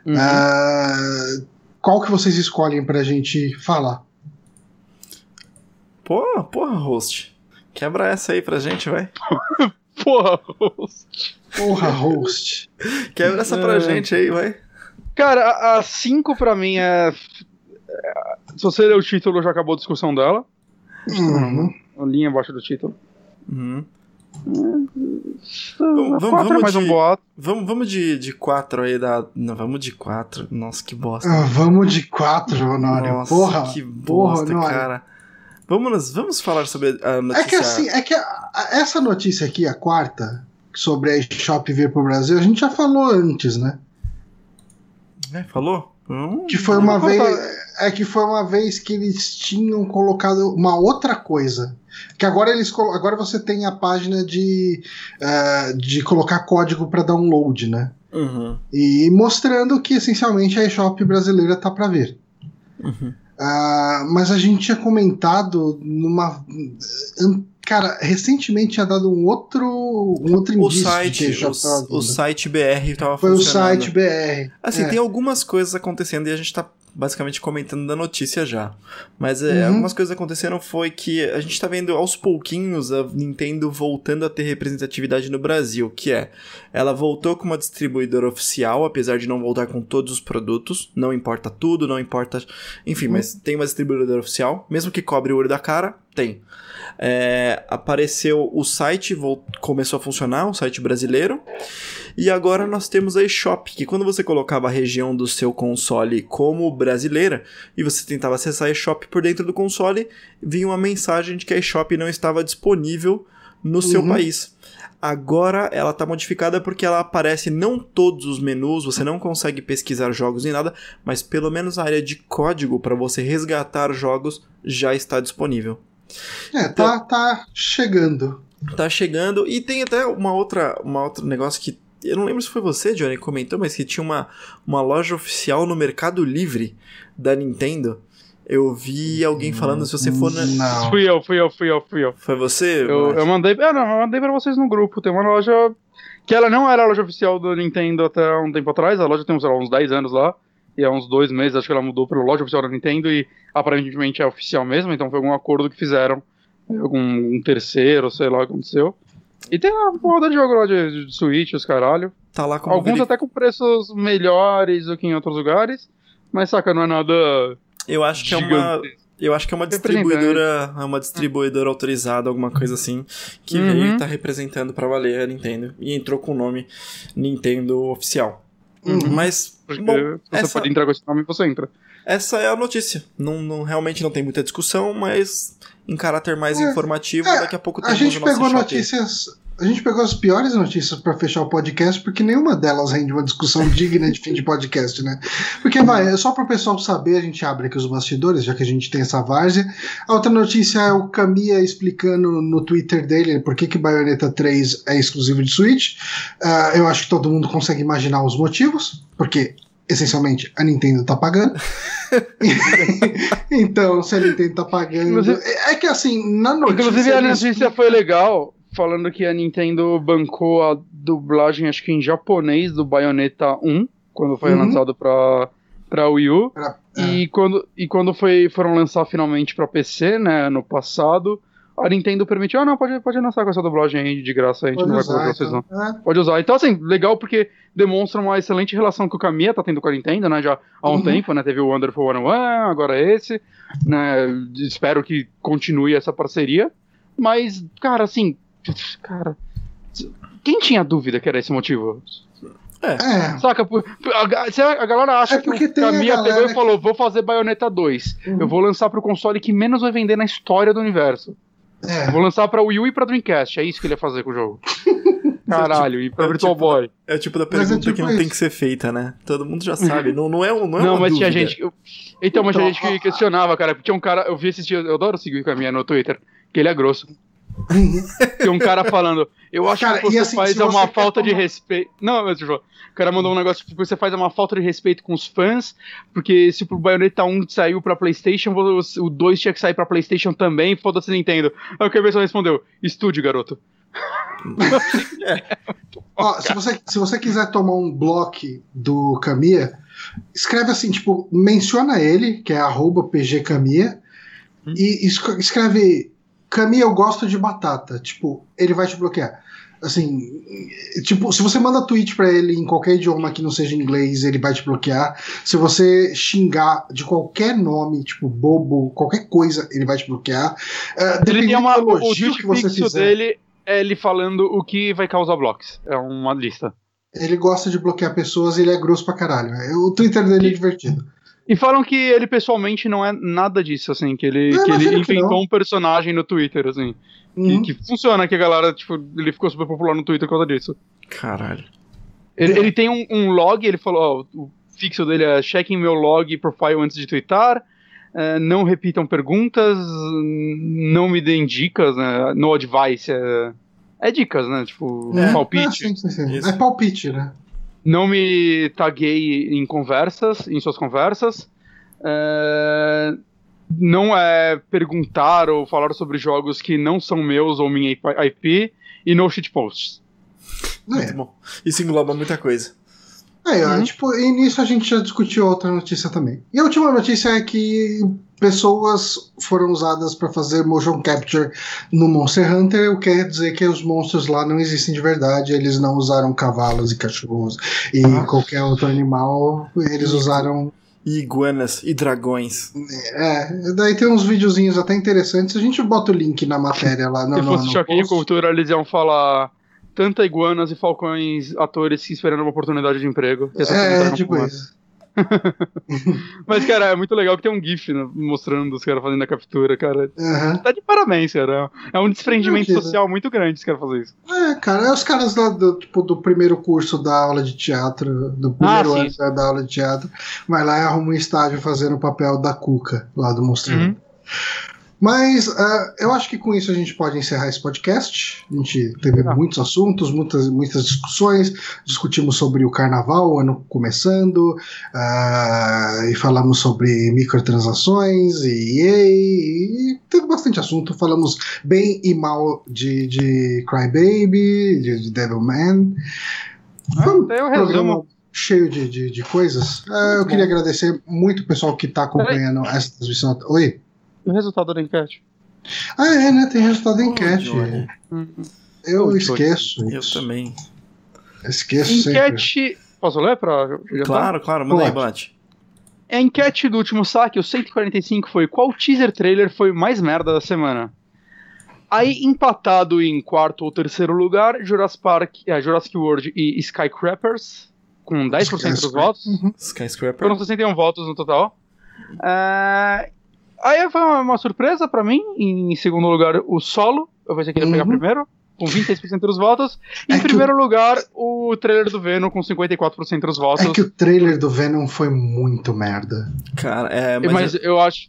Uhum. Uh, qual que vocês escolhem pra gente falar? Porra, porra, host. Quebra essa aí pra gente, vai. porra, host. Porra, host. Quebra essa pra é. gente aí, vai. Cara, a 5 pra mim é, é. Se você ler o título, já acabou a discussão dela. Uhum. A linha abaixo do título. Uhum. vamos, vamos, mais de, um. Vamos, vamos de, de quatro aí da. Não, vamos de quatro. Nossa, que bosta. Ah, vamos de quatro, Honório. Nossa, porra. Que bosta, porra, cara. Vamos, vamos falar sobre a notícia. É que assim, é que a, a, essa notícia aqui, a quarta, sobre a eShop vir pro Brasil, a gente já falou antes, né? É, falou? Hum, que foi uma vez. É que foi uma vez que eles tinham colocado uma outra coisa. Que agora eles agora você tem a página de, uh, de colocar código para download, né? Uhum. E mostrando que essencialmente a eShop brasileira tá para ver. Uhum. Uh, mas a gente tinha comentado numa Cara, recentemente tinha dado um outro, um outro indício o site, o, o, site BR tava Foi funcionando. Foi o site BR. Assim, é. tem algumas coisas acontecendo e a gente tá basicamente comentando da notícia já. Mas é, uhum. algumas coisas aconteceram foi que a gente tá vendo aos pouquinhos a Nintendo voltando a ter representatividade no Brasil, que é, ela voltou com uma distribuidora oficial, apesar de não voltar com todos os produtos, não importa tudo, não importa, enfim, uhum. mas tem uma distribuidora oficial, mesmo que cobre o olho da cara, tem é, apareceu o site, começou a funcionar, o site brasileiro. E agora nós temos a eShop, que quando você colocava a região do seu console como brasileira e você tentava acessar a eShop por dentro do console, vinha uma mensagem de que a eShop não estava disponível no seu uhum. país. Agora ela está modificada porque ela aparece não todos os menus, você não consegue pesquisar jogos nem nada, mas pelo menos a área de código para você resgatar jogos já está disponível. É, tá, então, tá chegando. Tá chegando. E tem até uma outra, uma outro negócio que. Eu não lembro se foi você, Johnny, que comentou, mas que tinha uma, uma loja oficial no Mercado Livre da Nintendo. Eu vi alguém falando, se você for na. Não. Fui eu, fui eu, fui eu, fui eu. Foi você? Eu, eu mandei. Ah, não, eu mandei pra vocês no grupo. Tem uma loja. Que ela não era a loja oficial do Nintendo até um tempo atrás. A loja tem, sei lá, uns 10 anos lá e há uns dois meses acho que ela mudou para loja oficial da Nintendo e aparentemente é oficial mesmo, então foi algum acordo que fizeram, algum um terceiro, sei lá o que aconteceu. E tem uma roda de jogo lá de, de Switch, os caralho. Tá lá com Alguns até com preços melhores do que em outros lugares, mas saca, não é nada. Eu acho que gigante. é uma. Eu acho que é uma distribuidora, é uma distribuidora autorizada, alguma coisa assim, que uhum. veio e tá representando para valer a Nintendo e entrou com o nome Nintendo oficial. Uhum. Mas. Porque bom, você essa... pode entrar com esse nome e você entra. Essa é a notícia. Não, não, realmente não tem muita discussão, mas em caráter mais é, informativo, é, daqui a pouco tem A gente pegou notícias a gente pegou as piores notícias para fechar o podcast, porque nenhuma delas rende uma discussão digna de fim de podcast, né? Porque vai, é só para o pessoal saber, a gente abre aqui os bastidores, já que a gente tem essa várzea. A outra notícia é o Kamiya explicando no Twitter dele por que, que Bayonetta 3 é exclusivo de Switch. Uh, eu acho que todo mundo consegue imaginar os motivos, porque essencialmente a Nintendo tá pagando. então, se a Nintendo tá pagando. Inclusive, é que assim, na notícia. Inclusive, a notícia foi legal falando que a Nintendo bancou a dublagem, acho que em japonês, do Bayonetta 1, quando foi uhum. lançado pra, pra Wii U. Pra, é. e, quando, e quando foi, foram lançar finalmente pra PC, né, no passado, a Nintendo permitiu, ah, não, pode, pode lançar com essa dublagem aí de graça, a gente pode não vai cobrar vocês não. Então. É. Pode usar. Então, assim, legal porque demonstra uma excelente relação que o Kamiya tá tendo com a Nintendo, né, já há um uhum. tempo, né, teve o Wonderful 101, agora esse, né, espero que continue essa parceria, mas, cara, assim, cara, quem tinha dúvida que era esse motivo? É. é. Saca? A, a, galera acha é que o Kamiya pegou e falou: vou fazer Bayonetta 2. Uhum. Eu vou lançar pro console que menos vai vender na história do universo. É. Vou lançar pra Wii U e pra Dreamcast. É isso que ele ia fazer com o jogo. Caralho, e pra é Virtual tipo, Boy. É o tipo da é pergunta tipo que não isso. tem que ser feita, né? Todo mundo já sabe. não, não é, não é Não, mas dúvida. tinha gente. Eu... Então, mas tinha gente que questionava, cara. Tinha um cara. Eu vi esse dia. Eu adoro seguir o Caminha no Twitter. Que ele é grosso. Tem um cara falando, eu acho cara, que você assim, faz uma falta tomar... de respeito. Não, mas tipo, o cara mandou um negócio que você faz uma falta de respeito com os fãs, porque se o Bayonetta 1 saiu pra PlayStation, o 2 tinha que sair pra PlayStation também, foda-se Nintendo. Aí o Cabeça respondeu: estude, garoto. é. Ó, se, você, se você quiser tomar um bloco do Kamiya, escreve assim, tipo, menciona ele, que é arroba pgkamiya, hum. e escreve Cami, eu gosto de batata. Tipo, ele vai te bloquear. Assim, tipo, se você manda tweet para ele em qualquer idioma que não seja inglês, ele vai te bloquear. Se você xingar de qualquer nome, tipo bobo, qualquer coisa, ele vai te bloquear. Uh, ele tem uma, o que você fizer, dele é ele falando o que vai causar blocos. É uma lista. Ele gosta de bloquear pessoas e ele é grosso pra caralho. O Twitter dele é divertido. E falam que ele pessoalmente não é nada disso, assim, que ele, que ele inventou um personagem no Twitter, assim. Uhum. Que, que, funciona, que a galera, tipo, ele ficou super popular no Twitter por causa disso. Caralho. Ele, ele tem um, um, log, ele falou, ó, o fixo dele é checking meu log e profile antes de twittar. É, não repitam perguntas, não me deem dicas, né? No advice é, é dicas, né? Tipo, é, palpite. É, sim, sim, sim. é palpite, né? Não me taguei em conversas, em suas conversas. É, não é perguntar ou falar sobre jogos que não são meus ou minha IP. E no shitposts. É. bom. Isso engloba muita coisa. É, uhum. tipo, e nisso a gente já discutiu outra notícia também. E a última notícia é que pessoas foram usadas para fazer motion capture no Monster Hunter, o que quer dizer que os monstros lá não existem de verdade, eles não usaram cavalos e cachorros e ah. qualquer outro animal, eles usaram e iguanas e dragões. É, daí tem uns videozinhos até interessantes. A gente bota o link na matéria lá. No, Se fosse no, choque de cultura, eles iam falar tanta iguanas e falcões atores esperando uma oportunidade de emprego. É, tipo isso. Mas, cara, é muito legal que tem um GIF né, mostrando os caras fazendo a captura, cara. Uhum. Tá de parabéns, cara. É um desprendimento social muito grande os caras fazer isso. É, cara, é os caras lá do, tipo, do primeiro curso da aula de teatro, do primeiro ah, ano né, da aula de teatro, vai lá e arruma um estágio fazendo o papel da Cuca, lá do Monstro. Uhum. Mas uh, eu acho que com isso a gente pode encerrar esse podcast. A gente teve ah. muitos assuntos, muitas, muitas discussões. Discutimos sobre o carnaval, o ano começando, uh, e falamos sobre microtransações e EA, e teve bastante assunto. Falamos bem e mal de, de Crybaby, de, de Devilman. Ah, Foi um programa cheio de, de, de coisas. Uh, eu queria agradecer muito o pessoal que está acompanhando essa transmissão. Oi? O resultado da enquete. Ah, é, né? Tem resultado da enquete. Uhum. Eu oh, esqueço Eu isso. também. Esqueço enquete... sempre. Posso ler pra... Claro, claro. Manda aí, Bate. A enquete do último saque, o 145, foi qual teaser trailer foi mais merda da semana? Aí, empatado em quarto ou terceiro lugar, Jurassic Park, é, Jurassic World e Skycrappers, com 10% dos votos. Uhum. Skyscraper. Foram 61 votos no total. Uh, Aí foi uma, uma surpresa para mim. Em segundo lugar, o solo. Eu pensei que ia pegar uhum. primeiro, com 26% dos votos. É em primeiro o... lugar, o trailer do Venom, com 54% dos votos. É que o trailer do Venom foi muito merda. Cara, é. Mas, mas eu... eu acho.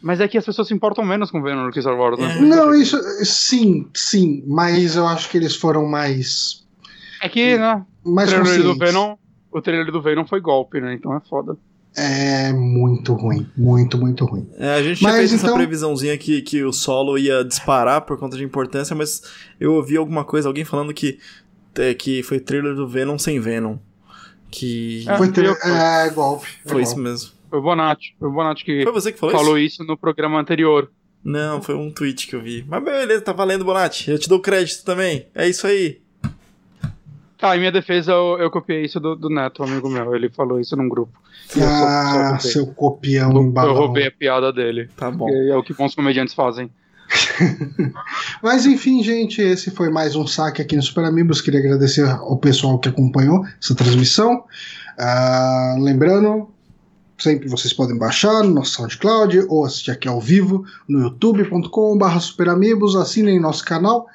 Mas é que as pessoas se importam menos com Venom do que Star Wars, né? É. Não, isso. Sim, sim. Mas eu acho que eles foram mais. É que, né? Mais o trailer do Venom. O trailer do Venom foi golpe, né? Então é foda é muito ruim. Muito, muito ruim. É, a gente já fez então... essa previsãozinha que, que o solo ia disparar por conta de importância, mas eu ouvi alguma coisa, alguém falando que, é, que foi trailer do Venom sem Venom. Que. É, foi trailer. É, golpe. Foi é isso mesmo. Foi o Bonatti. Foi o Bonatti que, foi você que falou, falou isso? isso? no programa anterior. Não, foi um tweet que eu vi. Mas beleza, tá valendo, Bonatti. Eu te dou crédito também. É isso aí. Ah, em minha defesa, eu, eu copiei isso do, do Neto, um amigo meu. Ele falou isso num grupo. Ah, só, só seu copião eu, eu roubei a piada dele. Tá bom. É o que bons comediantes fazem. Mas enfim, gente, esse foi mais um saque aqui no Super Amigos. Queria agradecer ao pessoal que acompanhou essa transmissão. Uh, lembrando, sempre vocês podem baixar no nosso SoundCloud ou assistir aqui ao vivo no youtube.com.br superamigos, assinem nosso canal.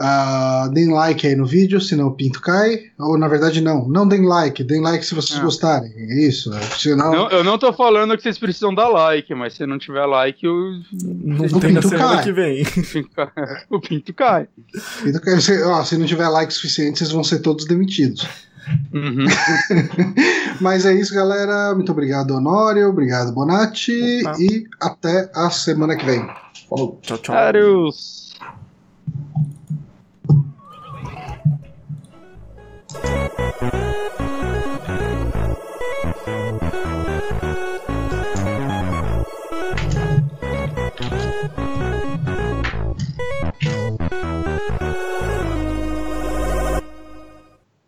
Uh, deem like aí no vídeo, senão o pinto cai. Ou na verdade, não. Não deem like, deem like se vocês ah. gostarem. É isso. Senão... Não, eu não tô falando que vocês precisam dar like, mas se não tiver like, o, não o tem pinto cai. que vem. o pinto cai. Pinto cai. Se, ó, se não tiver like suficiente, vocês vão ser todos demitidos. Uhum. mas é isso, galera. Muito obrigado, Honório. Obrigado, Bonatti. Opa. E até a semana que vem. Falou. Tchau, tchau. Adeus.